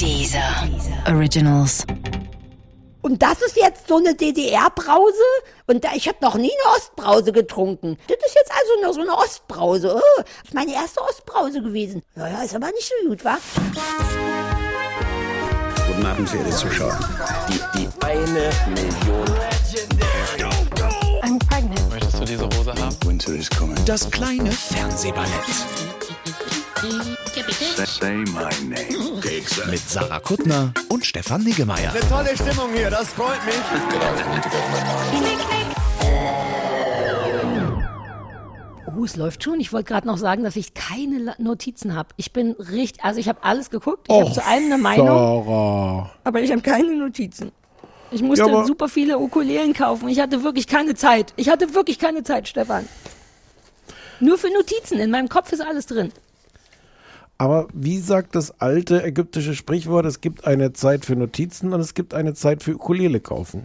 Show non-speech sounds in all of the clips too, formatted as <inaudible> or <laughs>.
Dieser Originals. Und das ist jetzt so eine DDR-Brause? Und da, ich habe noch nie eine Ostbrause getrunken. Das ist jetzt also nur so eine Ostbrause. Oh, das ist meine erste Ostbrause gewesen. Naja, ist aber nicht so gut, wa? Guten Abend, verehrte Zuschauer. Die, die eine Million. I'm pregnant. Möchtest du diese Hose haben? Winter is coming. Das kleine Fernsehballett Say my name. mit Sarah Kuttner und Stefan Niggemeier. Tolle Stimmung hier, das freut mich. Oh, es läuft schon. Ich wollte gerade noch sagen, dass ich keine Notizen habe. Ich bin richtig, also ich habe alles geguckt. Ich habe zu allem eine Meinung, Sarah. aber ich habe keine Notizen. Ich musste Ja, super viele Ukulelen kaufen. Ich hatte wirklich keine Zeit. Ich hatte wirklich keine Zeit, Stefan. Nur für Notizen. In meinem Kopf ist alles drin. Aber wie sagt das alte ägyptische Sprichwort, es gibt eine Zeit für Notizen und es gibt eine Zeit für Ukulele kaufen.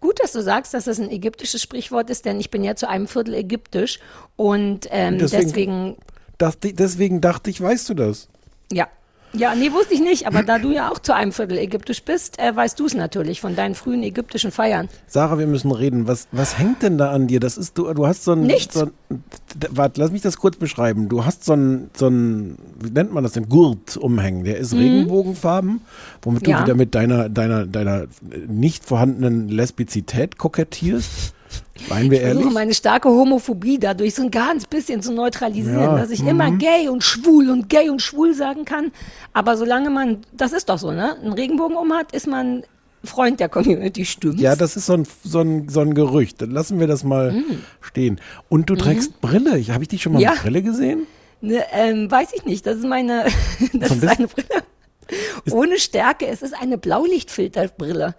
Gut, dass du sagst, dass das ein ägyptisches Sprichwort ist, denn ich bin ja zu einem Viertel ägyptisch und ähm, Deswegen- deswegen, Das, deswegen dachte ich, weißt du das? ja. Ja, nee, wusste ich nicht, aber da du ja auch zu einem Viertel ägyptisch bist, äh, weißt du es natürlich von deinen frühen ägyptischen Feiern. Sarah, wir müssen reden. Was, was hängt denn da an dir? Das ist, du, du hast so ein. Nichts. So ein, warte, lass mich das kurz beschreiben. Du hast so ein, so ein, wie nennt man das denn? Gurt umhängen. Der ist Regenbogenfarben, womit du Mhm. Ja. wieder mit deiner, deiner, deiner nicht vorhandenen Lesbizität kokettierst. Seien wir Ich versuche ehrlich. meine starke Homophobie dadurch so ein ganz bisschen zu neutralisieren, Ja, dass ich immer gay und schwul und gay und schwul sagen kann. Aber solange man, das ist doch so, ne? Einen Regenbogen um hat, ist man Freund der Community, stimmt? Ja, das ist so ein, so ein, so ein Gerücht. Dann lassen wir das mal stehen. Und du trägst Brille. Ich- Habe ich dich schon mal Mhm. Ja. mit Brille gesehen? Ne, ähm, weiß ich nicht. Das ist meine, <laughs> das ist eine Brille. Ohne Stärke. Es ist eine Blaulichtfilterbrille.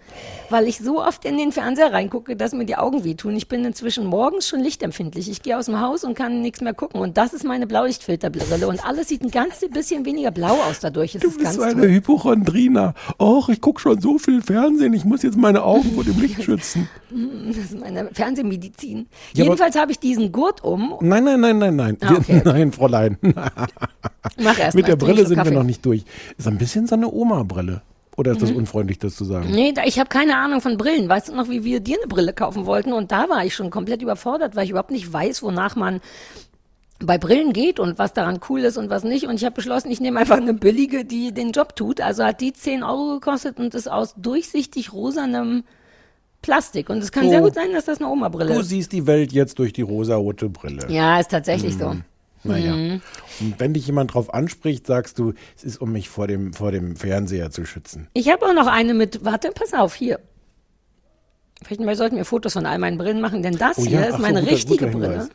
Weil ich so oft in den Fernseher reingucke, dass mir die Augen wehtun. Ich bin inzwischen morgens schon lichtempfindlich. Ich gehe aus dem Haus und kann nichts mehr gucken. Und das ist meine Blaulichtfilterbrille. Und alles sieht ein ganz bisschen weniger blau aus dadurch. Es Du ist bist so eine. Hypochondrina. Och, ich gucke schon so viel Fernsehen. Ich muss jetzt meine Augen vor dem Licht <laughs> schützen. Das ist meine Fernsehmedizin. Ja, Jedenfalls habe ich diesen Gurt um. Nein, nein, nein, nein, nein. Ah, okay. <laughs> Nein, Fräulein. Mach erst Mit mal. der Brille sind wir Kaffee. noch nicht durch. Ist ein bisschen so eine Oma-Brille. Oder Mhm. ist das unfreundlich, das zu sagen? Nee, ich habe keine Ahnung von Brillen. Weißt du noch, wie wir dir eine Brille kaufen wollten? Und da war ich schon komplett überfordert, weil ich überhaupt nicht weiß, wonach man bei Brillen geht und was daran cool ist und was nicht. Und ich habe beschlossen, ich nehme einfach eine billige, die den Job tut. Also hat die 10 Euro gekostet und ist aus durchsichtig rosanem Plastik. Und es kann Oh. sehr gut sein, dass das eine Oma-Brille Du ist. siehst die Welt jetzt durch die rosarote Brille. Ja, ist tatsächlich so. Naja. Mhm. Und wenn dich jemand drauf anspricht, sagst du, es ist, um mich vor dem, vor dem Fernseher zu schützen. Ich habe auch noch eine mit, warte, pass auf, hier. Vielleicht mal sollten wir Fotos von all meinen Brillen machen, denn das Oh hier ja, ist ach so, meine guter- richtige guter Brille.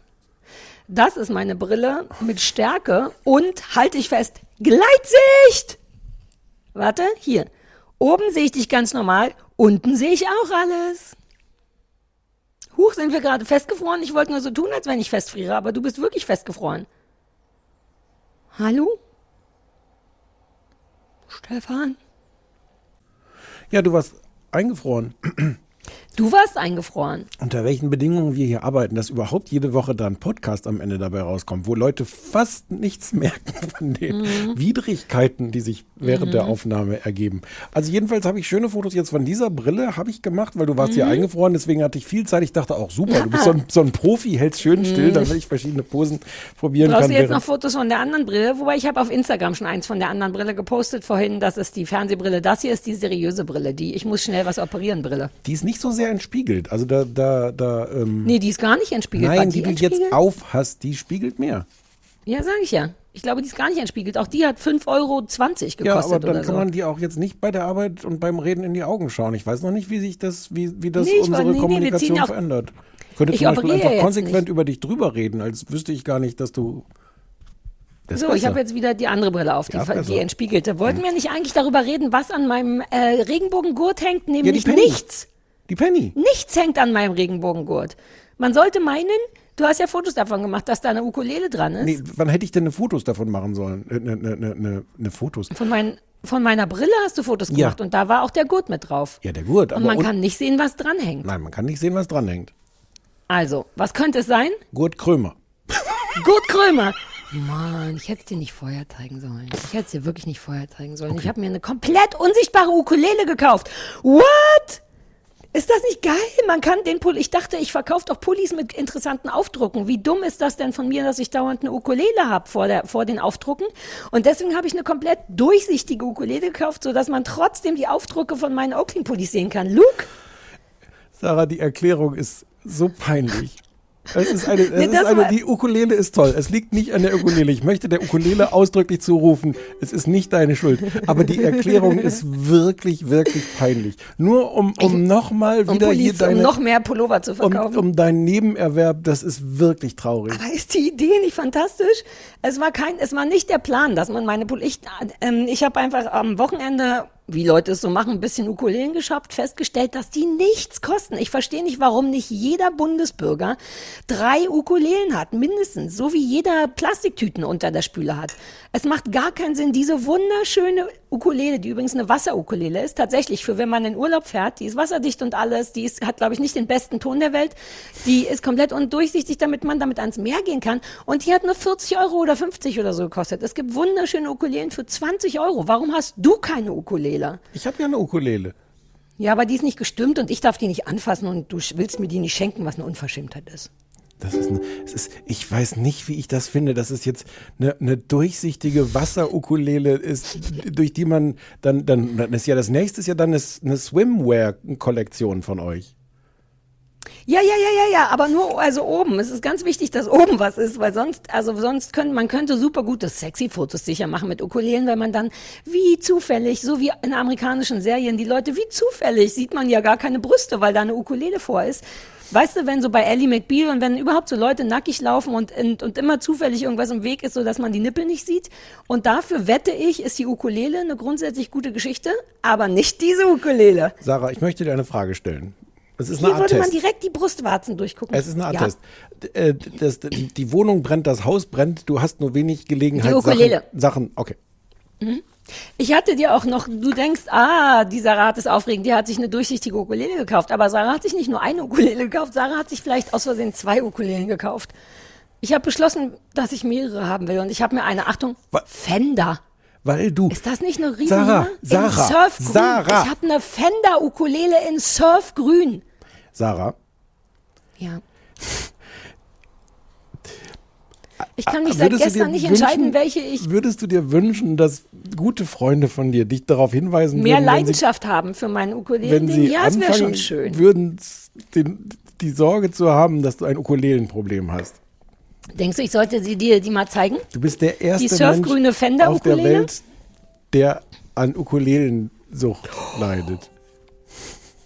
Das ist meine Brille mit Stärke und, halte ich fest, Gleitsicht! Warte, hier. Oben sehe ich dich ganz normal, unten sehe ich auch alles. Huch, sind wir gerade festgefroren? Ich wollte nur so tun, als wenn ich festfriere, aber du bist wirklich festgefroren. Hallo? Stefan? Ja, du warst eingefroren. Du warst eingefroren. Unter welchen Bedingungen wir hier arbeiten, dass überhaupt jede Woche da ein Podcast am Ende dabei rauskommt, wo Leute fast nichts merken von den Mhm. Widrigkeiten, die sich während der Aufnahme ergeben. Also jedenfalls habe ich schöne Fotos jetzt von dieser Brille, habe ich gemacht, weil du warst Mhm. hier eingefroren, deswegen hatte ich viel Zeit. Ich dachte auch, super, du bist so ein, so ein Profi, hältst schön still, damit ich verschiedene Posen probieren Mhm. Brauchst kann. du jetzt noch Fotos von der anderen Brille? Wobei ich habe auf Instagram schon eins von der anderen Brille gepostet vorhin. Das ist die Fernsehbrille. Das hier ist die seriöse Brille. Die ich muss schnell was operieren Brille. Die ist nicht so sehr entspiegelt. Also da, da, da, ähm, Nee, die ist gar nicht entspiegelt. Nein, die du entspiegelt? jetzt auf hast, die spiegelt mehr. Ja, sage ich ja. Ich glaube, die ist gar nicht entspiegelt. Auch die hat 5,20 Euro gekostet Ja, aber dann kann so. man die auch jetzt nicht bei der Arbeit und beim Reden in die Augen schauen. Ich weiß noch nicht, wie sich das, wie, wie das Nee, unsere nee, nee, Kommunikation auch- verändert. Ich könnte Ich zum Beispiel einfach konsequent nicht. über dich drüber reden, als wüsste ich gar nicht, dass du. So, ich habe jetzt wieder die andere Brille auf, die, Ja, die entspiegelte. Wollten wir nicht eigentlich darüber reden, was an meinem äh, Regenbogengurt hängt? Nämlich Penny. nichts. Die Penny. Nichts hängt an meinem Regenbogengurt. Man sollte meinen, du hast ja Fotos davon gemacht, dass da eine Ukulele dran ist. Nee, wann hätte ich denn eine Fotos davon machen sollen? Äh, Ne, ne, ne, ne, Fotos. Von, mein, von meiner Brille hast du Fotos Ja. gemacht und da war auch der Gurt mit drauf. Ja, der Gurt. und man un- kann nicht sehen, was dranhängt. Nein, man kann nicht sehen, was dranhängt. Also, was könnte es sein? Gurt Krömer. Gurt Krömer. Mann, ich hätte es dir nicht vorher zeigen sollen. Ich hätte es dir wirklich nicht vorher zeigen sollen. Ich habe mir eine komplett unsichtbare Ukulele gekauft. What? Ist das nicht geil? Man kann den Pulli. Ich dachte, ich verkaufe doch Pullis mit interessanten Aufdrucken. Wie dumm ist das denn von mir, dass ich dauernd eine Ukulele habe vor, der, vor den Aufdrucken? Und deswegen habe ich eine komplett durchsichtige Ukulele gekauft, sodass man trotzdem die Aufdrucke von meinen Oakling-Pullis sehen kann. Luke? Sarah, die Erklärung ist so peinlich. Es ist eine, es Nee, ist eine, die Ukulele ist toll. Es liegt nicht an der Ukulele. Ich möchte der Ukulele ausdrücklich zurufen, es ist nicht deine Schuld. Aber die Erklärung ist wirklich, wirklich peinlich. Nur um, um nochmal Um, wieder hier Pullis, um deine, noch mehr Pullover zu um, verkaufen. um deinen Nebenerwerb, das ist wirklich traurig. Aber ist die Idee nicht fantastisch? Es war kein, es war nicht der Plan, dass man meine Pul ich, ähm, ich habe einfach am Wochenende, wie Leute es so machen, ein bisschen Ukulelen geschafft, festgestellt, dass die nichts kosten. Ich verstehe nicht, warum nicht jeder Bundesbürger drei Ukulelen hat, mindestens, so wie jeder Plastiktüten unter der Spüle hat. Es macht gar keinen Sinn, diese wunderschöne Ukulele, die übrigens eine Wasserukulele ist, tatsächlich für wenn man in Urlaub fährt, die ist wasserdicht und alles, die ist, hat glaube ich nicht den besten Ton der Welt, die ist komplett undurchsichtig, damit man damit ans Meer gehen kann und die hat nur 40 Euro oder 50 oder so gekostet. Es gibt wunderschöne Ukulelen für 20 Euro. Warum hast du keine Ukulele? Ich habe ja eine Ukulele. Ja, aber die ist nicht gestimmt und ich darf die nicht anfassen und du willst mir die nicht schenken, was eine Unverschämtheit ist. Das ist, eine, es ist, ich weiß nicht, wie ich das finde, dass es jetzt eine, eine durchsichtige Wasserukulele ist, durch die man dann, dann, dann ist ja das nächste ist ja dann eine, eine Swimwear-Kollektion von euch. Ja, ja, ja, ja, ja, aber nur also oben. Es ist ganz wichtig, dass oben was ist, weil sonst, also sonst können, man könnte super gute Sexy-Fotos sicher machen mit Ukulelen, weil man dann wie zufällig, so wie in amerikanischen Serien, die Leute wie zufällig sieht man ja gar keine Brüste, weil da eine Ukulele vor ist. Weißt du, wenn so bei Ellie McBeal und wenn überhaupt so Leute nackig laufen und, und, und immer zufällig irgendwas im Weg ist, so dass man die Nippel nicht sieht. Und dafür wette ich, ist die Ukulele eine grundsätzlich gute Geschichte, aber nicht diese Ukulele. Sarah, ich möchte dir eine Frage stellen. Es ist Hier eine Art würde man direkt die Brustwarzen durchgucken. Es ist eine Art Ja. Test. Äh, Das, die, Wohnung brennt, das Haus brennt, du hast nur wenig Gelegenheit, Die Ukulele. Sachen, Sachen, okay. Ich hatte dir auch noch, du denkst, ah, die Sarah hat es aufregend, die hat sich eine durchsichtige Ukulele gekauft. Aber Sarah hat sich nicht nur eine Ukulele gekauft, Sarah hat sich vielleicht aus Versehen zwei Ukulelen gekauft. Ich habe beschlossen, dass ich mehrere haben will und ich habe mir eine, Achtung, Wa- Fender. Weil du. Ist das nicht eine riesen Sarah? Sarah, Surfgrün. Sarah. Ich habe eine Fender Ukulele in Surfgrün. Sarah, Ja. <laughs> Ich kann mich seit gestern nicht wünschen- entscheiden, welche ich Würdest du dir wünschen, dass gute Freunde von dir dich darauf hinweisen mehr würden, wenn sie Leidenschaft haben für meinen wenn Ukulelen? sie Ja, es wäre schon schön. würden, den, die Sorge zu haben, dass du ein Ukulelenproblem hast. Denkst du, ich sollte sie dir die mal zeigen? Du bist der erste Die surfgrüne Mensch Fender auf der? Welt, der an Ukulelensucht leidet.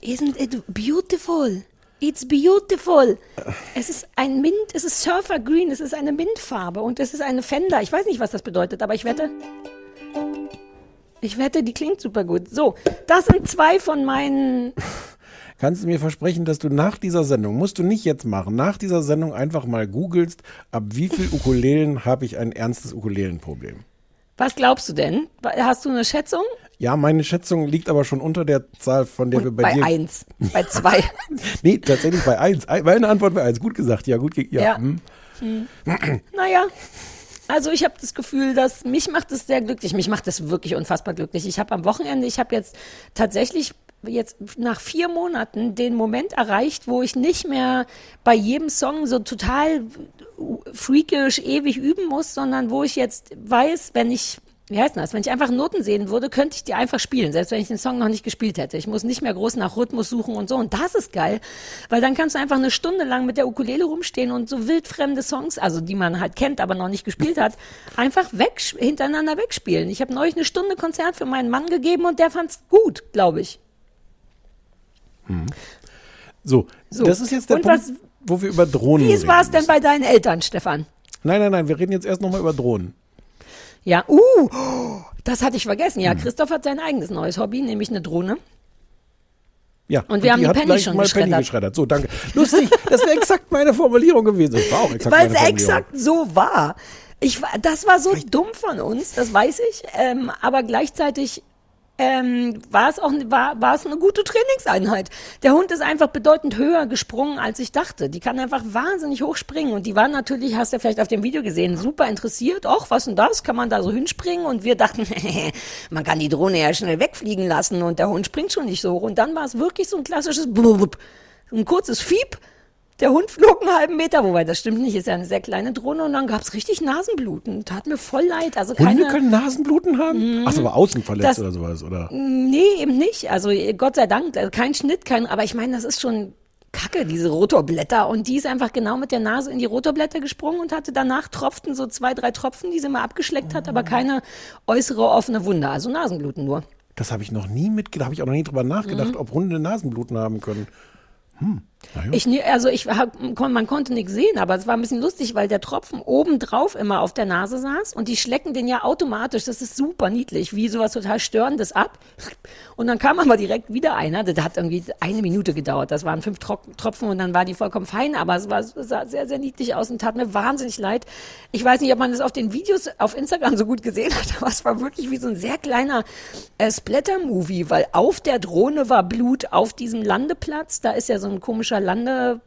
Isn't it beautiful? It's beautiful. Es ist ein Mint, es ist Surfer Green, es ist eine Mintfarbe und es ist eine Fender. Ich weiß nicht, was das bedeutet, aber ich wette, ich wette, die klingt super gut. So, das sind zwei von meinen. Kannst du mir versprechen, dass du nach dieser Sendung, musst du nicht jetzt machen, nach dieser Sendung einfach mal googelst, ab wie viel Ukulelen habe ich ein ernstes Ukulelenproblem? Was glaubst du denn? Hast du eine Schätzung? Ja, meine Schätzung liegt aber schon unter der Zahl, von der wir bei, bei dir. eins, bei zwei. <laughs> Nee, tatsächlich bei eins. Ein- Meine Antwort wäre eins. Gut gesagt, ja, gut. Ja. Ja. hm. Naja, also ich habe das Gefühl, dass mich macht es sehr glücklich. Mich macht es wirklich unfassbar glücklich. Ich habe am Wochenende, ich habe jetzt tatsächlich jetzt nach vier Monaten den Moment erreicht, wo ich nicht mehr bei jedem Song so total freakisch ewig üben muss, sondern wo ich jetzt weiß, wenn ich wie heißt das? Wenn ich einfach Noten sehen würde, könnte ich die einfach spielen, selbst wenn ich den Song noch nicht gespielt hätte. Ich muss nicht mehr groß nach Rhythmus suchen und so. Und das ist geil, weil dann kannst du einfach eine Stunde lang mit der Ukulele rumstehen und so wildfremde Songs, also die man halt kennt, aber noch nicht gespielt hat, einfach weg, hintereinander wegspielen. Ich habe neulich eine Stunde Konzert für meinen Mann gegeben und der fand's gut, glaube ich. So, So. das ist jetzt der Und Punkt, was- wo wir über Drohnen Wie reden. war es denn bei deinen Eltern, Stefan? Nein, nein, nein, wir reden jetzt erst nochmal über Drohnen. Ja, uh, das hatte ich vergessen. Hm. Ja, Christoph hat sein eigenes neues Hobby, nämlich eine Drohne. Ja, Und wir haben die Penny schon mal Penny geschreddert. geschreddert. So, danke. Lustig, das wäre exakt meine Formulierung gewesen. Das war auch exakt Weil es exakt so war. Ich, das war so dumm von uns, das weiß ich. Ähm, aber gleichzeitig ähm, war es auch war, war es eine gute Trainingseinheit. Der Hund ist einfach bedeutend höher gesprungen, als ich dachte. Die kann einfach wahnsinnig hoch springen und die waren natürlich, hast du ja vielleicht auf dem Video gesehen, super interessiert. Och, was denn das? Kann man da so hinspringen? Und wir dachten, <laughs> man kann die Drohne ja schnell wegfliegen lassen und der Hund springt schon nicht so hoch. Und dann war es wirklich so ein klassisches Blub, ein kurzes Fiep. Der Hund flog einen halben Meter, wobei das stimmt nicht, ist ja eine sehr kleine Drohne und dann gab's richtig Nasenbluten. Tat mir voll leid. Also keine, Hunde können Nasenbluten haben? Ach so, aber außen verletzt Das- oder sowas, oder? Nee, eben nicht. Also Gott sei Dank, also kein Schnitt, kein, aber ich meine, das ist schon Kacke, diese Rotorblätter. Und die ist einfach genau mit der Nase in die Rotorblätter gesprungen und hatte danach tropften so zwei, drei Tropfen, die sie mal abgeschleckt hat, aber keine äußere offene Wunde, also Nasenbluten nur. Das habe ich noch nie mitgedacht, habe ich auch noch nie drüber nachgedacht, Mhm. ob Hunde Nasenbluten haben können. Hm. Ich, also ich man konnte nichts sehen, aber es war ein bisschen lustig, weil der Tropfen oben drauf immer auf der Nase saß und die schlecken den ja automatisch. Das ist super niedlich, wie sowas total störendes ab. Und dann kam aber direkt wieder einer. Das hat irgendwie eine Minute gedauert. Das waren fünf Tro Tropfen und dann war die vollkommen fein. Aber es war sah sehr, sehr niedlich aus und tat mir wahnsinnig leid. Ich weiß nicht, ob man das auf den Videos auf Instagram so gut gesehen hat, <laughs> aber es war wirklich wie so ein sehr kleiner äh, Splatter-Movie, weil auf der Drohne war Blut auf diesem Landeplatz. Da ist ja so ein komischer Lande,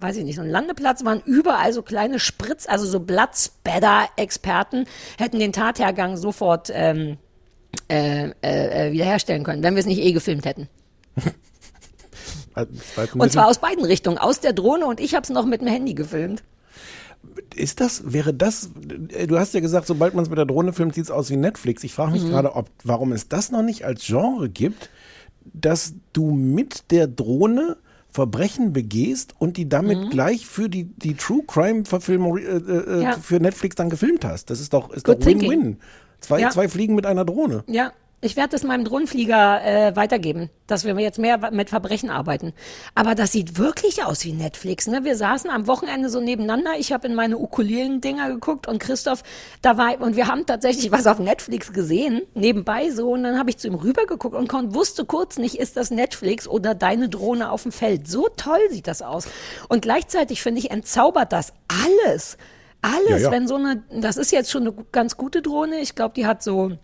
weiß ich nicht, so ein Landeplatz, waren überall so kleine Spritz, also so Bloodspatter-Experten hätten den Tathergang sofort ähm, äh, äh, äh, wiederherstellen können, wenn wir es nicht eh gefilmt hätten. <laughs> Und zwar aus beiden Richtungen, aus der Drohne und ich habe es noch mit dem Handy gefilmt. Ist das, wäre das, äh, du hast ja gesagt, sobald man es mit der Drohne filmt, sieht es aus wie Netflix. Ich frage mich Mhm. gerade, ob, warum es das noch nicht als Genre gibt, dass du mit der Drohne Verbrechen begehst und die damit gleich für die, die True Crime Verfilmung äh, äh, Mhm. Ja. für Netflix dann gefilmt hast. Das ist doch, ist Good doch Win-Win. Zwei, Ja. zwei Fliegen mit einer Drohne. Ja, ich werde das meinem Drohnenflieger äh, weitergeben, dass wir jetzt mehr mit Verbrechen arbeiten. Aber das sieht wirklich aus wie Netflix. Ne? Wir saßen am Wochenende so nebeneinander. Ich habe in meine Ukulelen-Dinger geguckt und Christoph da war und wir haben tatsächlich was auf Netflix gesehen nebenbei so und dann habe ich zu ihm rübergeguckt und wusste kurz nicht, ist das Netflix oder deine Drohne auf dem Feld. So toll sieht das aus. Und gleichzeitig finde ich entzaubert das alles. Alles, Ja, ja. wenn so eine, das ist jetzt schon eine ganz gute Drohne. Ich glaube, die hat so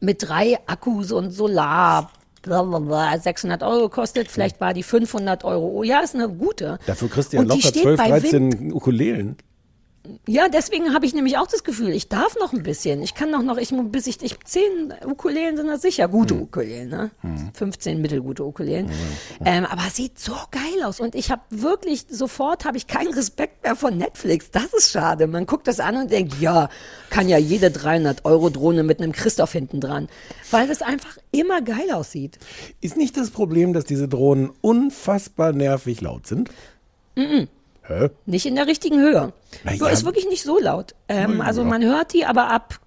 mit drei Akkus und Solar, blablabla, 600 Euro gekostet. Vielleicht war die 500 Euro. Oh ja, ist eine gute. Dafür kriegst du ja locker steht 12, bei 13 Ukulelen. Ja, deswegen habe ich nämlich auch das Gefühl, ich darf noch ein bisschen. Ich kann doch noch, ich, bis ich, ich zehn Ukulelen sind das sicher, gute Hm. Ukulelen, ne? 15 mittelgute Ukulelen. Ähm, aber es sieht so geil aus und ich habe wirklich, sofort habe ich keinen Respekt mehr von Netflix. Das ist schade. Man guckt das an und denkt, ja, kann ja jede 300 Euro Drohne mit einem Christoph hinten dran. Weil das einfach immer geil aussieht. Ist nicht das Problem, dass diese Drohnen unfassbar nervig laut sind? Hä? Nicht in der richtigen Höhe. Na ja. ist wirklich nicht so laut. Ähm, also man hört die, aber ab,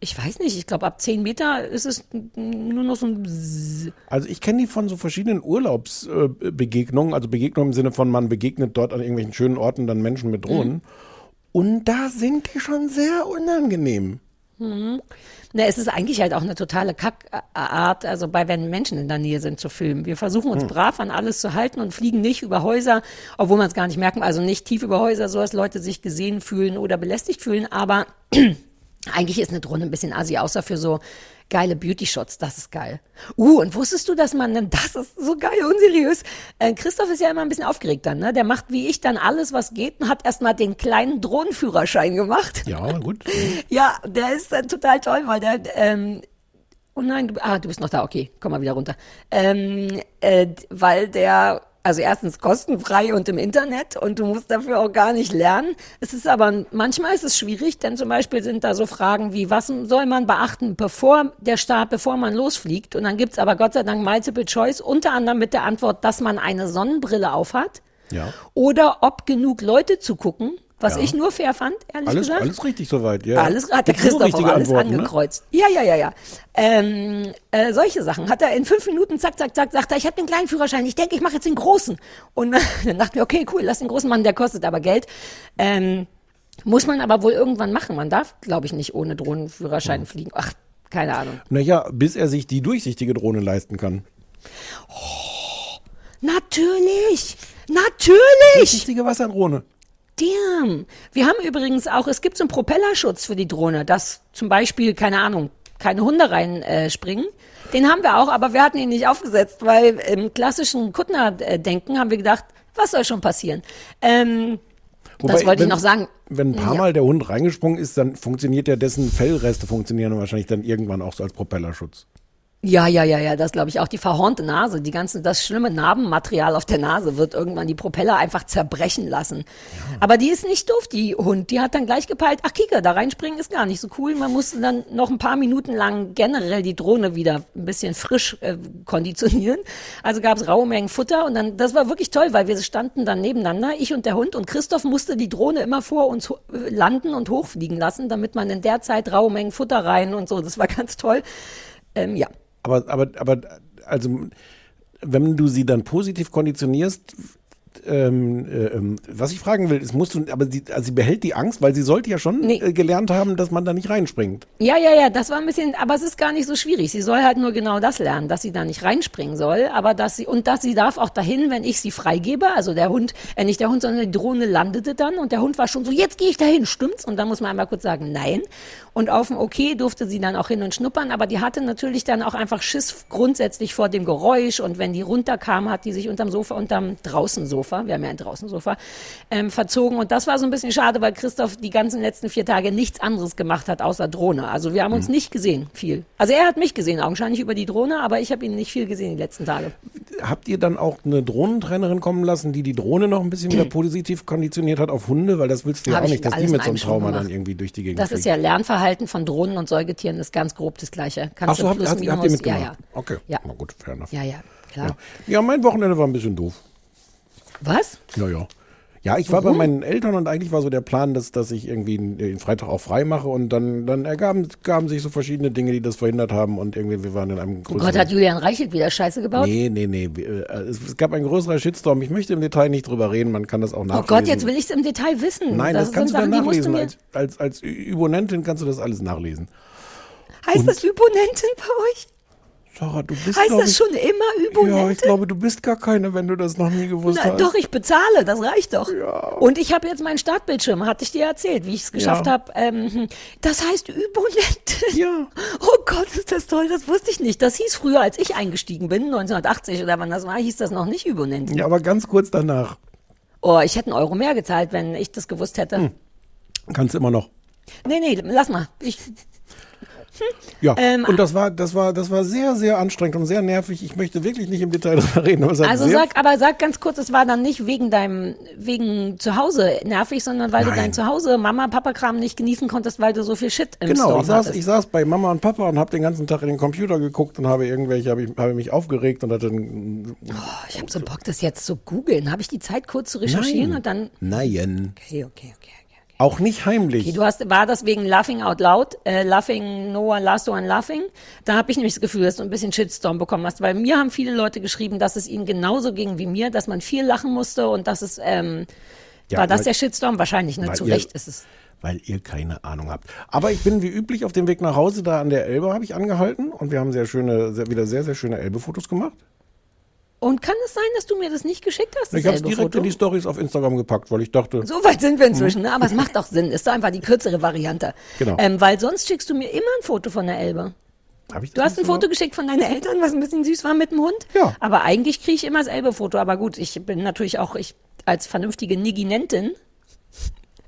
ich weiß nicht, ich glaube ab 10 Meter ist es nur noch so ein Bzzz. Also ich kenne die von so verschiedenen Urlaubsbegegnungen, Begegnungen, also Begegnungen im Sinne von man begegnet dort an irgendwelchen schönen Orten dann Menschen mit Drohnen. Mhm. Und da sind die schon sehr unangenehm. Na, es ist eigentlich halt auch eine totale Kackart, also bei wenn Menschen in der Nähe sind zu filmen. Wir versuchen uns brav an alles zu halten und fliegen nicht über Häuser, obwohl man es gar nicht merken, also nicht tief über Häuser, so dass Leute sich gesehen fühlen oder belästigt fühlen, aber <clears throat> eigentlich ist eine Drohne ein bisschen assi, außer für so geile Beauty-Shots, das ist geil. Uh, und wusstest du, dass man, denn das ist so geil, unseriös. Äh, Christoph ist ja immer ein bisschen aufgeregt dann, ne? Der macht wie ich dann alles, was geht und hat erstmal den kleinen Drohnenführerschein gemacht. Ja, gut. <laughs> Ja, der ist äh, total toll, weil der, ähm, oh nein, du, ah, du bist noch da, okay, komm mal wieder runter. Ähm, äh, weil der, also erstens kostenfrei und im Internet und du musst dafür auch gar nicht lernen. Es ist aber, manchmal ist es schwierig, denn zum Beispiel sind da so Fragen wie, was soll man beachten, bevor der Start, bevor man losfliegt? Und dann gibt's aber Gott sei Dank Multiple Choice, unter anderem mit der Antwort, dass man eine Sonnenbrille aufhat. Ja. Oder ob genug Leute zugucken, was Ja. ich nur fair fand, ehrlich Alles, gesagt. alles richtig soweit. Ja. Alles hat der Christoph auch alles Antworten, ne? angekreuzt. Ja, ja, ja, ja. Ähm, äh, solche Sachen hat er in fünf Minuten, zack, zack, zack, sagt er, ich habe den kleinen Führerschein, ich denke, ich mache jetzt den großen. Und <laughs> dann dachten wir, okay, cool, lass den großen machen, der kostet aber Geld. Ähm, muss man aber wohl irgendwann machen. Man darf, glaube ich, nicht ohne Drohnenführerschein Hm. fliegen. Ach, keine Ahnung. Naja, bis er sich die durchsichtige Drohne leisten kann. Natürlich! Natürlich! Durchsichtige Wasserdrohne. Damn. Wir haben übrigens auch, es gibt so einen Propellerschutz für die Drohne, dass zum Beispiel, keine Ahnung, keine Hunde reinspringen. Äh, Den haben wir auch, aber wir hatten ihn nicht aufgesetzt, weil im klassischen Kuttner-Denken haben wir gedacht, was soll schon passieren? Ähm, das wollte wenn, ich noch sagen. Wenn ein paar Ja. Mal der Hund reingesprungen ist, dann funktioniert ja dessen Fellreste funktionieren wahrscheinlich dann irgendwann auch so als Propellerschutz. Ja, ja, ja, ja, das glaube ich auch. Die verhornte Nase, die ganzen, das schlimme Narbenmaterial auf der Nase wird irgendwann die Propeller einfach zerbrechen lassen. Aber die ist nicht doof, die Hund. Die hat dann gleich gepeilt, ach Kika, da reinspringen ist gar nicht so cool. Man musste dann noch ein paar Minuten lang generell die Drohne wieder ein bisschen frisch äh, konditionieren. Also gab es raue Mengen Futter und dann, das war wirklich toll, weil wir standen dann nebeneinander, ich und der Hund und Christoph musste die Drohne immer vor uns landen und hochfliegen lassen, damit man in der Zeit raue Mengen Futter rein und so. Das war ganz toll. Ähm, ja. Aber, aber, aber, also, wenn du sie dann positiv konditionierst, ähm, äh, ähm, was ich fragen will, ist, musst du, aber sie, also sie behält die Angst, weil sie sollte ja schon Nee. äh, gelernt haben, dass man da nicht reinspringt. Ja, ja, ja, das war ein bisschen, aber es ist gar nicht so schwierig. Sie soll halt nur genau das lernen, dass sie da nicht reinspringen soll, aber dass sie, und dass sie darf auch dahin, wenn ich sie freigebe, also der Hund, äh, nicht der Hund, sondern die Drohne landete dann und der Hund war schon so, jetzt gehe ich dahin, stimmt's? Und dann muss man einmal kurz sagen, nein. Und auf dem Okay durfte sie dann auch hin und schnuppern, aber die hatte natürlich dann auch einfach Schiss grundsätzlich vor dem Geräusch und wenn die runterkam, hat die sich unterm Sofa, unterm Draußensofa, wir haben ja ein Draußensofa, ähm, verzogen und das war so ein bisschen schade, weil Christoph die ganzen letzten vier Tage nichts anderes gemacht hat außer Drohne. Also wir haben uns nicht gesehen, viel. Also er hat mich gesehen, augenscheinlich über die Drohne, aber ich habe ihn nicht viel gesehen die letzten Tage. Habt ihr dann auch eine Drohnentrainerin kommen lassen, die die Drohne noch ein bisschen wieder <clears throat> positiv konditioniert hat auf Hunde? Weil das willst du ja Hab auch ich nicht, dass die mit so einem Trauma dann irgendwie durch die Gegend Das ist fliegt. ja Lernverhalten von Drohnen und Säugetieren ist ganz grob das Gleiche. Kannst Ach so, du plus, habt, habt ihr minus- mitgemacht? Ja, ja. Okay, Ja. na gut, fair enough. Ja, ja, klar. Ja. ja, mein Wochenende war ein bisschen doof. Was? Ja, ja. Ja, ich war bei Warum? meinen Eltern und eigentlich war so der Plan, dass, dass ich irgendwie den Freitag auch frei mache und dann, dann ergaben, ergaben sich so verschiedene Dinge, die das verhindert haben und irgendwie wir waren in einem Oh größeren... Gott, hat Julian Reichelt wieder Scheiße gebaut? nee, nee, nee. äh, Es, gab ein größerer Shitstorm. Ich möchte im Detail nicht drüber reden, man kann das auch Oh nachlesen. Gott, jetzt will ich es im Detail wissen. Nein, das, sind kannst du Sachen, du nachlesen. mir. Als, als, als Übonentin kannst du das alles nachlesen. Heißt das Übonentin bei euch? Sarah, du bist, Heißt das ich, schon immer Ja, ich glaube, du bist gar keine, wenn du das noch nie gewusst Na, hast. doch, ich bezahle, das reicht doch. Und ich habe jetzt meinen Startbildschirm, hatte ich dir erzählt, wie ich es geschafft Ja. habe. Ähm, hm, das heißt Übonentin. Ja. Oh Gott, ist das toll, das wusste ich nicht. Das hieß früher, als ich eingestiegen bin, 1980 oder wann das war, hieß das noch nicht Übonentin. Ja, aber ganz kurz danach. Oh, ich hätte einen Euro mehr gezahlt, wenn ich das gewusst hätte. Hm. Kannst immer noch. Nee, nee, lass mal. Ich, <laughs> Ja, Ähm, und das war, das war, das war sehr, sehr anstrengend und sehr nervig. Ich möchte wirklich nicht im Detail <laughs> darüber reden. Also sag, aber sag ganz kurz, es war dann nicht wegen deinem, wegen Zuhause nervig, sondern weil du Nein. dein Zuhause Mama, Papa Kram nicht genießen konntest, weil du so viel Shit im Genau, Store ich saß, hattest. ich saß bei Mama und Papa und habe den ganzen Tag in den Computer geguckt und habe irgendwelche, habe ich, habe mich aufgeregt und hatte ein, Oh, ich habe so Bock, das jetzt zu googeln. Habe ich die Zeit kurz zu recherchieren Nein. und dann. Nein, Okay, okay, okay. Auch nicht heimlich. Okay, du hast, war das wegen Laughing Out Loud, äh, Laughing Noah Last One Laughing? Da habe ich nämlich das Gefühl, dass du ein bisschen Shitstorm bekommen hast, weil mir haben viele Leute geschrieben, dass es ihnen genauso ging wie mir, dass man viel lachen musste und dass es, ähm, Ja, war das weil- der Shitstorm? Wahrscheinlich, ne? Zu ihr- Recht ist es. weil ihr keine Ahnung habt. Aber ich bin wie üblich auf dem Weg nach Hause da an der Elbe habe ich angehalten und wir haben sehr schöne, sehr, wieder sehr, sehr schöne Elbe-Fotos gemacht. Und kann es sein, dass du mir das nicht geschickt hast? Ich habe es direkt Foto? in die Stories auf Instagram gepackt, weil ich dachte, So weit sind wir inzwischen, ne? aber es macht auch Sinn. Ist doch einfach die kürzere Variante. Genau. Ähm, weil sonst schickst du mir immer ein Foto von der Elbe. habe ich Du das hast ein nicht so Foto geschickt von deinen Eltern, was ein bisschen süß war mit dem Hund. Ja. Aber eigentlich kriege ich immer das Elbe-Foto. Aber gut, ich bin natürlich auch ich als vernünftige Niginentin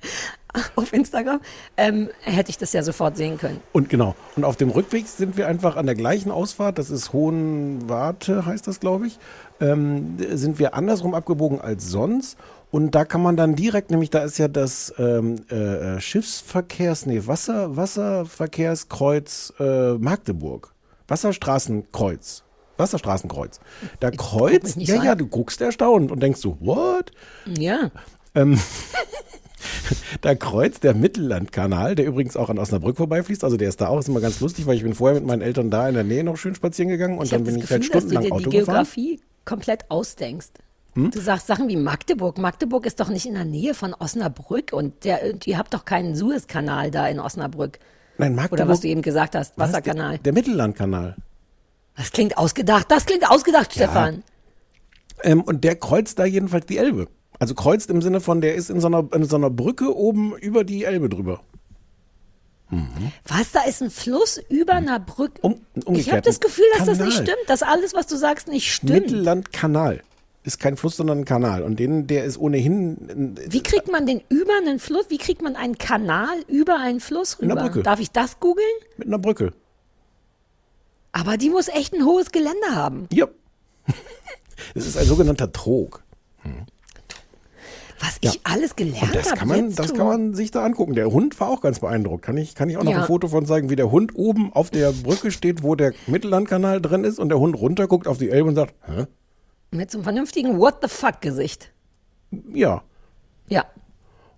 <laughs> auf Instagram, ähm, hätte ich das ja sofort sehen können. Und genau. Und auf dem Rückweg sind wir einfach an der gleichen Ausfahrt, das ist Hohenwarte, heißt das, glaube ich, ähm, sind wir andersrum abgebogen als sonst. Und da kann man dann direkt, nämlich da ist ja das ähm, äh, Schiffsverkehrs, nee, Wasser, Wasserverkehrskreuz äh, Magdeburg. Wasserstraßenkreuz. Wasserstraßenkreuz. Da mich kreuzt, nicht ja, ja, du guckst erstaunt und denkst so, what? Ja. <laughs> Da kreuzt der Mittellandkanal, der übrigens auch an Osnabrück vorbeifließt. Also der ist da auch, ist immer ganz lustig, weil ich bin vorher mit meinen Eltern da in der Nähe noch schön spazieren gegangen und Ich dann bin ich halt Gefühl, dass du stundenlang dir die Auto gefahren. Hm? Komplett ausdenkst. Du sagst Sachen wie Magdeburg. Magdeburg ist doch nicht in der Nähe von Osnabrück und der, ihr habt doch keinen Suezkanal da in Osnabrück. Nein, Magdeburg. Oder was du eben gesagt hast, Was? Wasserkanal. Der, der Mittellandkanal. Das klingt ausgedacht, das klingt ausgedacht, Stefan. Ähm, und der kreuzt da jedenfalls die Elbe. Also kreuzt im Sinne von, der ist in so einer, in so einer Brücke oben über die Elbe drüber. Was, da ist ein Fluss über einer Brücke? Um- ich habe das Gefühl, dass das nicht Kanal. stimmt, dass alles, was du sagst, nicht stimmt. Mittellandkanal. Ist kein Fluss, sondern ein Kanal. Und den, der ist ohnehin. äh, Wie kriegt man den über einen Fluss? Wie kriegt man einen Kanal über einen Fluss Mit rüber? einer Brücke. Darf ich das googeln? Mit einer Brücke. Aber die muss echt ein hohes Gelände haben. Ja. <laughs> Es ist ein sogenannter Trog. Was ich alles gelernt Und das habe. kann man, das kann man sich da angucken. Der Hund war auch ganz beeindruckt. Kann ich, kann ich auch noch Ja. ein Foto von zeigen, wie der Hund oben auf der Brücke steht, wo der Mittellandkanal drin ist und der Hund runter guckt auf die Elbe und sagt, Hä? Mit so einem vernünftigen What the fuck Gesicht. ja. Ja.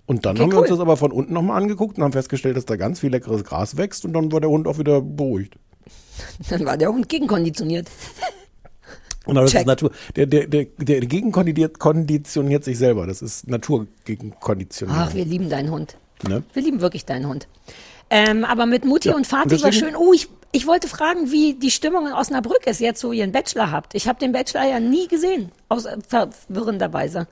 Und dann Okay, haben wir uns cool. das aber von unten nochmal angeguckt und haben festgestellt, dass da ganz viel leckeres Gras wächst und dann war der Hund auch wieder beruhigt. Dann war der Hund gegenkonditioniert. Und das Check. ist Natur. Der, der, der, der gegenkonditioniert konditioniert sich selber. Das ist Naturgegenkonditionierung. Ach, wir lieben deinen Hund. ne? Wir lieben wirklich deinen Hund. Ähm, aber mit Mutti Ja, und und Vati war schön. Oh, ich, ich wollte fragen, wie die Stimmung in Osnabrück ist, jetzt wo ihr einen Bachelor habt. Ich habe den Bachelor ja nie gesehen, aus äh, verwirrenderweise.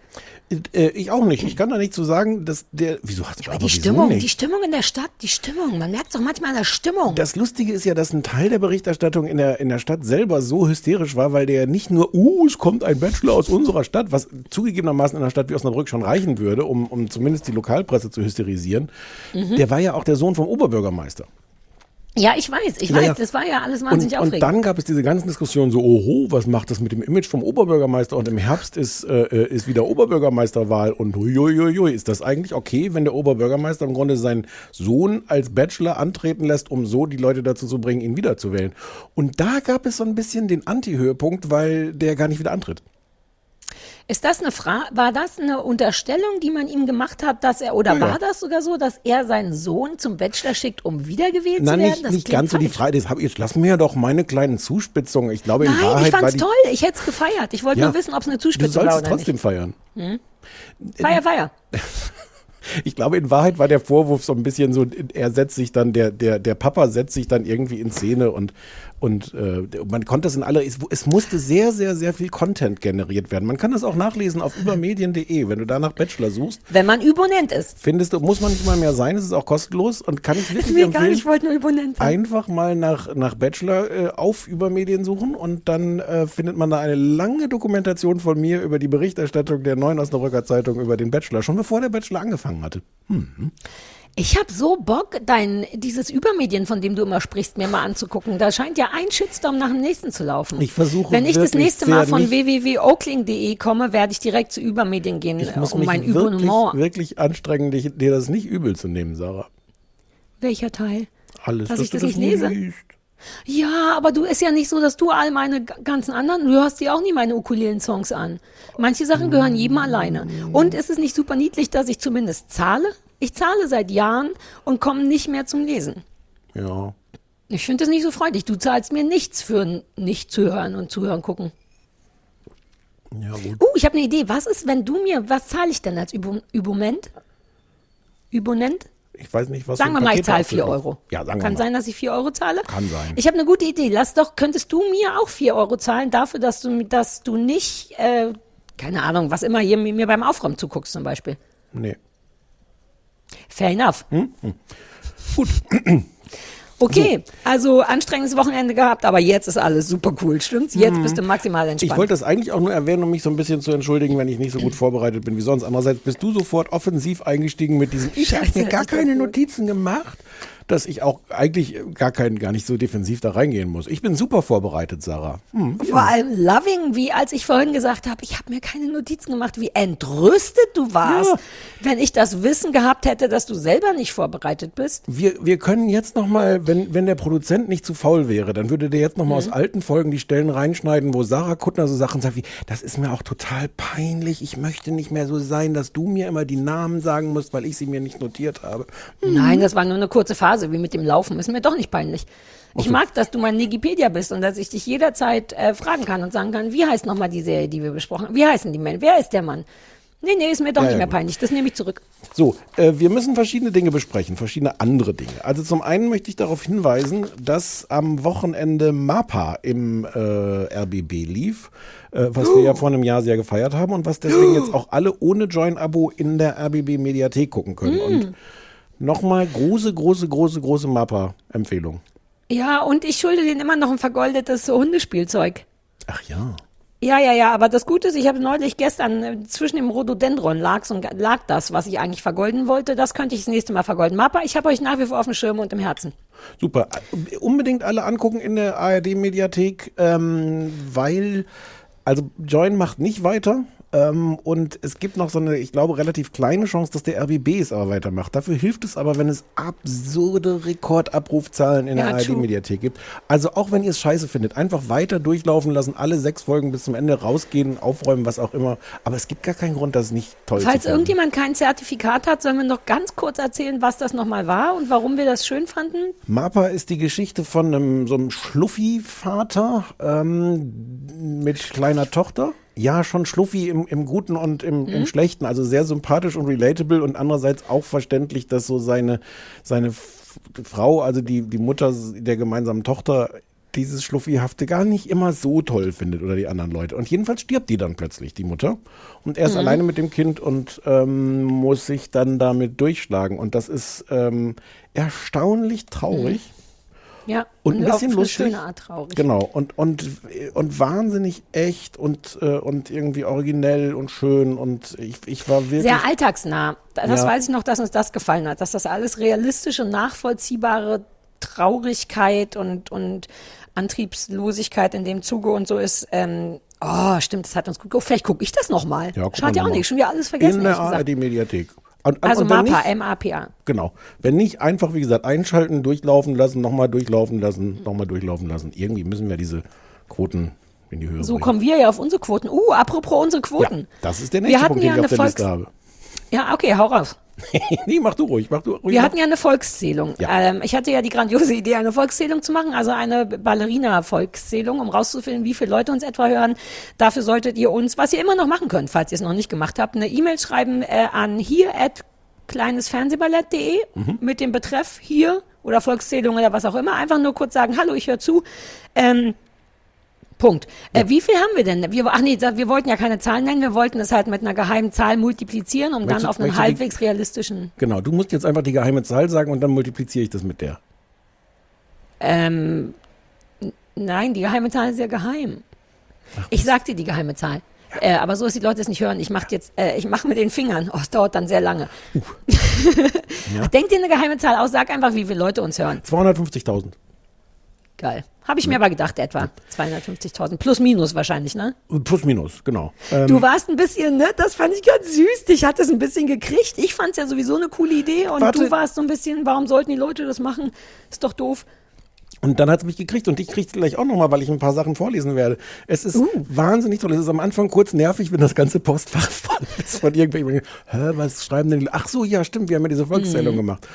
Äh, ich auch nicht. Ich kann da nicht zu sagen, dass der. Wieso hast du Aber die Stimmung, nicht? die Stimmung in der Stadt, die Stimmung, man merkt doch manchmal an der Stimmung. Das Lustige ist ja, dass ein Teil der Berichterstattung in der, in der Stadt selber so hysterisch war, weil der nicht nur, uh, es kommt ein Bachelor aus unserer Stadt, was zugegebenermaßen in einer Stadt wie Osnabrück schon reichen würde, um, um zumindest die Lokalpresse zu hysterisieren. Mhm. Der war ja auch der Sohn vom Oberbürgermeister. Ja, ich weiß, ich Ja, weiß, ja. das war ja alles Und, wahnsinnig und aufregend. dann gab es diese ganzen Diskussionen so, oho, was macht das mit dem Image vom Oberbürgermeister? Und im Herbst ist, äh, äh, ist wieder Oberbürgermeisterwahl und huiuiui, ist das eigentlich okay, wenn der Oberbürgermeister im Grunde seinen Sohn als Bachelor antreten lässt, um so die Leute dazu zu bringen, ihn wiederzuwählen? Und da gab es so ein bisschen den Anti-Höhepunkt, weil der gar nicht wieder antritt. Ist das eine Frage, war das eine Unterstellung, die man ihm gemacht hat, dass er, oder Ja, ja. war das sogar so, dass er seinen Sohn zum Bachelor schickt, um wiedergewählt Nein, zu werden? nicht, Das nicht klingt ganz so die. Frage. Das hab, jetzt lass mir doch meine kleinen Zuspitzungen. Ich glaube, in Nein, Wahrheit ich war fand's die, toll. Ich hätte es gefeiert. Ich wollte nur wissen, ob es eine Du Zuspitzung sollst war es oder trotzdem nicht. feiern. Feier, feier. <laughs> Ich glaube, in Wahrheit war der Vorwurf so ein bisschen so, er setzt sich dann, der, der, der Papa setzt sich dann irgendwie in Szene und, und äh, man konnte das in alle, es, es musste sehr, sehr, sehr viel Content generiert werden. Man kann das auch nachlesen auf übermedien.de. Wenn du da nach Bachelor suchst, Wenn man Übonent ist. findest du, muss man nicht mal mehr sein, es ist auch kostenlos und kann ich wirklich empfehlen. gar nicht, ich wollte nur Übonent sein. Einfach mal nach, nach Bachelor äh, auf Übermedien suchen und dann äh, findet man da eine lange Dokumentation von mir über die Berichterstattung der Neuen Osnabrücker Zeitung über den Bachelor, schon bevor der Bachelor angefangen hatte. Ich habe so Bock, dein, dieses Übermedien, von dem du immer sprichst, mir mal anzugucken. Da scheint ja ein Shitstorm nach dem nächsten zu laufen. Ich versuche Wenn ich das nächste Mal von www.oakling.de komme, werde ich direkt zu Übermedien gehen, Ich muss um mich mein wirklich, wirklich anstrengen, dich, dir das nicht übel zu nehmen, Sarah. Welcher Teil? Alles, Dass ich du das nicht lese? liest. Ja, aber du ist ja nicht so, dass du all meine ganzen anderen, du hörst dir auch nie meine Ukulelen-Songs an. Manche Sachen gehören jedem alleine. Und ist es nicht super niedlich, dass ich zumindest zahle? Ich zahle seit Jahren und komme nicht mehr zum Lesen. Ja. Ich finde das nicht so freundlich. Du zahlst mir nichts für nicht zu hören und zuhören gucken. Ja, gut. Uh, ich habe eine Idee. Was ist, wenn du mir, was zahle ich denn als Übung, Übmoment? Übonent? Ich weiß nicht, was Sagen wir mal, ich zahle hast du 4 noch. Euro. Ja, sagen Kann wir mal. sein, dass ich 4 Euro zahle? Kann sein. Ich habe eine gute Idee. Lass doch, könntest du mir auch 4 Euro zahlen dafür, dass du, dass du nicht, äh, keine Ahnung, was immer hier mir mir beim Aufräumen zuguckst zum Beispiel. Nee. Fair enough. Hm? Gut. Okay, also anstrengendes Wochenende gehabt, aber jetzt ist alles super cool, stimmt's? Jetzt bist du maximal entspannt. Hm. Ich wollte das eigentlich auch nur erwähnen, um mich so ein bisschen zu entschuldigen, wenn ich nicht so gut vorbereitet bin wie sonst. Andererseits bist du sofort offensiv eingestiegen mit diesem, ich habe mir gar keine Notizen gemacht, dass ich auch eigentlich gar kein, gar nicht so defensiv da reingehen muss. Ich bin super vorbereitet, Sarah. Hm. Vor allem loving, wie als ich vorhin gesagt habe, ich habe mir keine Notizen gemacht, wie entrüstet du warst, Ja. wenn ich das Wissen gehabt hätte, dass du selber nicht vorbereitet bist. Wir, wir können jetzt nochmal, wenn, wenn der Produzent nicht zu faul wäre, dann würde der jetzt nochmal Mhm. aus alten Folgen die Stellen reinschneiden, wo Sarah Kuttner so Sachen sagt wie, das ist mir auch total peinlich, ich möchte nicht mehr so sein, dass du mir immer die Namen sagen musst, weil ich sie mir nicht notiert habe. Nein, das war nur eine kurze Phase, wie mit dem Laufen. Ist mir doch nicht peinlich. Ich mag, dass du mein Wikipedia bist und dass ich dich jederzeit äh, fragen kann und sagen kann, wie heißt nochmal die Serie, die wir besprochen haben? Wie heißen die Männer? Wer ist der Mann? Nee, nee, ist mir doch Ja, nicht mehr peinlich. Das nehme ich zurück. So, äh, wir müssen verschiedene Dinge besprechen, verschiedene andere Dinge. Also zum einen möchte ich darauf hinweisen, dass am Wochenende MAPA im äh, RBB lief, äh, was wir ja vor einem Jahr sehr gefeiert haben und was deswegen jetzt auch alle ohne Join-Abo in der RBB Mediathek gucken können. Und Nochmal große, große, große, große Mappa-Empfehlung. Ja, und ich schulde denen immer noch ein vergoldetes Hundespielzeug. Ach ja. Ja, ja, ja, aber das Gute ist, ich habe neulich gestern äh, zwischen dem Rhododendron lag, und lag das, was ich eigentlich vergolden wollte. Das könnte ich das nächste Mal vergolden. Mappa, ich habe euch nach wie vor auf dem Schirm und im Herzen. Super. Unbedingt alle angucken in der ARD-Mediathek, ähm, weil, also Join macht nicht weiter. Ähm, und es gibt noch so eine, ich glaube, relativ kleine Chance, dass der RBB es aber weitermacht. Dafür hilft es aber, wenn es absurde Rekordabrufzahlen in Ja, der. ARD-Mediathek gibt. Also auch wenn ihr es scheiße findet, einfach weiter durchlaufen lassen, alle sechs Folgen bis zum Ende rausgehen, aufräumen, was auch immer. Aber es gibt gar keinen Grund, das nicht toll zu Falls irgendjemand kein Zertifikat hat, sollen wir noch ganz kurz erzählen, was das nochmal war und warum wir das schön fanden? Mappa ist die Geschichte von einem, so einem Schluffi-Vater ähm, mit kleiner Tochter. Ja, schon Schluffi im, im Guten und im, im Schlechten. Also sehr sympathisch und relatable und andererseits auch verständlich, dass so seine, seine Frau, also die, die Mutter der gemeinsamen Tochter, dieses Schluffihafte gar nicht immer so toll findet oder die anderen Leute. Und jedenfalls stirbt die dann plötzlich, die Mutter. Und er ist alleine mit dem Kind und ähm, muss sich dann damit durchschlagen. Und das ist ähm, erstaunlich traurig. Ja, Und ein auf bisschen eine lustig. schöne Art traurig. Genau, und, und, und wahnsinnig echt und, äh, und irgendwie originell und schön. Und ich, ich war wirklich. Sehr alltagsnah. Das Ja. weiß ich noch, dass uns das gefallen hat, dass das alles realistische, nachvollziehbare Traurigkeit und, und Antriebslosigkeit in dem Zuge und so ist. Ähm, oh, stimmt, das hat uns gut. Oh, vielleicht gucke ich das nochmal. Ja, Schadet ja mal auch noch. nicht, schon wieder alles vergessen. in der. ARD-Mediathek. Und, Also und MAPA, M-A-P-A. Genau. Wenn nicht, einfach, wie gesagt, einschalten, durchlaufen lassen, nochmal durchlaufen lassen, nochmal durchlaufen lassen. Irgendwie müssen wir diese Quoten in die Höhe So bringen. kommen wir ja auf unsere Quoten. Uh, apropos unsere ja, Quoten. das ist der Wir nächste hatten Punkt, ja den ich auf eine der Liste Volks- habe. Ja, okay, hau raus. <laughs> nee, mach du ruhig, mach du ruhig. Wir hatten ja eine Volkszählung. Ja. Ähm, ich hatte ja die grandiose Idee, eine Volkszählung zu machen, also eine Ballerina-Volkszählung, um rauszufinden, wie viele Leute uns etwa hören. Dafür solltet ihr uns, was ihr immer noch machen könnt, falls ihr es noch nicht gemacht habt, eine E-Mail schreiben äh, an hier at kleinesfernsehballett.de Mhm. mit dem Betreff hier oder Volkszählung oder was auch immer. Einfach nur kurz sagen, hallo, ich höre zu. Ähm, Punkt. Äh, wie viel haben wir denn? Wir, ach nee, wir wollten ja keine Zahlen nennen, wir wollten es halt mit einer geheimen Zahl multiplizieren, um Möchtest- dann auf einen du die- halbwegs realistischen Genau, du musst jetzt einfach die geheime Zahl sagen und dann multipliziere ich das mit der. Ähm, nein, die geheime Zahl ist ja geheim. Ich sag dir die geheime Zahl. Äh, aber so, dass die Leute es nicht hören. Ich mache jetzt, äh, ich mache mit den Fingern. Oh, es dauert dann sehr lange. <laughs> Denk dir eine geheime Zahl aus, sag einfach, wie viele Leute uns hören. 250.000. Geil. Habe ich mir aber gedacht, etwa 250.000. Plus, minus wahrscheinlich, ne? Plus, minus, genau. Ähm, Du warst ein bisschen, ne? Das fand ich ganz süß. Dich hat es ein bisschen gekriegt. Ich fand es ja sowieso eine coole Idee. Und Warte. du warst so ein bisschen, warum sollten die Leute das machen? Ist doch doof. Und dann hat es mich gekriegt und ich krieg's gleich auch nochmal, weil ich ein paar Sachen vorlesen werde. Es ist Uh. wahnsinnig toll. Es ist am Anfang kurz nervig, wenn das ganze Postfach <laughs> voll ist von irgendwelchen. Hä, was schreiben denn die? Ach so, ja, stimmt, wir haben ja diese Volkszählung Mhm. gemacht.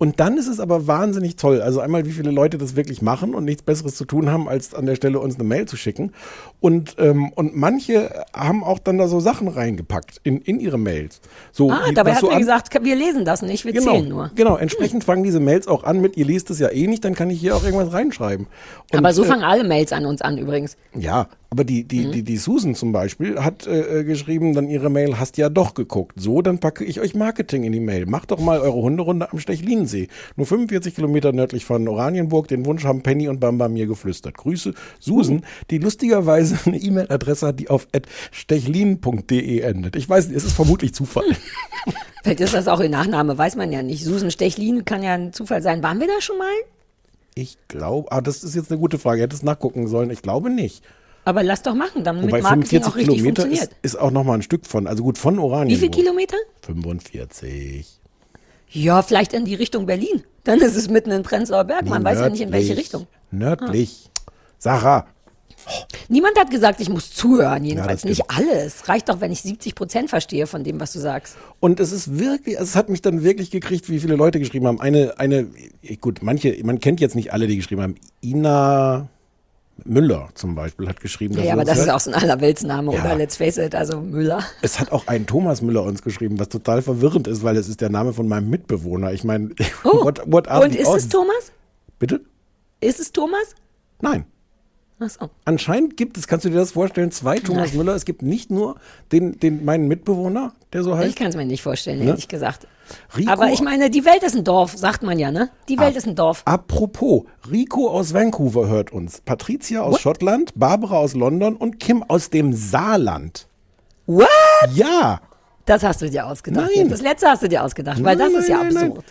Und dann ist es aber wahnsinnig toll. Also einmal, wie viele Leute das wirklich machen und nichts Besseres zu tun haben, als an der Stelle uns eine Mail zu schicken. Und, ähm, und manche haben auch dann da so Sachen reingepackt in, in ihre Mails. So, Ah, dabei hat so an- gesagt, wir lesen das nicht, wir Genau, zählen nur. genau. Entsprechend fangen diese Mails auch an mit, ihr liest es ja eh nicht, dann kann ich hier auch irgendwas reinschreiben. Und, Aber so äh, fangen alle Mails an uns an übrigens. ja, aber die, die, Mhm. die, die Susan zum Beispiel hat äh, äh, geschrieben, dann ihre Mail, hast ja doch geguckt. So, dann packe ich euch Marketing in die Mail. Macht doch mal eure Hunderunde am Stechlinsee. Nur 45 Kilometer nördlich von Oranienburg. Den Wunsch haben Penny und Bamba mir geflüstert. Grüße, Susan, Uh. die lustigerweise eine E-Mail-Adresse hat, die auf stechlin.de endet. Ich weiß nicht, es ist vermutlich Zufall. <laughs> Vielleicht ist das auch ihr Nachname, weiß man ja nicht. Susan Stechlin kann ja ein Zufall sein. Waren wir da schon mal? Ich glaube, ah, das ist jetzt eine gute Frage. Hätte es nachgucken sollen. Ich glaube nicht. Aber lass doch machen, damit Wobei Marketing 45 auch richtig Kilometer funktioniert. ist, ist auch noch mal ein Stück von. Also gut, von Wie Oranienburg. viel Kilometer? 45. Ja, vielleicht in die Richtung Berlin. Dann ist es mitten in Prenzlauer Berg. Man weiß ja nicht, in welche Nördlich. Richtung. Nördlich. Sarah. Niemand hat gesagt, ich muss zuhören, jedenfalls das nicht alles. Reicht doch, wenn ich 70 Prozent verstehe von dem, was du sagst. Und es ist wirklich, es hat mich dann wirklich gekriegt, wie viele Leute geschrieben haben. Eine, eine, gut, manche, man kennt jetzt nicht alle, die geschrieben haben. Ina Müller zum Beispiel hat geschrieben. dass Ja, aber das ist hört. auch so ein Allerweltsname, Ja. oder? Let's face it, also Müller. <laughs> Es hat auch ein Thomas Müller uns geschrieben, was total verwirrend ist, weil es ist der Name von meinem Mitbewohner. Ich meine, <laughs> Oh, what, what are und ist es Thomas? Bitte? Ist es Thomas? Nein. Achso. Anscheinend gibt es, kannst du dir das vorstellen, zwei Thomas Nein. Müller. Es gibt nicht nur den, den meinen Mitbewohner, der so Ich heißt. kann es mir nicht vorstellen, Ne? ehrlich gesagt. Rico- Aber ich meine, die Welt ist ein Dorf, sagt man ja, ne? Die Welt ist ein Dorf. Apropos, Rico aus Vancouver hört uns, Patricia aus Schottland, Barbara aus London und Kim aus dem Saarland. What? Ja. Das hast du dir ausgedacht. Nein. Das letzte hast du dir ausgedacht, weil Nein, das ist ja nein, nein, absurd.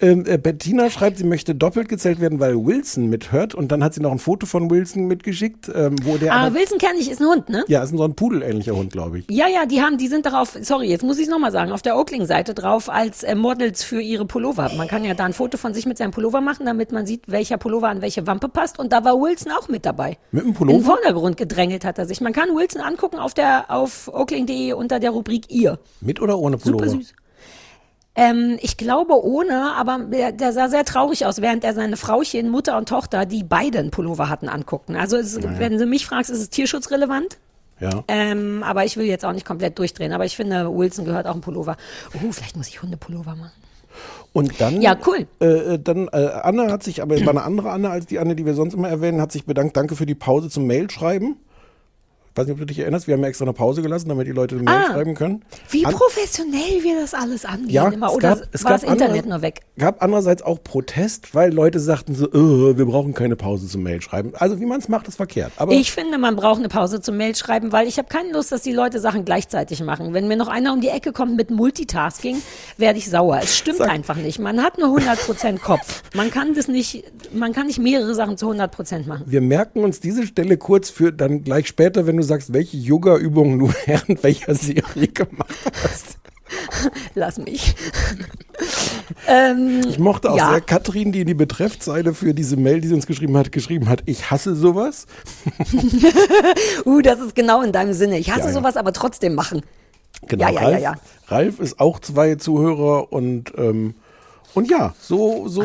Ähm, äh, Bettina schreibt, sie möchte doppelt gezählt werden, weil Wilson mithört. Und dann hat sie noch ein Foto von Wilson mitgeschickt, ähm, wo der. Aber aber- Wilson kenne ich, ist ein Hund, ne? ja, ist ein so ein pudelähnlicher Hund, glaube ich. Ja, ja, die haben, die sind darauf, sorry, jetzt muss ich es nochmal sagen, auf der Oakling-Seite drauf als äh, Models für ihre Pullover. Man kann ja da ein Foto von sich mit seinem Pullover machen, damit man sieht, welcher Pullover an welche Wampe passt. Und da war Wilson auch mit dabei. Mit dem Im Pullover? Vordergrund gedrängelt hat er sich. Man kann Wilson angucken auf der auf oakling.de unter der Rubrik ihr. Mit oder ohne Pullover? Super süß. Ähm, ich glaube ohne, aber der, der sah sehr traurig aus, während er seine Frauchen, Mutter und Tochter, die beiden Pullover hatten, anguckten. Also es, wenn du mich fragst, ist es tierschutzrelevant? Ja. Ähm, aber ich will jetzt auch nicht komplett durchdrehen. Aber ich finde, Wilson gehört auch ein Pullover. Oh, vielleicht muss ich Hundepullover machen. Und dann, Ja, cool. Äh, äh, dann äh, Anne hat sich, aber war eine andere Anne als die Anne, die wir sonst immer erwähnen, hat sich bedankt. Danke für die Pause zum Mail-Schreiben. Ich weiß nicht, ob du dich erinnerst, wir haben ja extra eine Pause gelassen, damit die Leute eine Mail Ah. schreiben können. Wie An- professionell wir das alles angehen. Ja, immer. Oder gab- es war das Internet nur weg? gab andererseits auch Protest, weil Leute sagten so, äh, wir brauchen keine Pause zum Mail schreiben. Also wie man es macht, ist verkehrt. Aber Ich finde, man braucht eine Pause zum Mail schreiben, weil ich habe keine Lust, dass die Leute Sachen gleichzeitig machen. Wenn mir noch einer um die Ecke kommt mit Multitasking, werde ich sauer. Es stimmt Sag- einfach nicht. Man hat nur 100% Kopf. Man kann das nicht, man kann nicht mehrere Sachen zu 100% machen. wir merken uns diese Stelle kurz für dann gleich später, wenn du sagst, welche Yoga-Übungen du <laughs> während welcher Serie gemacht hast. <laughs> Lass mich. ähm, Ich mochte auch Ja. sehr Katrin, die in die Betreffzeile für diese Mail, die sie uns geschrieben hat, geschrieben hat, ich hasse sowas. <laughs> uh, das ist genau in deinem Sinne. Ich hasse Ja, ja. sowas, aber trotzdem machen. Genau, Ja, ja, Ralf, ja, ja. Ralf ist auch zwei Zuhörer und, ähm, und ja, so, so,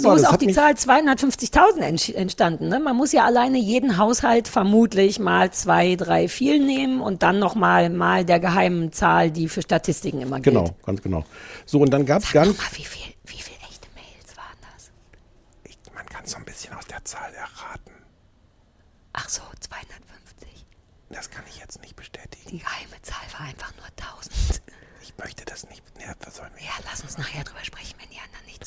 so, So ist auch die Zahl 250.000 entsch- entstanden. Ne? Man muss ja alleine jeden Haushalt vermutlich mal zwei, drei, vier nehmen und dann nochmal mal der geheimen Zahl, die für Statistiken immer gilt. Genau, ganz genau. So, und dann gab es ganz, mal, wie viel, wie viel echte Mails waren das? ich, man kann so ein bisschen aus der Zahl erraten. Ach so, 250. Das kann ich jetzt nicht bestätigen. Die geheime Zahl war einfach nur 1000. Ich möchte das nicht. Ja? Ja, lass uns nachher drüber sprechen,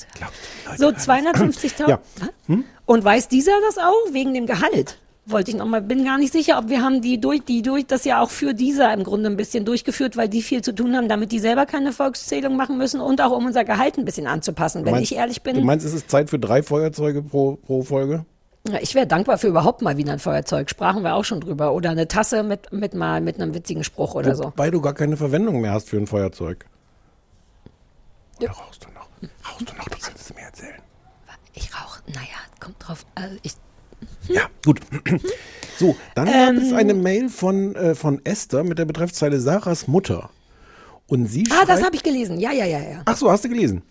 du, die Leute So, hören das? 250.000. Ja. <clears throat> Hm? Und weiß dieser das auch? Wegen dem Gehalt? Wollte ich nochmal, bin gar nicht sicher, ob wir haben die durch, die durch, das ja auch für dieser im Grunde ein bisschen durchgeführt, weil die viel zu tun haben, damit die selber keine Volkszählung machen müssen und auch um unser Gehalt ein bisschen anzupassen. Wenn Meinst- ich ehrlich Du bin, meinst, es ist Zeit für drei Feuerzeuge pro, pro Folge? ja, ich wäre dankbar für überhaupt mal wieder ein Feuerzeug. Sprachen wir auch schon drüber. Oder eine Tasse mit, mit mal, mit einem witzigen Spruch oder so. Wobei du gar keine Verwendung mehr hast für ein Feuerzeug. Oder rauchst du? Rauchst du noch? Du kannst es mir erzählen. Ich rauche, naja, kommt drauf, also ich, Ja, gut. So, dann gab es eine Mail von, äh, von Esther mit der Betreffzeile Sarahs Mutter. Und sie ah, das habe ich gelesen. Ja, ja, ja, ja. Ach so, hast du gelesen?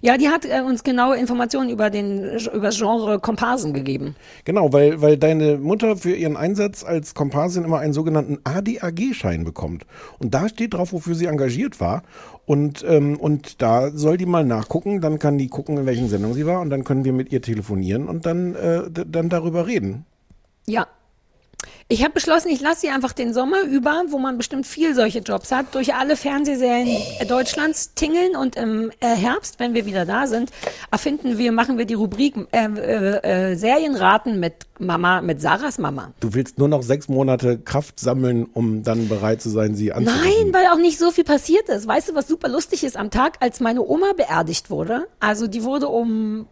Ja, die hat äh, uns genaue Informationen über den über das Genre Komparsen gegeben. Genau, weil, weil deine Mutter für ihren Einsatz als Komparsin immer einen sogenannten ADAG-Schein bekommt. Und da steht drauf, wofür sie engagiert war. Und, ähm, und da soll die mal nachgucken, dann kann die gucken, in welchen Sendungen sie war und dann können wir mit ihr telefonieren und dann, äh, dann darüber reden. Ja. Ich habe beschlossen, ich lasse sie einfach den Sommer über, wo man bestimmt viel solche Jobs hat, durch alle Fernsehserien Deutschlands tingeln und im äh, Herbst, wenn wir wieder da sind, erfinden wir, machen wir die Rubrik äh, äh, äh, Serienraten mit Mama, mit Sarahs Mama. Du willst nur noch sechs Monate Kraft sammeln, um dann bereit zu sein, sie anzurufen. Nein, weil auch nicht so viel passiert ist. Weißt du, was super lustig ist am Tag, als meine Oma beerdigt wurde? Also die wurde um,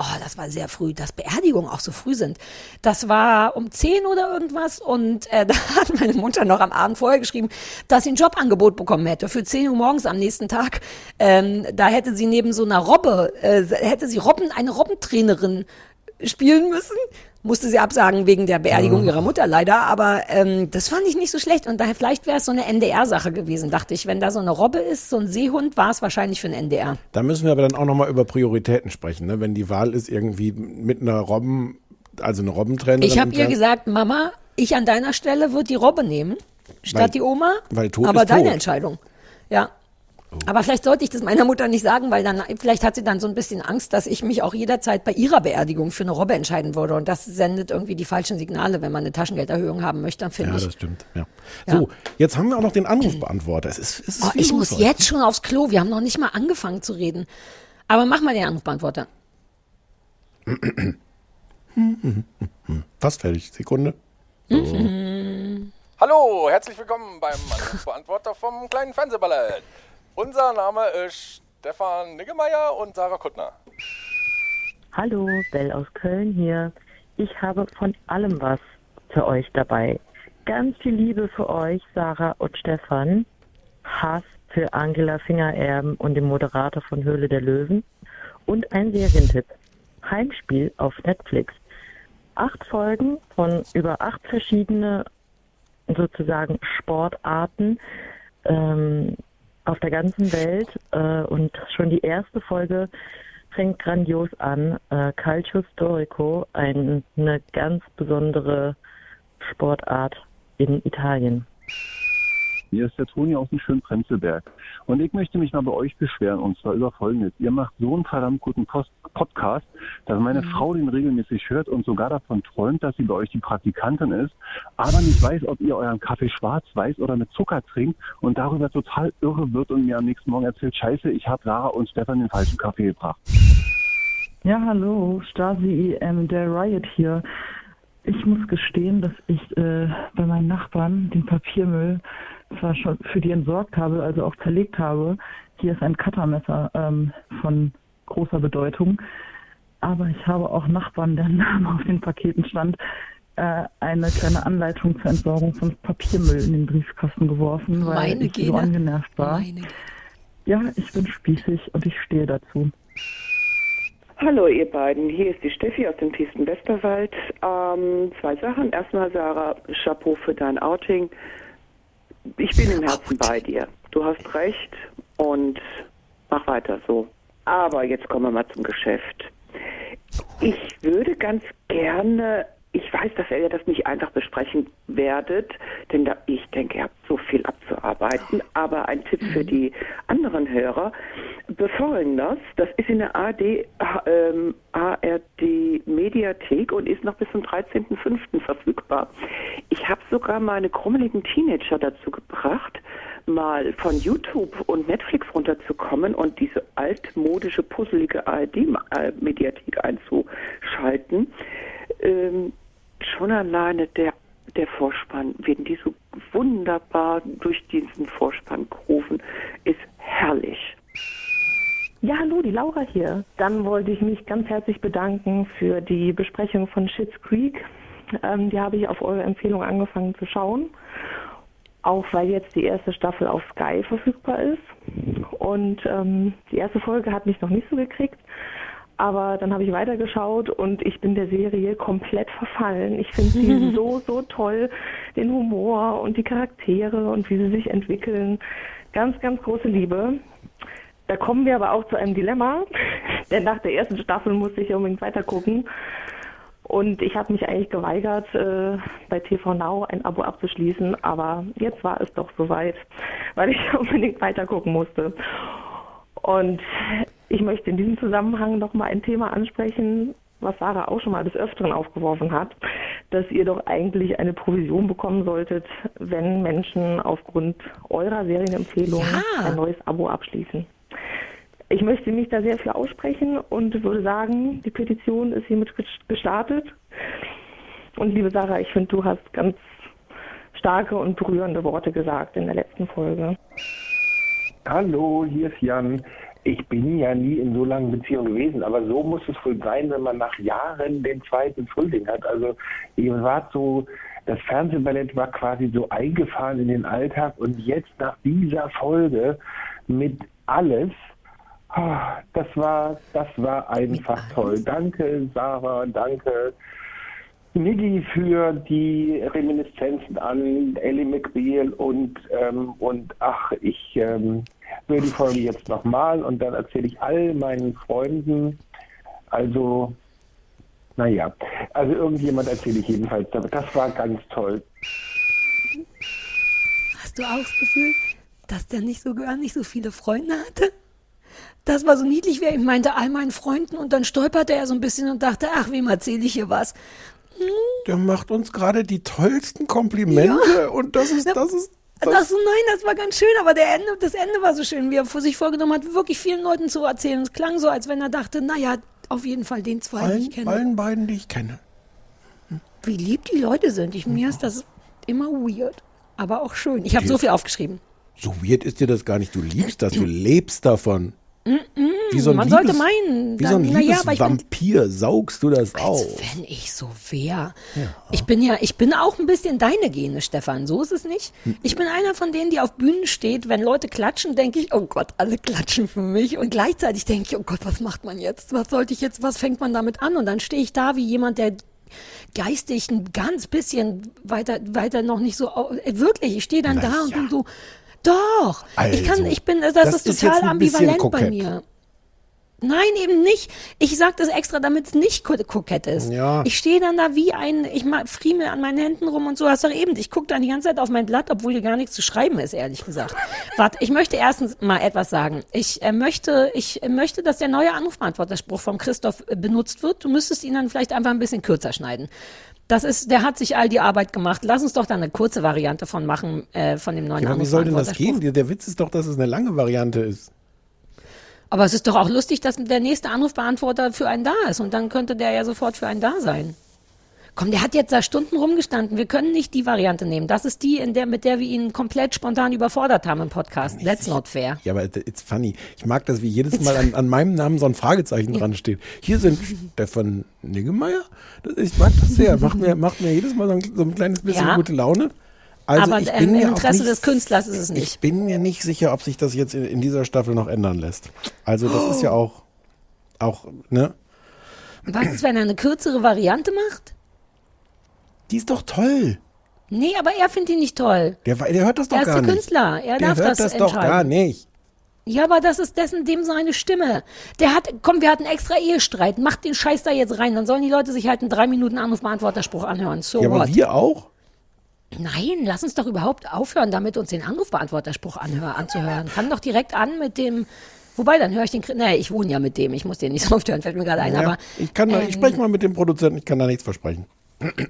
oh, das war sehr früh, dass Beerdigungen auch so früh sind. Das war um 10 oder irgendwas und äh, <laughs> da hat meine Mutter noch am Abend vorher geschrieben, dass sie ein Jobangebot bekommen hätte für 10 Uhr morgens am nächsten Tag. Ähm, da hätte sie neben so einer Robbe, äh, hätte sie Robben, eine Robbentrainerin spielen müssen. Musste sie absagen wegen der Beerdigung ihrer Mutter leider, aber ähm, das fand ich nicht so schlecht. Und daher vielleicht wäre es so eine NDR-Sache gewesen, dachte ich. Wenn da so eine Robbe ist, so ein Seehund, war es wahrscheinlich für ein NDR. Da müssen wir aber dann auch nochmal über Prioritäten sprechen. Ne? Wenn die Wahl ist irgendwie mit einer Robben, also eine Robbentrainerin. Ich habe ihr gesagt, Mama, ich an deiner Stelle würde die Robbe nehmen, statt Weil- die Oma. weil tot aber ist deine tot. Entscheidung. Ja. Aber vielleicht sollte ich das meiner Mutter nicht sagen, weil dann, vielleicht hat sie dann so ein bisschen Angst, dass ich mich auch jederzeit bei ihrer Beerdigung für eine Robbe entscheiden würde. Und das sendet irgendwie die falschen Signale, wenn man eine Taschengelderhöhung haben möchte, dann finde Ja, ich. das stimmt. Ja. Ja. So, jetzt haben wir auch noch den Anrufbeantworter. Es ist, es ist Oh, ich muss heute. jetzt schon aufs Klo. Wir haben noch nicht mal angefangen zu reden. Aber mach mal den Anrufbeantworter. Fast fertig. Sekunde. Hallo, herzlich willkommen beim Anrufbeantworter vom kleinen Fernsehballett. Unser Name ist Stefan Niggemeier und Sarah Kuttner. Hallo, Bell aus Köln hier. Ich habe von allem was für euch dabei. Ganz viel Liebe für euch, Sarah und Stefan. Hass für Angela Fingererben und den Moderator von Höhle der Löwen. Und ein Serientipp. Heimspiel auf Netflix. Acht Folgen von über acht verschiedene sozusagen Sportarten ähm, auf der ganzen Welt. Äh, und schon die erste Folge fängt grandios an. Äh, Calcio Storico, ein, eine ganz besondere Sportart in Italien. Hier ist der Toni aus dem schönen Prenzlberg. Und ich möchte mich mal bei euch beschweren, und zwar über Folgendes. Ihr macht so einen verdammt guten Post Podcast, dass meine Frau den regelmäßig hört und sogar davon träumt, dass sie bei euch die Praktikantin ist, aber nicht weiß, ob ihr euren Kaffee schwarz, weiß oder mit Zucker trinkt und darüber total irre wird und mir am nächsten Morgen erzählt, scheiße, ich habe Sarah und Stefan den falschen Kaffee gebracht. Ja, hallo, Stasi EM, der Riot hier. Ich muss gestehen, dass ich äh, bei meinen Nachbarn den Papiermüll für die entsorgt habe, also auch zerlegt habe. Hier ist ein Cuttermesser ähm, von großer Bedeutung. Aber ich habe auch Nachbarn, deren <laughs> Name auf den Paketen stand, äh, eine kleine Anleitung zur Entsorgung von Papiermüll in den Briefkasten geworfen, weil Meine ich so Gene. angenervt war. Meine Ja, ich bin spießig und ich stehe dazu. Hallo ihr beiden, hier ist die Steffi aus dem tiefsten Westerwald. Ähm, zwei Sachen. Erstmal Sarah, Chapeau für dein Outing. Ich bin im Herzen bei dir. Du hast recht und mach weiter so. Aber jetzt kommen wir mal zum Geschäft. Ich würde ganz gerne, ich weiß, dass ihr das nicht einfach besprechen werdet, denn da, ich denke, ihr habt so viel abzuarbeiten, aber ein Tipp für die anderen Hörer, befolgen das, das ist in der ARD, ähm, ARD Mediathek und ist noch bis zum 13.05. verfügbar. Ich habe sogar meine krummeligen Teenager dazu gebracht, mal von YouTube und Netflix runterzukommen und diese altmodische, puzzelige ARD-Mediathek einzuschalten. Ähm, schon alleine der, der Vorspann, wenn die so wunderbar durch diesen Vorspann gerufen, ist herrlich. Ja, hallo, die Laura hier. Dann wollte ich mich ganz herzlich bedanken für die Besprechung von Schitt's Creek. Ähm, die habe ich auf eure Empfehlung angefangen zu schauen. Auch weil jetzt die erste Staffel auf Sky verfügbar ist. Und ähm, die erste Folge hat mich noch nicht so gekriegt. Aber dann habe ich weitergeschaut und ich bin der Serie komplett verfallen. Ich finde sie <laughs> so, so toll. Den Humor und die Charaktere und wie sie sich entwickeln. Ganz, ganz große Liebe. Da kommen wir aber auch zu einem Dilemma, <laughs> denn nach der ersten Staffel musste ich unbedingt weitergucken. Und ich habe mich eigentlich geweigert, äh, bei TV Now ein Abo abzuschließen, aber jetzt war es doch soweit, weil ich <laughs> unbedingt weitergucken musste. Und ich möchte in diesem Zusammenhang nochmal ein Thema ansprechen, was Sarah auch schon mal des Öfteren aufgeworfen hat, dass ihr doch eigentlich eine Provision bekommen solltet, wenn Menschen aufgrund eurer Serienempfehlung Ja. ein neues Abo abschließen. Ich möchte mich da sehr für aussprechen und würde sagen, die Petition ist hiermit ges- gestartet. Und liebe Sarah, ich finde, du hast ganz starke und berührende Worte gesagt in der letzten Folge. Hallo, hier ist Jan. Ich bin ja nie in so langen Beziehungen gewesen, aber so muss es wohl sein, wenn man nach Jahren den zweiten Frühling hat. Also ihr wart so, das Fernsehballett war quasi so eingefahren in den Alltag und jetzt nach dieser Folge mit alles, ah, das war, das war einfach toll. Danke, Sarah, danke. Niggi für die Reminiszenzen an Ellie McBeal und, ähm, und ach, ich ähm, höre die Folge jetzt nochmal und dann erzähle ich all meinen Freunden. Also, naja, also irgendjemand erzähle ich jedenfalls. Das war ganz toll. Hast du auch das Gefühl, dass der nicht so gar nicht so viele Freunde hatte? Das war so niedlich, wie er ihm meinte, all meinen Freunden und dann stolperte er so ein bisschen und dachte, ach, wem erzähle ich hier was? Der macht uns gerade die tollsten Komplimente Ja. und das ist, das ist, Das, so, nein, das war ganz schön, aber der Ende, das Ende war so schön, wie er sich vorgenommen hat, wirklich vielen Leuten zu erzählen. Es klang so, als wenn er dachte, naja, auf jeden Fall den zwei, die ich allen, kenne. allen beiden, die ich kenne. Wie lieb die Leute sind. Ich, mir ist das immer weird, aber auch schön. Ich habe so viel aufgeschrieben. So weird ist dir das gar nicht. Du liebst das, du lebst davon. Wie so ein Man Liebes, sollte meinen, Wie so ein naja, aber ich bin- saugst du das auf. Wenn ich so wäre. Ich bin ja, ich bin auch ein bisschen deine Gene, Stefan. So ist es nicht. Ich bin einer von denen, die auf Bühnen steht. Wenn Leute klatschen, denke ich, oh Gott, alle klatschen für mich. Und gleichzeitig denke ich, oh Gott, was macht man jetzt? Was sollte ich jetzt, was fängt man damit an? Und dann stehe ich da wie jemand, der geistig ein ganz bisschen weiter, weiter noch nicht so, äh, wirklich, ich stehe dann Na da und ja. bin so, doch, ich kann, Also, ich bin, das, das ist ist total ambivalent bei mir. Nein, eben nicht. Ich sag das extra, damit es nicht ko- kokett ist. Ja. Ich stehe dann da wie ein, ich friemel an meinen Händen rum und so. Hast doch eben, ich gucke dann die ganze Zeit auf mein Blatt, obwohl hier gar nichts zu schreiben ist, ehrlich gesagt. <laughs> Warte, ich möchte erstens mal etwas sagen. Ich äh, möchte, ich äh, möchte, dass der neue Anrufbeantworterspruch vom Christoph äh, benutzt wird. Du müsstest ihn dann vielleicht einfach ein bisschen kürzer schneiden. Das ist, der hat sich all die Arbeit gemacht. Lass uns doch da eine kurze Variante von machen, äh, von dem neuen Ja, aber wie soll denn das gehen? Der Witz ist doch, dass es eine lange Variante ist. Aber es ist doch auch lustig, dass der nächste Anrufbeantworter für einen da ist und dann könnte der ja sofort für einen da sein. Komm, der hat jetzt da Stunden rumgestanden. Wir können nicht die Variante nehmen. Das ist die, in der, mit der wir ihn komplett spontan überfordert haben im Podcast. That's not fair. Ja, aber it- it's funny. Ich mag das, wie jedes Mal an, an meinem Namen so ein Fragezeichen dran steht. Hier sind <laughs> Stefan Niggemeier. Ich mag das sehr. Macht mir, macht mir jedes Mal so ein, so ein kleines bisschen Ja. gute Laune. Also Aber ich bin im Interesse nicht, des Künstlers ist es Ich nicht. bin mir nicht sicher, ob sich das jetzt in, in dieser Staffel noch ändern lässt. Also das ist ja <gasps> auch, auch, ne? Was ist, wenn er eine kürzere Variante macht? Die ist doch toll. Nee, aber er findet ihn nicht toll. Der, der hört das doch Er ist gar der nicht. Künstler. Er der darf hört das das, doch gar nicht. Ja, aber das ist dessen dem seine Stimme. Der hat, komm, wir hatten extra Ehestreit. Macht den Scheiß da jetzt rein. Dann sollen die Leute sich halt einen drei Minuten Anrufbeantworterspruch anhören. So ja, what? aber wir auch? Nein, lass uns doch überhaupt aufhören, damit uns den Anrufbeantworterspruch anhör, anzuhören. Fang doch direkt an mit dem. Wobei, dann höre ich den. Nee, ich wohne ja mit dem. Ich muss den nicht <laughs> so oft hören, fällt mir gerade ein. Ja, aber ich kann, da- ich ähm, spreche mal mit dem Produzenten, ich kann da nichts versprechen.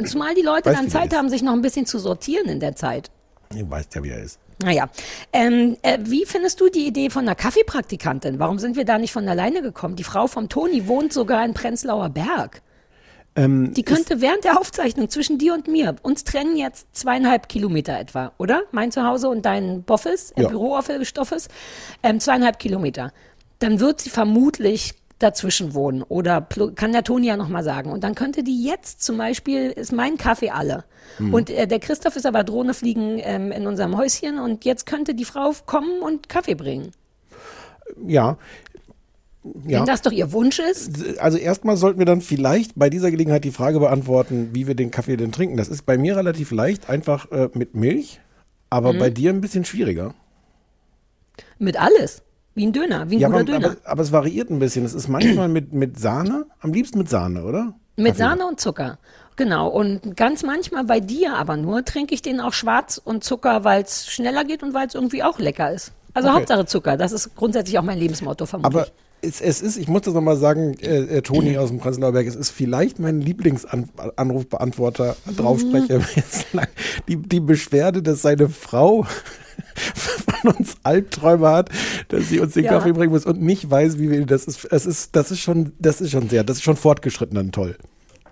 Zumal die Leute Weißt, dann Zeit haben, sich noch ein bisschen zu sortieren in der Zeit. Ihr weißt ja, wie er ist. Naja, ähm, äh, wie findest du die Idee von einer Kaffeepraktikantin? Warum sind wir da nicht von alleine gekommen? Die Frau vom Toni wohnt sogar in Prenzlauer Berg. Ähm, Die könnte während der Aufzeichnung zwischen dir und mir, uns trennen jetzt zweieinhalb Kilometer etwa, oder? Mein Zuhause und dein Boffes, äh, Ja. Bürooffice, ähm, zweieinhalb Kilometer. Dann wird sie vermutlich dazwischen wohnen oder kann der Toni ja nochmal sagen. Und dann könnte die jetzt zum Beispiel, ist mein Kaffee alle. Mhm. Und äh, der Christoph ist aber Drohne fliegen ähm, in unserem Häuschen und jetzt könnte die Frau kommen und Kaffee bringen. Ja. Ja. Wenn das doch ihr Wunsch ist. Also erstmal sollten wir dann vielleicht bei dieser Gelegenheit die Frage beantworten, wie wir den Kaffee denn trinken. Das ist bei mir relativ leicht, einfach äh, mit Milch, aber Mhm. bei dir ein bisschen schwieriger. Mit alles. Wie ein Döner, wie ein Ja, guter aber, Döner. aber, aber es variiert ein bisschen. Es ist manchmal mit, mit Sahne, am liebsten mit Sahne, oder? Mit Kaffee. Sahne und Zucker. Genau. Und ganz manchmal bei dir aber nur trinke ich den auch schwarz und Zucker, weil es schneller geht und weil es irgendwie auch lecker ist. Also Okay. Hauptsache Zucker. Das ist grundsätzlich auch mein Lebensmotto vermutlich. Aber es, es ist, ich muss das nochmal sagen, äh, äh, Toni aus dem Prenzlauer Berg, es ist vielleicht mein Lieblingsanrufbeantworter, Draufsprecher bislang. <laughs> Die, die Beschwerde, dass seine Frau <laughs> von uns Albträume hat, dass sie uns den Ja. Kaffee bringen muss und nicht weiß, wie wir, das ist, das ist, das ist schon, das ist schon sehr, das ist schon fortgeschritten dann toll.